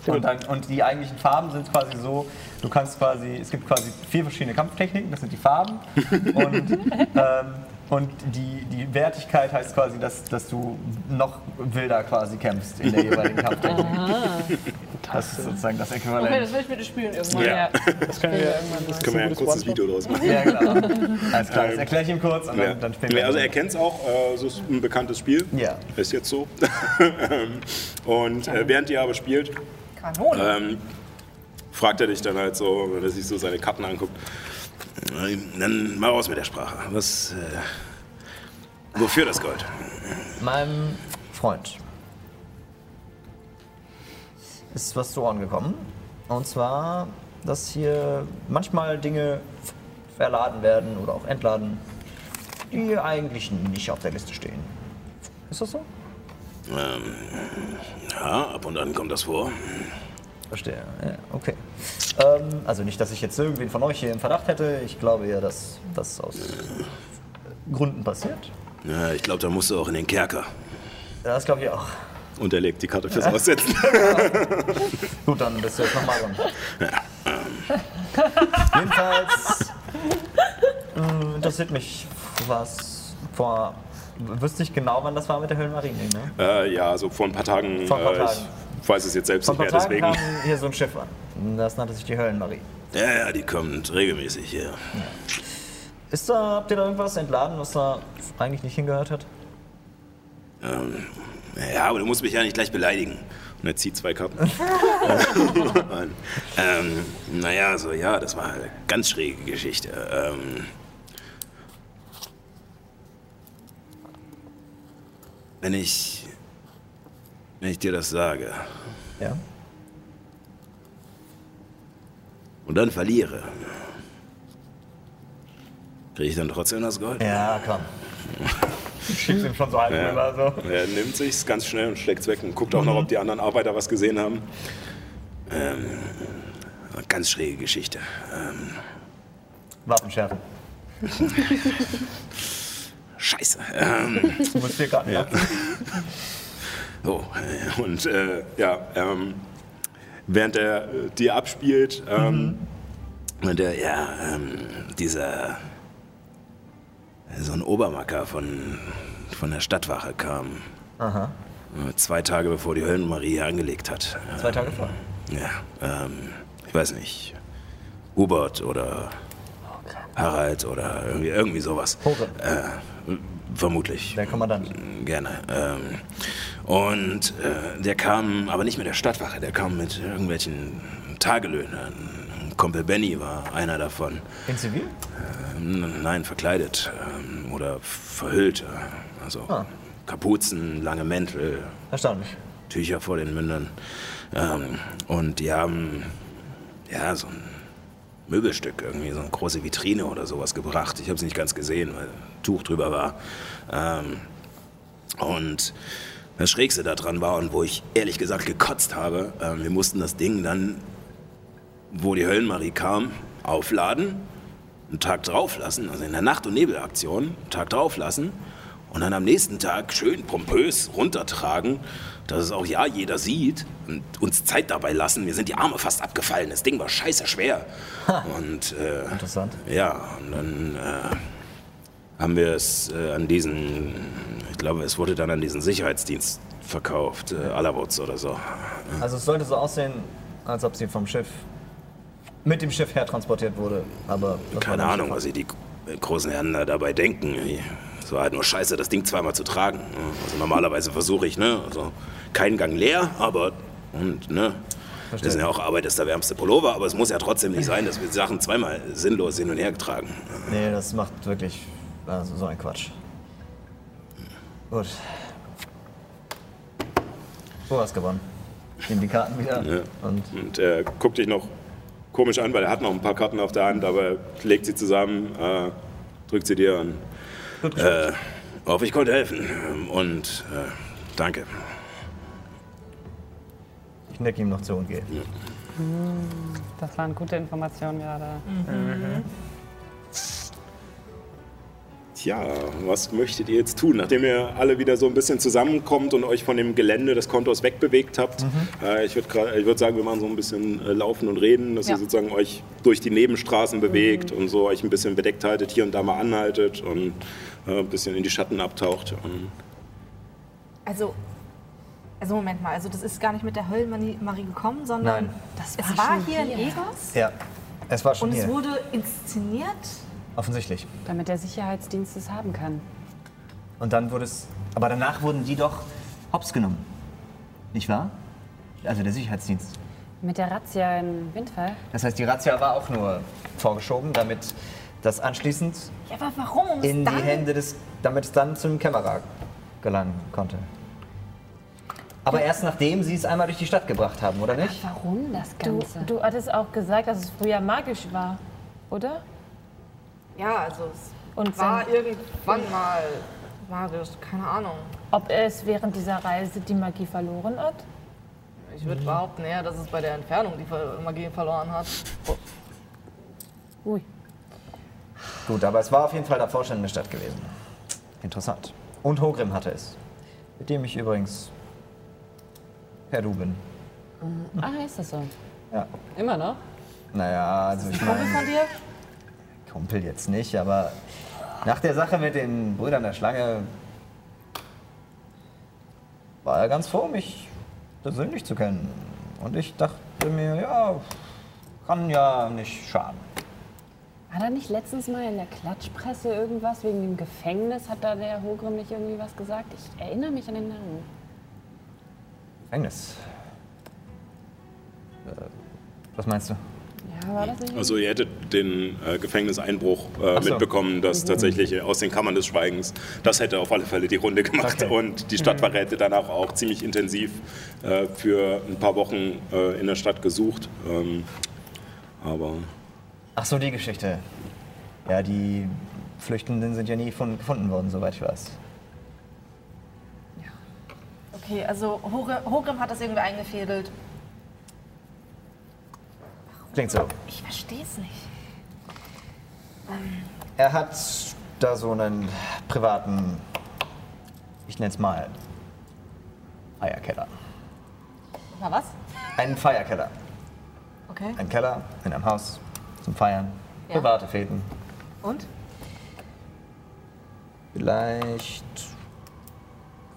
H: und, dann, und die eigentlichen Farben sind quasi so, du kannst quasi, es gibt quasi vier verschiedene Kampftechniken, das sind die Farben. Und, ähm, und die, die Wertigkeit heißt quasi, dass, dass du noch wilder quasi kämpfst in der jeweiligen Kampftechnik. Das ist sozusagen das
F: Okay,
H: Äquivalent.
F: das will ich bitte spielen irgendwann.
C: Ja.
D: Das können wir irgendwann. Das
C: Können wir ja ein kurzes Video draus machen.
H: Ja, genau. Alles klar, das erkläre ich ihm kurz und
C: Ja.
H: dann, dann spielen wir.
C: also er kennt es auch, äh, es ist ein bekanntes Spiel.
H: Ja.
C: Ist jetzt so. und äh, während ihr aber spielt,
I: Kanone.
C: ähm, fragt er dich dann halt so, wenn er sich so seine Karten anguckt. äh, Dann mal raus mit der Sprache. Was, äh, wofür das Gold?
H: Meinem Freund ist was zu Ohren gekommen. Und zwar, dass hier manchmal Dinge verladen werden oder auch entladen, die eigentlich nicht auf der Liste stehen. Ist das so?
C: Ja, ab und an kommt das vor.
H: Verstehe. Ja, okay. Ähm, also nicht, dass ich jetzt irgendwen von euch hier im Verdacht hätte. Ich glaube eher, dass das aus Gründen passiert.
C: Ja, ich glaube, da musst du auch in den Kerker.
H: Das glaube ich auch.
C: Und er legt die Karte fürs Aussetzen.
H: Gut, dann bist du jetzt nochmal dran. Jedenfalls äh, interessiert mich, was vor. Du wüsst nicht genau, wann das war mit der Höhlenmarine, ne?
C: äh, ja, so vor ein paar Tagen.
H: Vor ein paar
C: äh,
H: Tagen.
C: Ich weiß es jetzt selbst
H: Vor ein
C: nicht
H: paar
C: mehr,
H: Tagen
C: deswegen.
H: kam hier so ein Schiff an. Das nannte sich die Höllenmarie.
C: Ja, ja, die kommt regelmäßig hier.
H: Ist da, habt ihr da irgendwas entladen, was da eigentlich nicht hingehört hat?
C: Ähm, ja, aber du musst mich ja nicht gleich beleidigen. Und er zieht zwei Karten. Und, ähm, naja, so, ja, das war eine ganz schräge Geschichte. Ähm, wenn ich. Wenn ich dir das sage
H: Ja.
C: und dann verliere, kriege ich dann trotzdem das Gold?
H: Ja, komm. Schickst ihm schon so halb
C: Ja.
H: rüber, so.
C: Er nimmt sich's ganz schnell und schlägt's weg und guckt auch noch, ob die anderen Arbeiter was gesehen haben. Ähm, ganz schräge Geschichte. Ähm,
H: Waffenschärfe.
C: scheiße. Ähm,
H: Du musst vier Karten
C: Ja. so, äh, und äh, ja, ähm, während er äh, dir abspielt, ähm, und er, ja, ähm, dieser, so ein Obermacker von, von der Stadtwache kam.
H: Aha.
C: äh, Zwei Tage bevor die Höllenmarie hier angelegt hat.
H: Zwei Tage vor.
C: Ja, ähm, ich weiß nicht. Hubert oder Harald oder irgendwie, irgendwie sowas.
H: Hore.
C: Äh, vermutlich.
H: Der Kommandant.
C: Gerne. Ähm, und äh, der kam aber nicht mit der Stadtwache, der kam mit irgendwelchen Tagelöhnern. Kumpel Benny war einer davon.
H: In Zivil?
C: Ähm, nein, verkleidet ähm, oder verhüllt. Also
H: Ah.
C: Kapuzen, lange Mäntel,
H: Erstaunlich.
C: Tücher vor den Mündern. Ähm, und die haben ja so ein Möbelstück, irgendwie so eine große Vitrine oder sowas gebracht. Ich habe es nicht ganz gesehen, weil ein Tuch drüber war. Ähm, und Das Schrägste daran war und wo ich ehrlich gesagt gekotzt habe, äh, wir mussten das Ding dann, wo die Höllenmarie kam, aufladen, einen Tag drauf lassen, also in der Nacht- und Nebelaktion, einen Tag drauf lassen und dann am nächsten Tag schön pompös runtertragen, dass es auch ja jeder sieht und uns Zeit dabei lassen. Mir sind die Arme fast abgefallen, das Ding war scheiße schwer. Und äh,
H: Interessant.
C: ja, und dann äh, haben wir es äh, an diesen, ich glaube, es wurde dann an diesen Sicherheitsdienst verkauft, äh, Alavutz oder so.
H: Also es sollte so aussehen, als ob sie vom Schiff mit dem Schiff her transportiert wurde. Aber das
C: Keine Ahnung, was sie die großen Herren da dabei denken. Es war halt nur scheiße, das Ding zweimal zu tragen. Also normalerweise versuche ich, ne, also keinen Gang leer, aber und ne. Wir wissen ja auch, Arbeit ist der wärmste Pullover, aber es muss ja trotzdem nicht sein, dass wir Sachen zweimal sinnlos hin und her tragen.
H: Fall. Nee, das macht wirklich also so ein Quatsch. Gut. Du hast gewonnen. Ich nehme die Karten wieder.
C: Ja.
H: Und
C: Und er guckt dich noch komisch an, weil er hat noch ein paar Karten auf der Hand, aber legt sie zusammen, äh, drückt sie dir und äh, hoffe, ich konnte helfen. Und äh, danke.
H: Ich necke ihm noch zu und gehe.
J: Das waren gute Informationen gerade.
C: Tja, was möchtet ihr jetzt tun, nachdem ihr alle wieder so ein bisschen zusammenkommt und euch von dem Gelände des Kontors wegbewegt habt? Äh, ich würde ich würd sagen, wir machen so ein bisschen äh, Laufen und Reden, dass
E: Ja.
C: ihr sozusagen euch durch die Nebenstraßen bewegt und so euch ein bisschen bedeckt haltet, hier und da mal anhaltet und äh, ein bisschen in die Schatten abtaucht. Und
I: Also, also Moment mal, also das ist gar nicht mit der Höllenmarie gekommen, sondern
H: Nein.
I: das
E: war
I: es war
E: schon
I: hier in
E: hier.
I: Egos
H: Ja, es war schon
I: und es
H: hier.
I: wurde inszeniert.
H: Offensichtlich.
J: Damit der Sicherheitsdienst es haben kann.
H: Und dann wurde es. Aber danach wurden die doch hops genommen. Nicht wahr? Also der Sicherheitsdienst.
J: Mit der Razzia in Windfall.
H: Das heißt, die Razzia war auch nur vorgeschoben, damit das anschließend
I: Ja, aber warum? Um
H: in
I: dann,
H: die Hände des. damit es dann zum Kämmerer gelangen konnte. Aber erst nachdem sie es einmal durch die Stadt gebracht haben, oder nicht?
J: Warum das
F: Du,
J: Ganze?
F: du hattest auch gesagt, dass es früher magisch war, oder?
I: Ja, also es
F: Und
I: war irgendwann mal magisch, keine Ahnung.
F: ob es während dieser Reise die Magie verloren hat?
K: Ich würde behaupten eher, dass es bei der Entfernung die Magie verloren hat.
F: Ui.
H: Gut, aber es war auf jeden Fall davor schon in der Stadt gewesen. Interessant. Und Hogrim hatte es. Mit dem ich übrigens per Du bin.
J: Ach, ist das so?
H: Ja.
J: Immer noch?
H: Naja, also ich meine.
I: Von dir?
H: Kumpel jetzt nicht, aber nach der Sache mit den Brüdern der Schlange war er ganz froh, mich persönlich zu kennen. Und ich dachte mir, ja, kann ja nicht schaden.
J: War da nicht letztens mal in der Klatschpresse irgendwas wegen dem Gefängnis? Hat da der Hogrim nicht irgendwie was gesagt? Ich erinnere mich an den Namen.
H: Gefängnis. Äh, was meinst du?
J: Ja, war das nicht?
C: Also ihr hättet den äh, Gefängniseinbruch äh,
H: so.
C: mitbekommen, dass tatsächlich äh, aus den Kammern des Schweigens, das hätte auf alle Fälle die Runde gemacht
H: Okay.
C: und die Stadtwache hätte danach auch ziemlich intensiv äh, für ein paar Wochen äh, in der Stadt gesucht. Ähm, aber
H: Ach so, die Geschichte. Ja, die Flüchtenden sind ja nie von, gefunden worden, soweit ich weiß.
I: Okay, also Hogrim hat das irgendwie eingefädelt.
H: Klingt so.
I: Ich verstehe es nicht.
H: Er hat da so einen privaten, ich nenne es mal, Eierkeller.
I: Na was?
H: Einen Feierkeller.
I: Okay.
H: Ein Keller in einem Haus zum Feiern.
I: Ja.
H: Private Fäden.
I: Und?
H: Vielleicht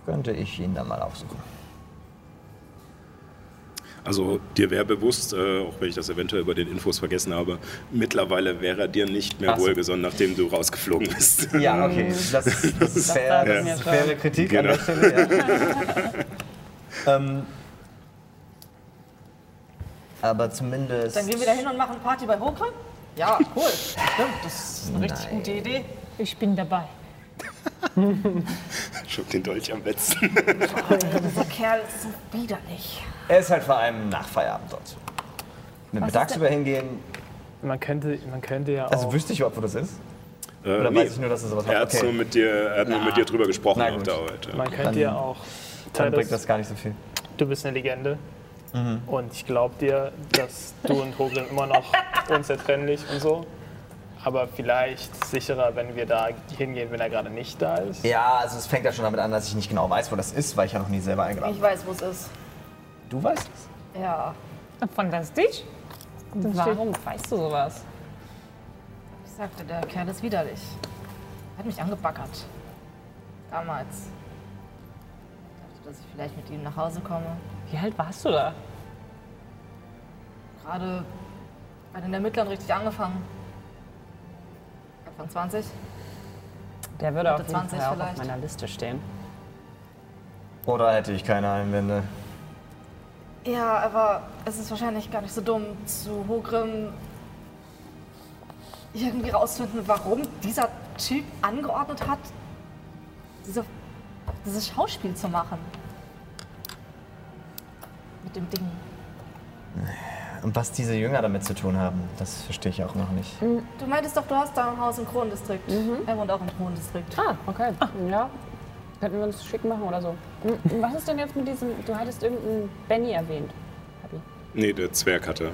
H: könnte ich ihn dann mal aufsuchen.
C: Also dir wäre bewusst, äh, auch wenn ich das eventuell bei den Infos vergessen habe, mittlerweile wäre er dir nicht mehr
H: so.
C: wohlgesonnen, nachdem du rausgeflogen bist.
H: Ja, okay. Das, das ist fair, das
J: schon.
H: faire Kritik
C: Genau.
H: an der Stelle. Ja. ähm, aber zumindest.
I: Dann gehen wir da hin und machen Party bei Hogrim? Ja, cool. Stimmt, das ist eine richtig
H: Nein.
I: gute Idee.
F: Ich bin dabei.
C: Schob den Dolch am letzten.
I: Dieser Kerl ist so widerlich.
H: Er ist halt vor allem nach Feierabend dort. Mit Mittagsüber hingehen.
D: Man könnte, man könnte ja auch.
H: Also wüsste ich überhaupt, wo das ist?
C: Äh,
H: Oder weiß ich nur, dass er sowas
C: er
H: hat? Okay.
C: nur mit dir, er hat nur mit dir drüber gesprochen
H: Na
C: auf
H: gut.
C: der Arbeit. ja.
D: man könnte ja auch
H: dann bringt das gar nicht so viel.
D: du bist eine Legende.
H: Mhm.
D: Und ich glaube dir, dass du und Hogrim immer noch unzertrennlich und so. Aber vielleicht sicherer, wenn wir da hingehen, wenn er gerade nicht da ist.
H: Ja, also es fängt ja schon damit an, dass ich nicht genau weiß, wo das ist, weil ich ja noch nie selber eingeladen
I: Ich weiß, wo es ist.
H: Du weißt es?
I: Ja.
F: Fantastisch.
E: Warum weißt du sowas?
I: Ich sagte, der Kerl ist widerlich. Er hat mich angebaggert. Damals. Ich dachte, dass ich vielleicht mit ihm nach Hause komme.
E: Wie alt warst du da?
I: Gerade bei den Ermittlern richtig angefangen. Anfang 20.
E: Der würde auf jeden
I: 20
E: Fall auch
I: vielleicht.
E: auf meiner Liste stehen.
H: Oder hätte ich keine Einwände?
I: Ja, aber es ist wahrscheinlich gar nicht so dumm, zu Hogrim irgendwie rausfinden, warum dieser Typ angeordnet hat, diese, dieses Schauspiel zu machen. Mit dem Ding.
H: Und was diese Jünger damit zu tun haben, das verstehe ich auch noch nicht.
I: Du meintest doch, du hast da ein Haus im Kronendistrikt. Er wohnt auch im Kronendistrikt.
E: Ah, okay. Ja. Könnten wir uns schick machen oder so. Was ist denn jetzt mit diesem, du hattest irgendeinen Benny erwähnt.
C: Nee, der Zwerg hatte.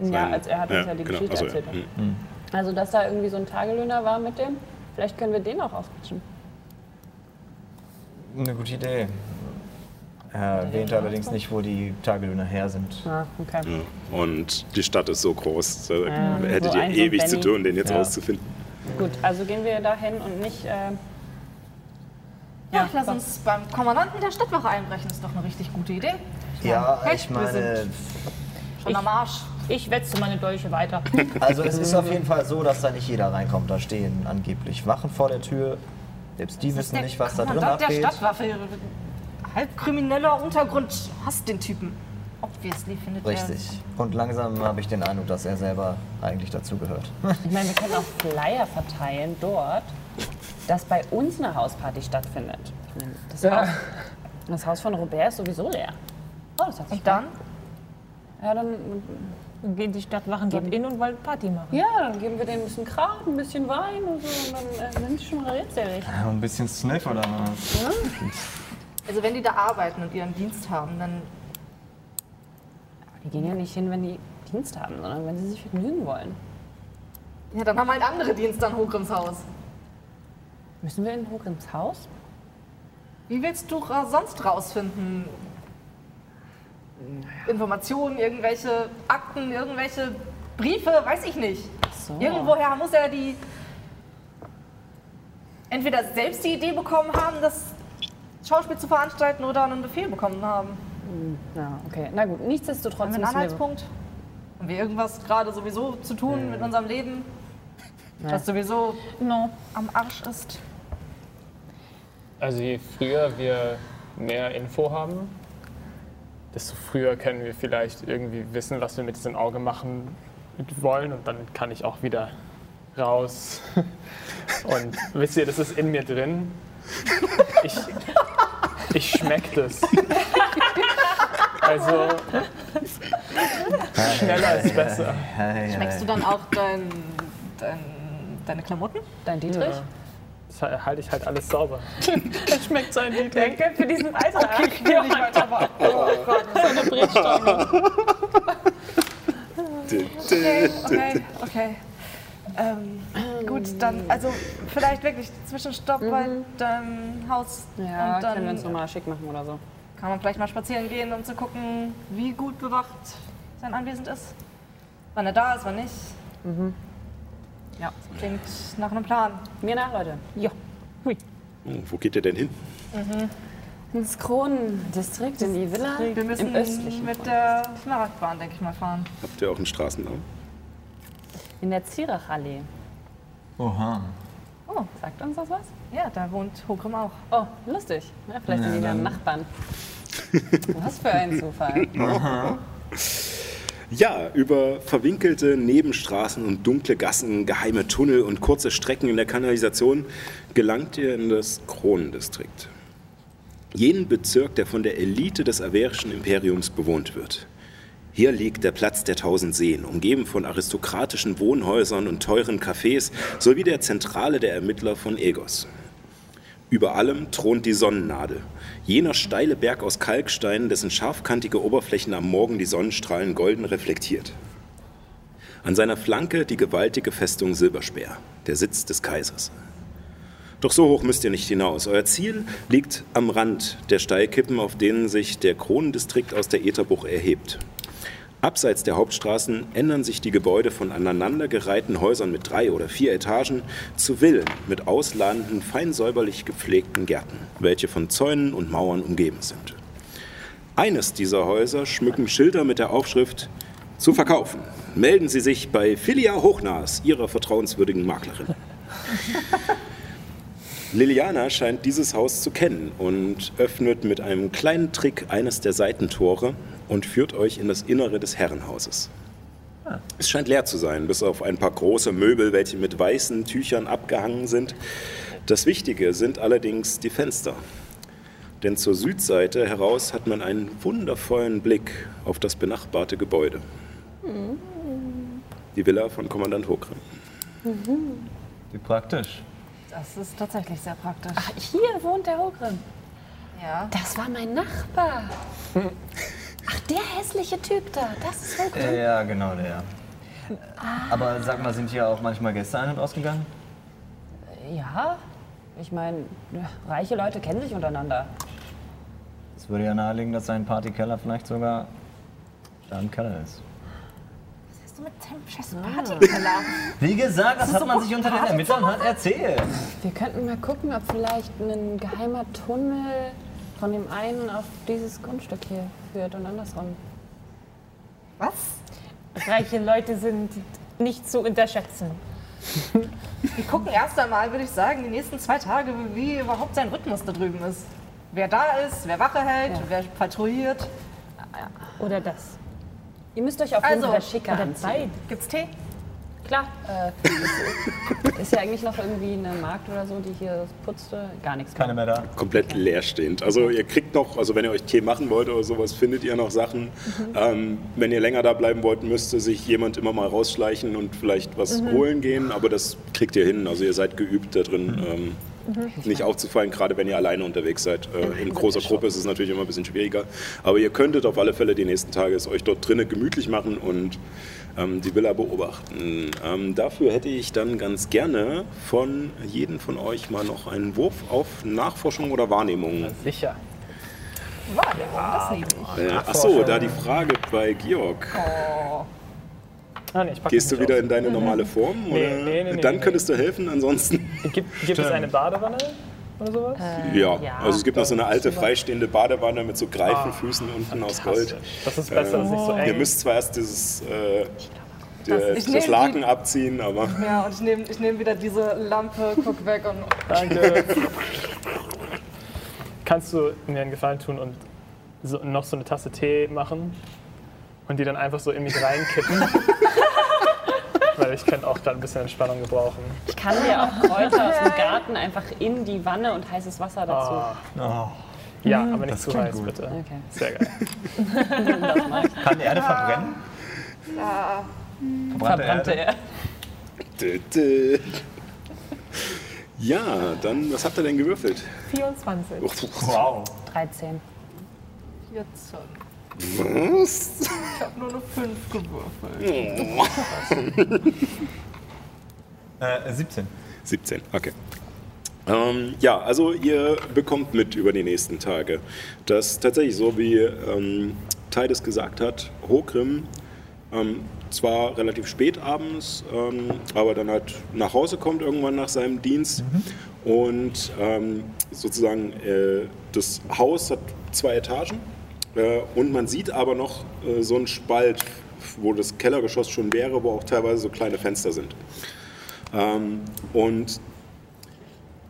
C: Äh,
E: Ja, als er hat uns ja die Geschichte
C: also,
E: erzählt.
C: hm.
E: Also, dass da irgendwie so ein Tagelöhner war mit dem. Vielleicht können wir den auch ausquetschen.
H: Eine gute Idee. Er erwähnte allerdings nicht, wo die Tagelöhner her sind.
E: Ah, okay.
C: Ja. Und die Stadt ist so groß, da
E: Ja,
C: hättet
E: so
C: ihr ewig zu
E: Benny.
C: tun, den jetzt
H: Ja.
C: rauszufinden.
E: Gut, also gehen wir dahin und nicht. Äh,
I: Ja, ich lass uns beim Kommandanten der Stadtwache einbrechen. Ist doch eine richtig gute Idee.
H: Ja,
I: hey,
H: ich meine,
I: schon am Arsch.
F: Ich wetze meine Dolche weiter.
H: also es ist auf jeden Fall so, dass da nicht jeder reinkommt. Da stehen angeblich Wachen vor der Tür. Selbst die wissen nicht, was da drin
I: Kommandant der
H: abgeht.
I: Stadtwaffe. Halb krimineller Untergrund hasst den Typen. Obviously findet
H: Richtig. Und langsam habe ich den Eindruck, dass er selber eigentlich dazugehört.
E: ich meine, wir können auch Flyer verteilen dort, dass bei uns eine Hausparty stattfindet. Ich meine, das, Haus, das Haus von Robert ist sowieso leer. Oh, das hat sich
I: Und dann?
E: Ja, dann,
F: Dann gehen die Stadtwachen dort in und wollen Party machen.
E: ja, dann geben wir denen ein bisschen Kram, ein bisschen Wein und so. Und dann äh, sind sie schon redselig.
H: Ein bisschen Sniff oder was?
I: Also wenn die da arbeiten und ihren Dienst haben, dann
E: Die gehen ja nicht hin, wenn die Dienst haben, sondern wenn sie sich vergnügen wollen.
I: Ja, dann haben halt andere Dienste an Hogrims Haus.
E: Müssen wir in Hogrims Haus?
I: Wie willst du sonst rausfinden? Informationen, irgendwelche Akten, irgendwelche Briefe, weiß ich nicht.
E: So.
I: Irgendwoher muss er die entweder selbst die Idee bekommen haben, das Schauspiel zu veranstalten oder einen Befehl bekommen haben.
E: Ja, okay. Na gut, nichtsdestotrotz
I: Haben wir einen. Anhaltspunkt? Haben wir irgendwas gerade sowieso zu tun mit unserem Leben, das sowieso
F: No.
I: am Arsch ist?
D: Also je früher wir mehr Info haben, desto früher können wir vielleicht irgendwie wissen, was wir mit diesem Auge machen wollen und dann kann ich auch wieder raus. Und wisst ihr, das ist in mir drin. Ich, ich schmeck das. Also schneller ist besser.
I: Schmeckst du dann auch dein, dein, deine Klamotten?
E: Dein Dietrich?
D: Ja. Das halte ich halt alles sauber. Es schmeckt sein Dietrich.
F: Danke für diesen Alter. Okay, ich will nicht weiter So eine Brechstange.
I: Okay, okay, okay. Ähm, gut, dann, also vielleicht wirklich Zwischenstopp bei deinem Haus.
E: Ja,
I: und dann
E: können wir uns nochmal schick machen oder so.
I: kann man vielleicht mal spazieren gehen, um zu gucken, wie gut bewacht sein Anwesend ist. Wann er da ist, wann nicht.
E: Ja.
I: Klingt nach einem Plan.
E: Mir nach, Leute.
F: Ja.
C: Oh, wo geht ihr denn hin?
E: Ins Kronendistrikt, in die Villa
I: Wir müssen
E: im östlichen.
I: mit der Smaragdbahn, denke ich mal, fahren.
C: Habt ihr auch einen Straßennamen?
E: In der Zierachallee.
H: Oha.
E: Oh, sagt uns das was?
I: Ja, da wohnt Hogrim auch.
E: Oh, lustig. Ja, vielleicht sind die dann Nachbarn. Was für ein Zufall.
C: Ja, über verwinkelte Nebenstraßen und dunkle Gassen, geheime Tunnel und kurze Strecken in der Kanalisation gelangt ihr in das Kronendistrikt. Jenen Bezirk, der von der Elite des averischen Imperiums bewohnt wird. Hier liegt der Platz der tausend Seen, umgeben von aristokratischen Wohnhäusern und teuren Cafés sowie der Zentrale der Ermittler von Egos. Über allem thront die Sonnennadel, jener steile Berg aus Kalkstein, dessen scharfkantige Oberflächen am Morgen die Sonnenstrahlen golden reflektiert. An seiner Flanke die gewaltige Festung Silberspeer, der Sitz des Kaisers. Doch so hoch müsst ihr nicht hinaus. Euer Ziel liegt am Rand der Steilkippen, auf denen sich der Kronendistrikt aus der Ätherbucht erhebt. Abseits der Hauptstraßen ändern sich die Gebäude von aneinandergereihten Häusern mit drei oder vier Etagen zu Villen mit ausladenden, fein säuberlich gepflegten Gärten, welche von Zäunen und Mauern umgeben sind. Eines dieser Häuser schmücken Schilder mit der Aufschrift zu verkaufen. Melden Sie sich bei Filia Hochnas, Ihrer vertrauenswürdigen Maklerin. Liliana scheint dieses Haus zu kennen und öffnet mit einem kleinen Trick eines der Seitentore und führt euch in das Innere des Herrenhauses. Es scheint leer zu sein, bis auf ein paar große Möbel, welche mit weißen Tüchern abgehangen sind. Das Wichtige sind allerdings die Fenster. Denn zur Südseite heraus hat man einen wundervollen Blick auf das benachbarte Gebäude. Die Villa von Kommandant Hokrim.
L: Wie praktisch.
I: Das ist tatsächlich sehr praktisch.
E: Ach, hier wohnt der Hogrim.
I: Ja.
E: Das war mein Nachbar. Ach, der hässliche Typ da, das ist Hogrim.
H: Ja, genau der. Aber sag mal, sind hier auch manchmal Gäste ein- und ausgegangen?
E: Ja, ich meine, reiche Leute kennen sich untereinander.
H: Das würde ja nahelegen, dass sein Partykeller vielleicht sogar da im Keller ist.
I: Was hast du mit deinem scheiß Partykeller?
H: Wie gesagt, das,
I: ist
H: hat
I: so
H: man sich unter den Ermittlern hat erzählt.
E: Wir könnten mal gucken, ob vielleicht ein geheimer Tunnel von dem einen auf dieses Grundstück hier führt und andersrum.
I: Was?
F: Reiche Leute sind nicht zu unterschätzen.
I: Wir gucken erst einmal, würde ich sagen, die nächsten zwei Tage, wie überhaupt sein Rhythmus da drüben ist. Wer da ist, wer Wache hält,
E: Ja.
I: wer patrouilliert.
F: Oder das.
E: Ihr müsst euch auf
I: Also,
E: jeden Fall schicker anziehen.
F: Zeit.
I: Gibt's Tee?
F: Klar.
E: Ist ja eigentlich noch irgendwie eine Magd oder so, die hier putzte? Gar nichts
H: Keine mehr da.
C: komplett leerstehend. Also ihr kriegt noch, also wenn ihr euch Tee machen wollt oder sowas, findet ihr noch Sachen. Ähm, wenn ihr länger da bleiben wollt, müsste sich jemand immer mal rausschleichen und vielleicht was holen gehen, aber das kriegt ihr hin. Also ihr seid geübt da drin. Ähm, Nicht aufzufallen, gerade wenn ihr alleine unterwegs seid. Äh, in großer Gruppe ist es natürlich immer ein bisschen schwieriger. Aber ihr könntet auf alle Fälle die nächsten Tage es euch dort drinnen gemütlich machen und ähm, die Villa beobachten. Ähm, dafür hätte ich dann ganz gerne von jedem von euch mal noch einen Wurf auf Nachforschung oder Wahrnehmung.
D: Sicher.
I: Das nehme ich.
C: Äh, achso, da die Frage bei Georg.
D: Ah, nee, ich pack
C: Gehst du wieder
D: aus.
C: in deine normale Form?
D: Nee,
C: Oder?
D: nee, nee, nee,
C: Dann
D: nee.
C: könntest du helfen, ansonsten.
D: Gibt, gibt es eine Badewanne oder sowas?
C: Ja,
E: ja,
C: also es gibt noch so eine alte freistehende Badewanne mit so Greifenfüßen unten aus Gold.
D: Das ist besser, als nicht so
C: Ihr
D: eng.
C: müsst zwar erst dieses, äh, der,
I: ich
C: das
I: nehm
C: Laken abziehen, aber
I: Ja, und ich nehme ich nehm wieder diese Lampe, guck weg und.
D: Danke. Kannst du mir einen Gefallen tun und so, noch so eine Tasse Tee machen und die dann einfach so in mich reinkippen? Weil ich könnte auch gerade ein bisschen Entspannung gebrauchen.
E: Ich kann dir auch Kräuter aus dem Garten einfach in die Wanne und heißes Wasser dazu.
D: Ah. Ja, aber nicht zu
H: klingt
D: heiß,
H: gut.
D: bitte.
E: Okay.
D: Sehr geil.
E: Das.
H: Kann die Erde verbrennen?
I: Ja.
H: Verbrannte,
E: Verbrannte
H: Erde?
E: er.
C: Dö. Ja, dann, was habt ihr denn gewürfelt?
F: 24.
H: Wow.
E: 13.
I: 14.
C: Was?
I: Ich habe nur eine 5 gewürfelt.
H: Äh, 17.
C: 17, okay. Ähm, ja, also ihr bekommt mit über die nächsten Tage, dass tatsächlich so wie ähm, Tides gesagt hat, Hokrim ähm, zwar relativ spät abends, ähm, aber dann halt nach Hause kommt irgendwann nach seinem Dienst und ähm, sozusagen äh, das Haus hat zwei Etagen und man sieht aber noch äh, so einen Spalt, wo das Kellergeschoss schon wäre, wo auch teilweise so kleine Fenster sind. Ähm, und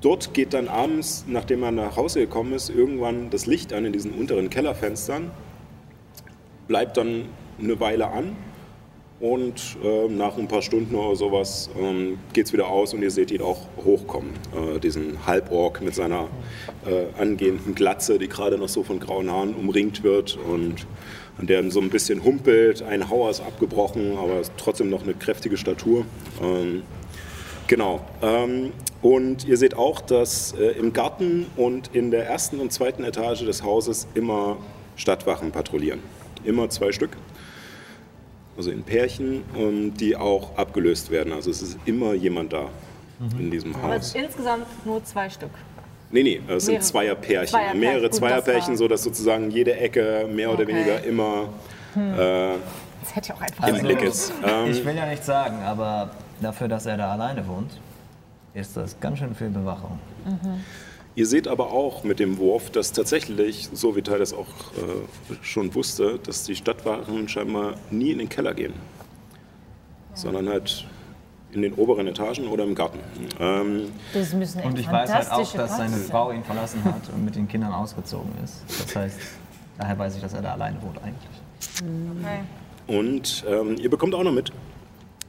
C: dort geht dann abends, nachdem man nach Hause gekommen ist, irgendwann das Licht an in diesen unteren Kellerfenstern, bleibt dann eine Weile an und ähm, nach ein paar Stunden oder sowas ähm, geht es wieder aus und ihr seht ihn auch hochkommen. Äh, diesen Halborg mit seiner äh, angehenden Glatze, die gerade noch so von grauen Haaren umringt wird und an der so ein bisschen humpelt. Ein Hauer ist abgebrochen, aber ist trotzdem noch eine kräftige Statur. Ähm, Genau. Ähm, und ihr seht auch, dass äh, im Garten und in der ersten und zweiten Etage des Hauses immer Stadtwachen patrouillieren. Immer zwei Stück. Also in Pärchen, und die auch abgelöst werden. Also es ist immer jemand da in diesem
I: Aber
C: Haus.
I: insgesamt nur zwei Stück.
C: Nee, nee, es sind
I: Mehrere.
C: Zweierpärchen.
I: Zweierpärchen,
C: Mehrere
I: gut, das
C: Zweierpärchen,
I: war-
C: so dass sozusagen jede Ecke mehr oder
I: Okay.
C: weniger immer
I: Hm.
C: äh,
I: Das hätte ich auch einfach
C: im
H: Also,
C: Blick ist. Ähm,
H: Ich will ja nicht sagen, aber dafür, dass er da alleine wohnt, ist das ganz schön viel Bewachung.
C: Ihr seht aber auch mit dem Wurf, dass tatsächlich, so wie Teil das auch äh, schon wusste, dass die Stadtwachen scheinbar nie in den Keller gehen, sondern halt in den oberen Etagen oder im Garten. Ähm,
J: Das müssen
H: Und ich weiß halt auch, dass seine. Frau ihn verlassen hat und mit den Kindern ausgezogen ist. Das heißt, daher weiß ich, dass er da alleine wohnt eigentlich.
I: Okay.
C: Und ähm, ihr bekommt auch noch mit.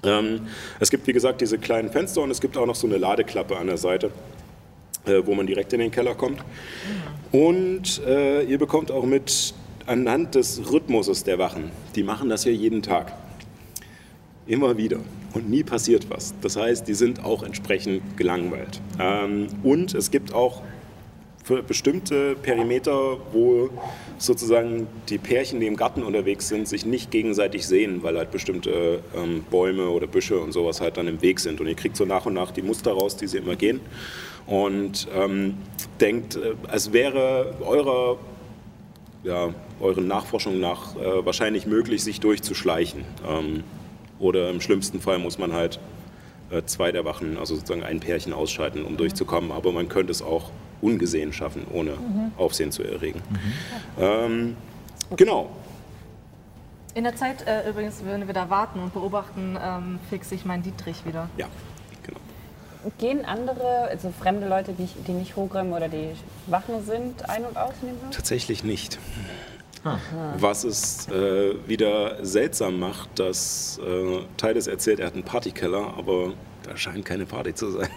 C: Ähm, es gibt, wie gesagt, diese kleinen Fenster und es gibt auch noch so eine Ladeklappe an der Seite, äh, wo man direkt in den Keller kommt. Und äh, ihr bekommt auch mit anhand des Rhythmuses der Wachen. Die machen das ja jeden Tag. Immer wieder. Und nie passiert was. Das heißt, die sind auch entsprechend gelangweilt. Ähm, und es gibt auch für bestimmte Perimeter, wo sozusagen die Pärchen, die im Garten unterwegs sind, sich nicht gegenseitig sehen, weil halt bestimmte ähm, Bäume oder Büsche und sowas halt dann im Weg sind. Und ihr kriegt so nach und nach die Muster raus, die sie immer gehen. Und ähm, denkt, äh, es wäre eurer, ja, euren Nachforschungen nach äh, wahrscheinlich möglich, sich durchzuschleichen. Ähm, oder im schlimmsten Fall muss man halt äh, zwei der Wachen, also sozusagen ein Pärchen ausschalten, um durchzukommen. Aber man könnte es auch ungesehen schaffen, ohne Aufsehen zu erregen. Ähm, genau.
I: In der Zeit äh, übrigens, wenn wir da warten und beobachten, ähm, fixe ich meinen Dietrich wieder.
C: Ja, genau.
J: Gehen andere, also fremde Leute, die, die nicht Hogrim oder die Wachen sind, ein- und aus in dem Haus?
C: Tatsächlich nicht. Was es äh, wieder seltsam macht, dass äh, Titus erzählt, er hat einen Partykeller, aber da scheint keine Party zu sein.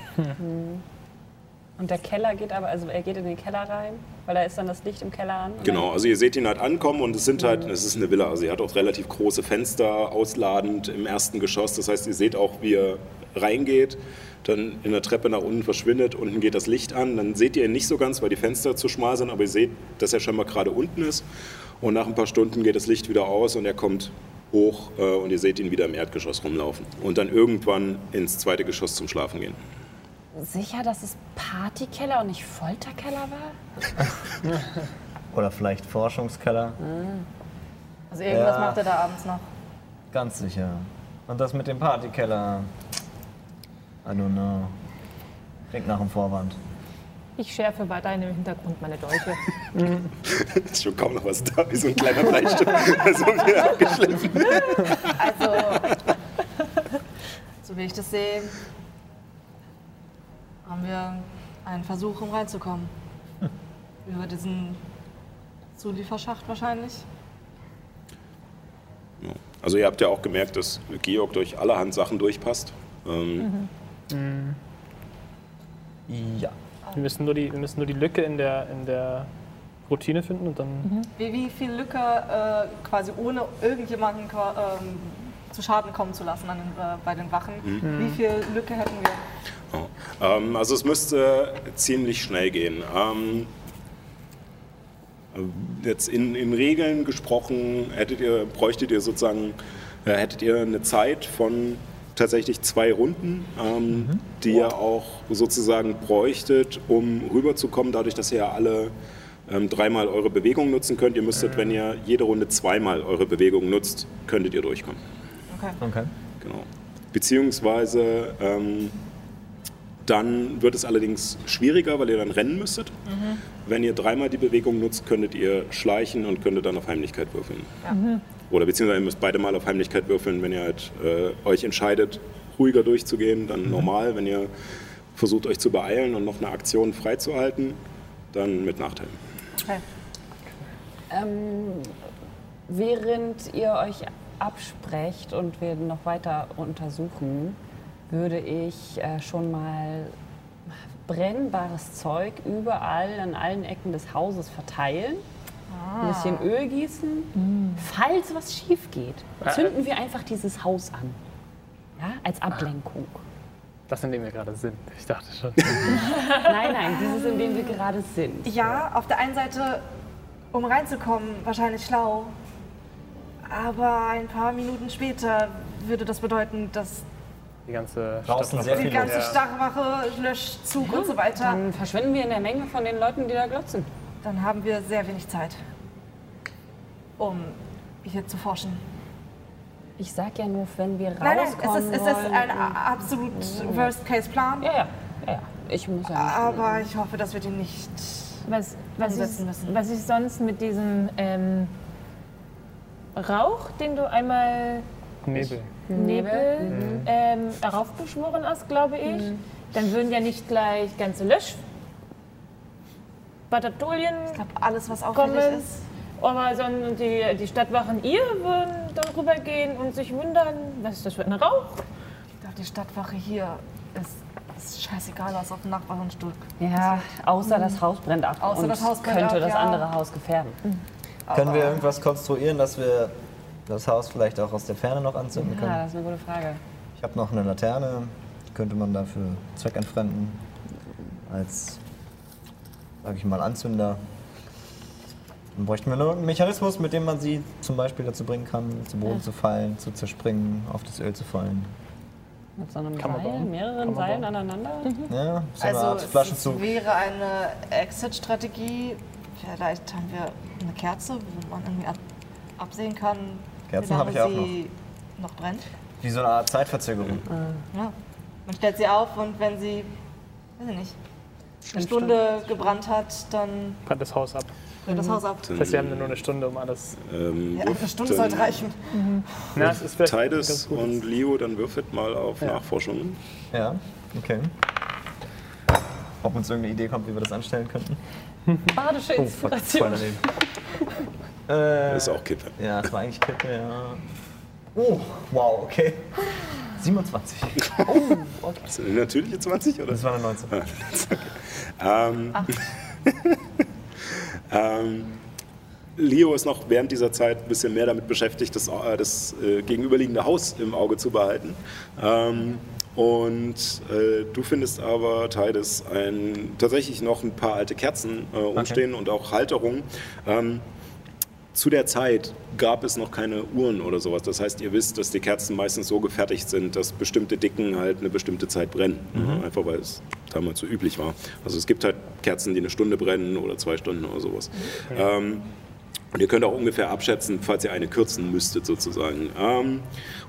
J: Und der Keller geht aber, also er geht in den Keller rein, weil da ist dann das Licht im Keller an.
C: Genau, also ihr seht ihn halt ankommen und es sind halt, es ist eine Villa, also ihr hat auch relativ große Fenster, ausladend im ersten Geschoss. Das heißt, ihr seht auch, wie er reingeht, dann in der Treppe nach unten verschwindet, unten geht das Licht an. Dann seht ihr ihn nicht so ganz, weil die Fenster zu schmal sind, aber ihr seht, dass er scheinbar gerade unten ist. Und nach ein paar Stunden geht das Licht wieder aus und er kommt hoch äh, und ihr seht ihn wieder im Erdgeschoss rumlaufen. Und dann irgendwann ins zweite Geschoss zum Schlafen gehen.
J: Sicher, dass es Partykeller und nicht Folterkeller war?
H: Oder vielleicht Forschungskeller.
I: Also irgendwas
H: Ja.
I: macht er da abends noch.
H: Ganz sicher. Und das mit dem Partykeller. I don't know. Klingt nach einem Vorwand.
F: Ich schärfe weiterhin im Hintergrund meine Dolche.
C: ist schon kaum noch was da, wie so ein kleiner Bleistift. also wieder abgeschliffen.
I: Also, so wie ich das sehe, haben wir einen Versuch, um reinzukommen. Über diesen Zulieferschacht wahrscheinlich.
C: Ja. Also ihr habt ja auch gemerkt, dass Georg durch allerhand Sachen durchpasst. Ähm,
H: Ja.
D: Wir müssen nur die, wir müssen nur die Lücke in der, in der Routine finden und dann.
I: Wie, wie viel Lücke äh, quasi ohne irgendjemanden ähm, zu Schaden kommen zu lassen an den, äh, bei den Wachen? Wie viel Lücke hätten wir?
C: Ja. ähm, also es müsste ziemlich schnell gehen. Ähm, jetzt in, in Regeln gesprochen, hättet ihr, bräuchtet ihr sozusagen, äh, hättet ihr eine Zeit von tatsächlich zwei Runden, ähm, die ihr auch sozusagen bräuchtet, um rüberzukommen, dadurch, dass ihr ja alle ähm, dreimal eure Bewegung nutzen könnt. Ihr müsstet, wenn ihr jede Runde zweimal eure Bewegung nutzt, könntet ihr durchkommen.
H: Okay.
C: Genau. Beziehungsweise ähm, dann wird es allerdings schwieriger, weil ihr dann rennen müsstet. Wenn ihr dreimal die Bewegung nutzt, könntet ihr schleichen und könntet dann auf Heimlichkeit würfeln. Oder beziehungsweise ihr müsst beide mal auf Heimlichkeit würfeln, wenn ihr halt, äh, euch entscheidet, ruhiger durchzugehen, dann normal. Wenn ihr versucht, euch zu beeilen und noch eine Aktion freizuhalten, dann mit Nachteil.
I: Okay.
J: Ähm, während ihr euch absprecht und wir noch weiter untersuchen, würde ich äh, schon mal brennbares Zeug überall an allen Ecken des Hauses verteilen. Ein bisschen Öl gießen. Falls was schief geht, zünden wir einfach dieses Haus an. Ja, als Ablenkung.
D: Das, in dem wir gerade sind. Ich dachte schon.
J: Nein, nein, dieses, in dem wir gerade sind.
I: Ja, auf der einen Seite, um reinzukommen, wahrscheinlich schlau. Aber ein paar Minuten später würde das bedeuten, dass
D: Die ganze
H: Draußen sehr
I: die ganze
H: los.
I: Stachwache, Löschzug und so weiter.
J: Dann verschwinden wir in der Menge von den Leuten, die da glotzen.
I: Dann haben wir sehr wenig Zeit, um hier zu forschen.
J: Ich sag ja nur, wenn wir
I: Nein, nein,
J: rauskommen
I: es ist, es ist ein absolut Worst-Case-Plan.
J: Ja, ja, ja, ja. Ich muss ja.
I: Aber ich hoffe, dass wir den nicht.
F: Was, was,
I: Umsetzen
F: ich,
I: müssen.
F: was ich sonst mit diesem ähm, Rauch, den du einmal
D: Nebel.
F: Nebel ähm, darauf beschworen hast, glaube ich, dann würden ja nicht gleich ganze Lösch. Bataillien
I: Ich glaube, alles, was auffällig
F: kommen,
I: ist.
F: aber sondern die, die Stadtwachen ihr würden darüber gehen und sich wundern, was ist das für ein Rauch?
I: Ich glaube, die Stadtwache hier ist, ist scheißegal, was auf dem Nachbargrundstück.
J: Ja, außer das Haus brennt ab.
I: Außer
J: und
I: das Haus brennt
J: könnte
I: ab,
J: das
I: ja.
J: andere Haus gefährden.
H: Können wir irgendwas konstruieren, dass wir das Haus vielleicht auch aus der Ferne noch anzünden
J: Ja,
H: können?
J: das ist eine gute Frage.
H: Ich habe noch eine Laterne, die könnte man dafür zweckentfremden. Als, sag ich mal, Anzünder. Dann bräuchten wir nur einen Mechanismus, mit dem man sie zum Beispiel dazu bringen kann, zu Boden zu fallen, zu zerspringen, auf das Öl zu fallen.
J: Mit so einem
D: Kann
J: Seil, mehreren Seilen aneinander.
H: Ja, so eine
I: Also,
H: Art
I: es,
H: Flaschenzug.
I: es wäre eine Exit-Strategie. Vielleicht haben wir eine Kerze, wo man irgendwie ab, absehen kann,
H: Kerzen
I: wie lange
H: habe ich auch
I: sie noch brennt.
H: Wie so eine Art Zeitverzögerung.
I: Ja. Man stellt sie auf und wenn sie, weiß ich nicht, eine Stunde gebrannt hat, dann
D: Brennt das Haus ab.
I: brennt das Haus ab.
D: Das heißt, wir haben nur eine Stunde, um alles.
C: Ähm,
I: Ja, eine Stunde sollte reichen.
D: Na, es ist
C: Tides und Leo, dann würfelt mal auf Nachforschungen.
H: Ja, okay. Ob uns irgendeine Idee kommt, wie wir das anstellen könnten?
J: Badische
H: Oh, fuck, das. Äh,
C: Das ist auch Kippe.
H: Ja, das war eigentlich Kippe, ja. Oh, wow, okay. 27.
C: Das sind eine natürliche 20, oder?
H: Das war eine 19.
C: Ähm, ähm, Leo ist noch während dieser Zeit ein bisschen mehr damit beschäftigt, das, äh, das äh, gegenüberliegende Haus im Auge zu behalten. Ähm, und äh, du findest aber, Tides, ein, tatsächlich noch ein paar alte Kerzen äh, umstehen und auch Halterungen. Ähm, zu der Zeit gab es noch keine Uhren oder sowas. Das heißt, ihr wisst, dass die Kerzen meistens so gefertigt sind, dass bestimmte Dicken halt eine bestimmte Zeit brennen. Ja, einfach weil es damals so üblich war. Also es gibt halt Kerzen, die eine Stunde brennen oder zwei Stunden oder sowas. Ähm, und ihr könnt auch ungefähr abschätzen, falls ihr eine kürzen müsstet sozusagen. Ähm,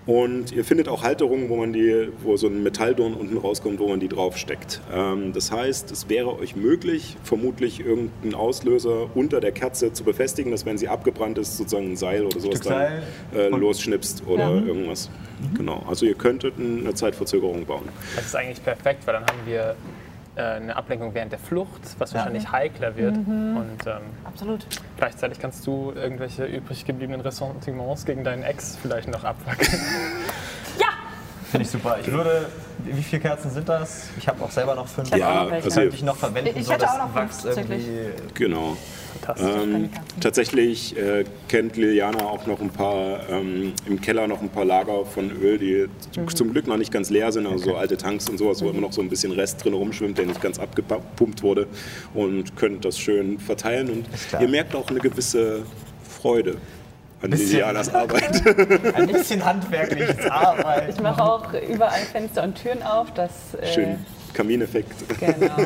C: und ihr findet auch Halterungen, wo man die, wo so ein Metalldorn unten rauskommt, wo man die draufsteckt. Ähm, das heißt, es wäre euch möglich, vermutlich irgendeinen Auslöser unter der Kerze zu befestigen, dass wenn sie abgebrannt ist, sozusagen ein Seil oder sowas dann äh, losschnipst oder irgendwas. Genau. Also ihr könntet eine Zeitverzögerung bauen.
D: Das ist eigentlich perfekt, weil dann haben wir eine Ablenkung während der Flucht, was wahrscheinlich heikler wird. Und ähm,
I: Absolut.
D: gleichzeitig kannst du irgendwelche übrig gebliebenen Ressentiments gegen deinen Ex vielleicht noch abwackeln.
H: Finde ich super. Ich würde, wie viele Kerzen sind das? Ich habe auch selber noch fünf.
C: Ja,
J: auch noch welche.
C: also
H: Könnte ich noch verwenden,
I: Ich
H: so
I: hätte
H: dass
I: auch noch
H: Wachs
I: fünf, tatsächlich.
H: irgendwie...
C: Genau. Ähm, tatsächlich äh, kennt Liliana auch noch ein paar ähm, im Keller noch ein paar Lager von Öl, die zum- zum Glück noch nicht ganz leer sind, also so alte Tanks und sowas, wo immer noch so ein bisschen Rest drin rumschwimmt, der nicht ganz abgepumpt wurde und könnt das schön verteilen und ihr merkt auch eine gewisse Freude an
H: Bisschen.
C: Lilianas Arbeit.
H: Ein bisschen handwerkliches Arbeiten.
J: Ich mache auch überall Fenster und Türen auf, dass. Äh,
C: Schön Kamineffekt.
J: Genau.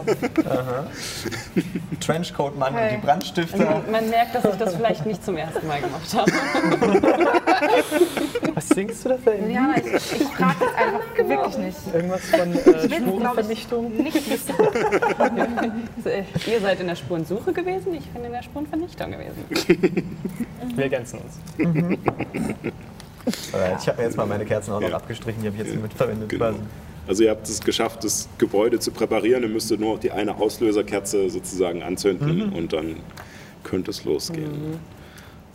H: Trenchcoat-Mann und
I: Okay.
H: die Brandstifter.
J: Man, man merkt, dass ich das vielleicht nicht zum ersten Mal gemacht habe.
D: Was singst du da für ein
I: Diana, ich, ich frage das einfach wirklich nicht.
D: Irgendwas von äh, Spurenvernichtung?
I: Nicht wissen.
J: Ihr seid in der Spurensuche gewesen, ich bin in der Spurenvernichtung gewesen.
D: Wir ergänzen uns.
H: Alright, ich habe mir jetzt mal meine Kerzen auch noch
C: Ja.
H: abgestrichen, die habe ich jetzt mitverwendet.
C: Genau. Also ihr habt es geschafft, das Gebäude zu präparieren. Ihr müsstet nur noch die eine Auslöserkerze sozusagen anzünden und dann könnte es losgehen.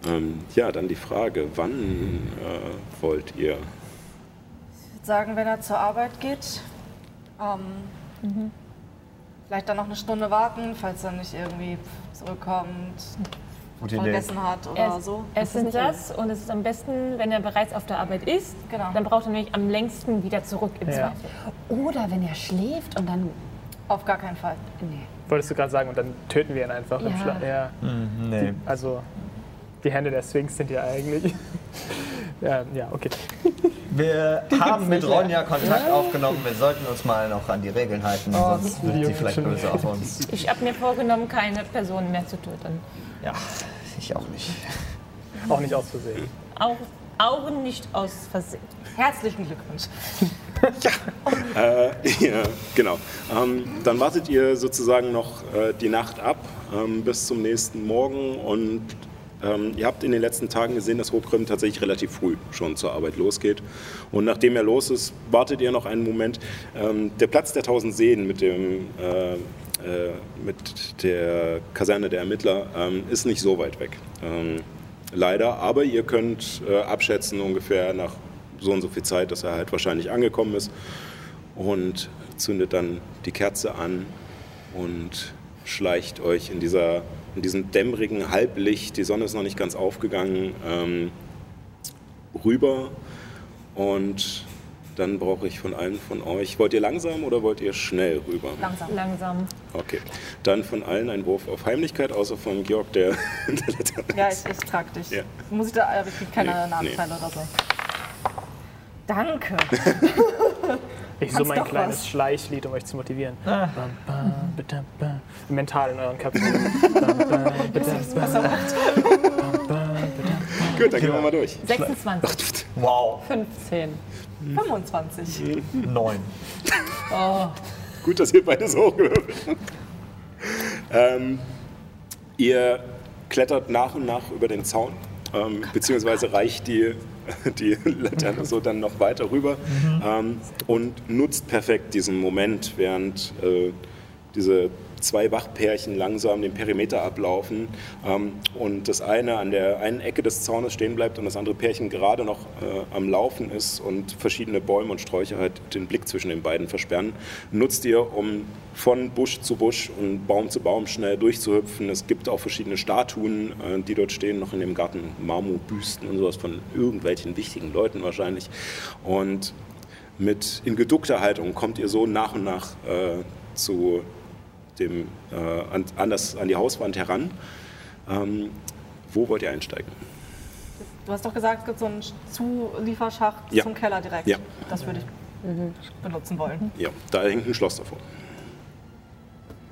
C: Ähm, ja, dann die Frage, wann äh, wollt ihr?
I: Ich würde sagen, wenn er zur Arbeit geht, ähm, vielleicht dann noch eine Stunde warten, falls er nicht irgendwie zurückkommt.
H: Gute Idee.
I: vergessen hat oder
F: Es,
I: so.
F: es ist das und es ist am besten, wenn er bereits auf der Arbeit ist.
I: Genau.
F: Dann braucht er nämlich am längsten wieder zurück im
D: Ja.
F: Zweifel.
J: Oder wenn er schläft und dann.
I: Auf gar keinen Fall.
J: Nee.
D: Wolltest du gerade sagen, und dann töten wir ihn einfach im
J: Ja.
D: Schlaf. Ja.
H: Nee.
D: Also, die Hände der Sphinx sind ja eigentlich. ja, ja, okay.
H: Wir haben mit Ronja Kontakt aufgenommen. Wir sollten uns mal noch an die Regeln halten, sonst wird sie vielleicht böse auf uns.
F: Ich habe mir vorgenommen, keine Personen mehr zu töten.
H: Ja, ich auch nicht.
D: Auch nicht aus Versehen.
F: Auch, auch nicht aus Versehen.
I: Herzlichen Glückwunsch.
C: Äh, ja, genau. Ähm, dann wartet ihr sozusagen noch äh, die Nacht ab ähm, bis zum nächsten Morgen und ähm, ihr habt in den letzten Tagen gesehen, dass Hochgrim tatsächlich relativ früh schon zur Arbeit losgeht. Und nachdem er los ist, wartet ihr noch einen Moment. Ähm, der Platz der Tausend Seen mit dem äh, äh, mit der Kaserne der Ermittler ähm, ist nicht so weit weg. Ähm, leider, aber ihr könnt äh, abschätzen ungefähr nach so und so viel Zeit, dass er halt wahrscheinlich angekommen ist und zündet dann die Kerze an und schleicht euch in, dieser, in diesem dämmerigen Halblicht, die Sonne ist noch nicht ganz aufgegangen, ähm, rüber und dann brauche ich von allen von euch, wollt ihr langsam oder wollt ihr schnell rüber?
I: Langsam.
F: Langsam.
C: Okay, dann von allen ein Wurf auf Heimlichkeit, außer von Georg, der der Letter
I: Ja, ich, ich trag dich.
C: Ja.
I: Muss ich da, ich keine
C: Nee,
I: Nachteile oder so. Danke.
D: Ich
I: Kannst
D: summe ein
I: doch
D: kleines
I: was.
D: Schleichlied, um euch zu motivieren. Bam. Mental in euren Köpfen.
C: Gut, dann gehen wir mal durch.
F: 26.
H: Wow,
J: 15.
I: 25.
H: neun.
C: Gut, dass ihr beide so hochgewürfelt ähm, Ihr klettert nach und nach über den Zaun, ähm, beziehungsweise reicht die, die Laterne so dann noch weiter rüber ähm, und nutzt perfekt diesen Moment, während äh, diese zwei Wachpärchen langsam den Perimeter ablaufen ähm, und das eine an der einen Ecke des Zaunes stehen bleibt und das andere Pärchen gerade noch äh, am Laufen ist und verschiedene Bäume und Sträucher halt den Blick zwischen den beiden versperren, nutzt ihr, um von Busch zu Busch und Baum zu Baum schnell durchzuhüpfen. Es gibt auch verschiedene Statuen, äh, die dort stehen, noch in dem Garten, Marmorbüsten und sowas von irgendwelchen wichtigen Leuten wahrscheinlich. Und mit in geduckter Haltung kommt ihr so nach und nach äh, zu dem, äh, an, an, das, an die Hauswand heran. Ähm, wo wollt ihr einsteigen?
I: Du hast doch gesagt, es gibt so einen Zulieferschacht
C: Ja.
I: zum Keller direkt.
C: Ja.
I: Das würde ich benutzen wollen.
C: Ja, da hängt ein Schloss davor.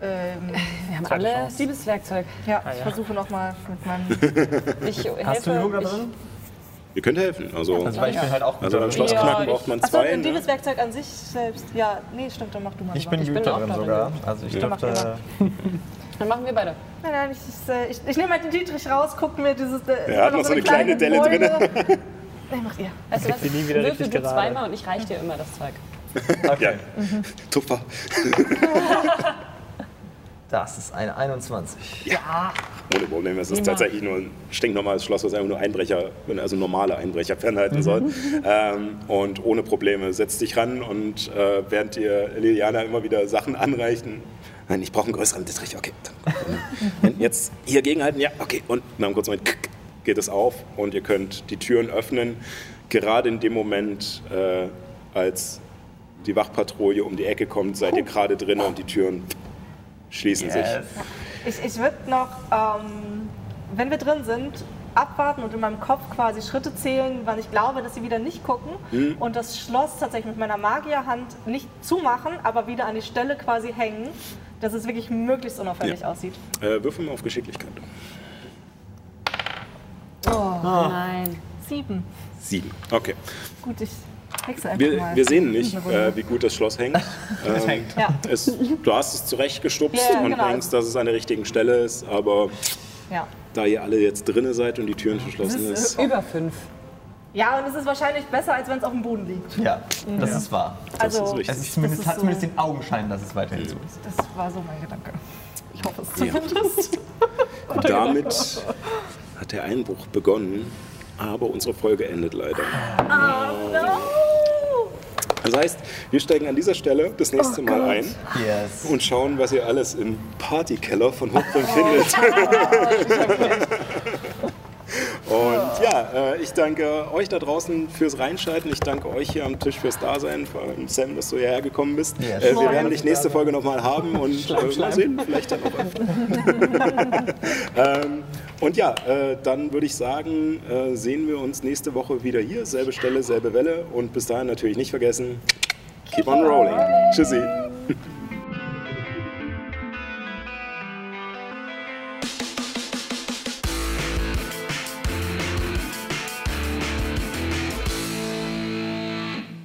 I: Ähm,
J: Wir haben alle. Diebeswerkzeug.
I: ja,
D: Ah,
I: ich
D: ja.
I: versuche nochmal mit meinem.
J: Ich helfe.
H: Hast du Yoga
J: ich,
H: drin?
C: Ihr könnt helfen. Also,
H: Also, weil ich bin halt auch
C: also beim Schlossknacken
F: Ja,
C: braucht man zwei.
I: ein
C: Ne?
I: Diebeswerkzeug an sich selbst. Ja, nee, stimmt, dann mach du mal.
H: Ich bin
J: bin auch
H: drin
J: darin
H: sogar. Also ich
C: Ja.
I: Mach
H: dürfte.
J: Dann machen wir beide.
I: Nein, nein, ich, ich, äh, ich, ich nehme halt den Dietrich raus, guck mir dieses. äh,
C: Er hat noch so eine kleine Delle drin.
I: Nein, macht ihr.
J: Du was?
D: sie nie wieder
J: Würfel du
D: gerade.
J: zweimal und ich reiche dir immer das Zeug.
C: Ja. Tupfer.
H: Das ist eine 21.
C: Ohne Probleme. Es ist tatsächlich nur ein stinknormales Schloss, was einfach nur Einbrecher, also normale Einbrecher fernhalten soll. Ähm, und ohne Probleme setzt dich ran und äh, während dir Liliana immer wieder Sachen anreichen. Nein, ich brauche einen größeren Dietrich. Okay. Und jetzt hier gegenhalten. Ja, okay. Und nach einem kurzen Moment geht es auf und ihr könnt die Türen öffnen. Gerade in dem Moment, äh, als die Wachpatrouille um die Ecke kommt, seid ihr gerade drin und die Türen schließen sich.
I: Ich, ich würde noch, ähm, wenn wir drin sind, abwarten und in meinem Kopf quasi Schritte zählen, wann ich glaube, dass sie wieder nicht gucken und das Schloss tatsächlich mit meiner Magierhand nicht zumachen, aber wieder an die Stelle quasi hängen, dass es wirklich möglichst unauffällig
C: Ja.
I: aussieht.
C: Äh, würfel mal auf Geschicklichkeit.
J: Oh nein.
I: Sieben.
C: Sieben. Okay.
I: Gut, ich
C: Wir, wir sehen nicht, äh, wie gut das Schloss hängt. Ähm,
I: Ja.
C: es, du hast es zurechtgestupst
I: Ja, ja,
C: und
I: genau.
C: denkst, dass es an der richtigen Stelle ist, aber
I: Ja.
C: da ihr alle jetzt drinne seid und die Türen verschlossen
I: Das ist,
C: ist,
J: Über fünf.
I: ja, und es ist wahrscheinlich besser, als wenn es auf dem Boden liegt.
H: Ja, das ist wahr.
C: das
I: Also,
C: ist richtig.
H: Es ist zumindest,
I: Das ist
H: hat zumindest
I: so-
H: den Augenschein, dass es weiterhin so ist.
I: das war so mein Gedanke. Ich hoffe es zumindest.
C: Und damit hat der Einbruch begonnen, aber unsere Folge endet leider.
I: Ah,
C: Das heißt, wir steigen an dieser Stelle das nächste Mal ein
H: Yes.
C: und schauen, was ihr alles im Partykeller von Hochbrunn findet. Und ja, äh, ich danke euch da draußen fürs Reinschalten. Ich danke euch hier am Tisch fürs Dasein. Vor allem Sam, dass du hierher gekommen bist.
H: Ja,
C: äh, wir werden dich nächste Folge nochmal haben und äh, mal sehen, vielleicht dann auch öfter. ähm, und ja, äh, dann würde ich sagen, sehen wir uns nächste Woche wieder hier. Selbe Stelle, selbe Welle. Und bis dahin natürlich nicht vergessen, keep on rolling. Tschüssi.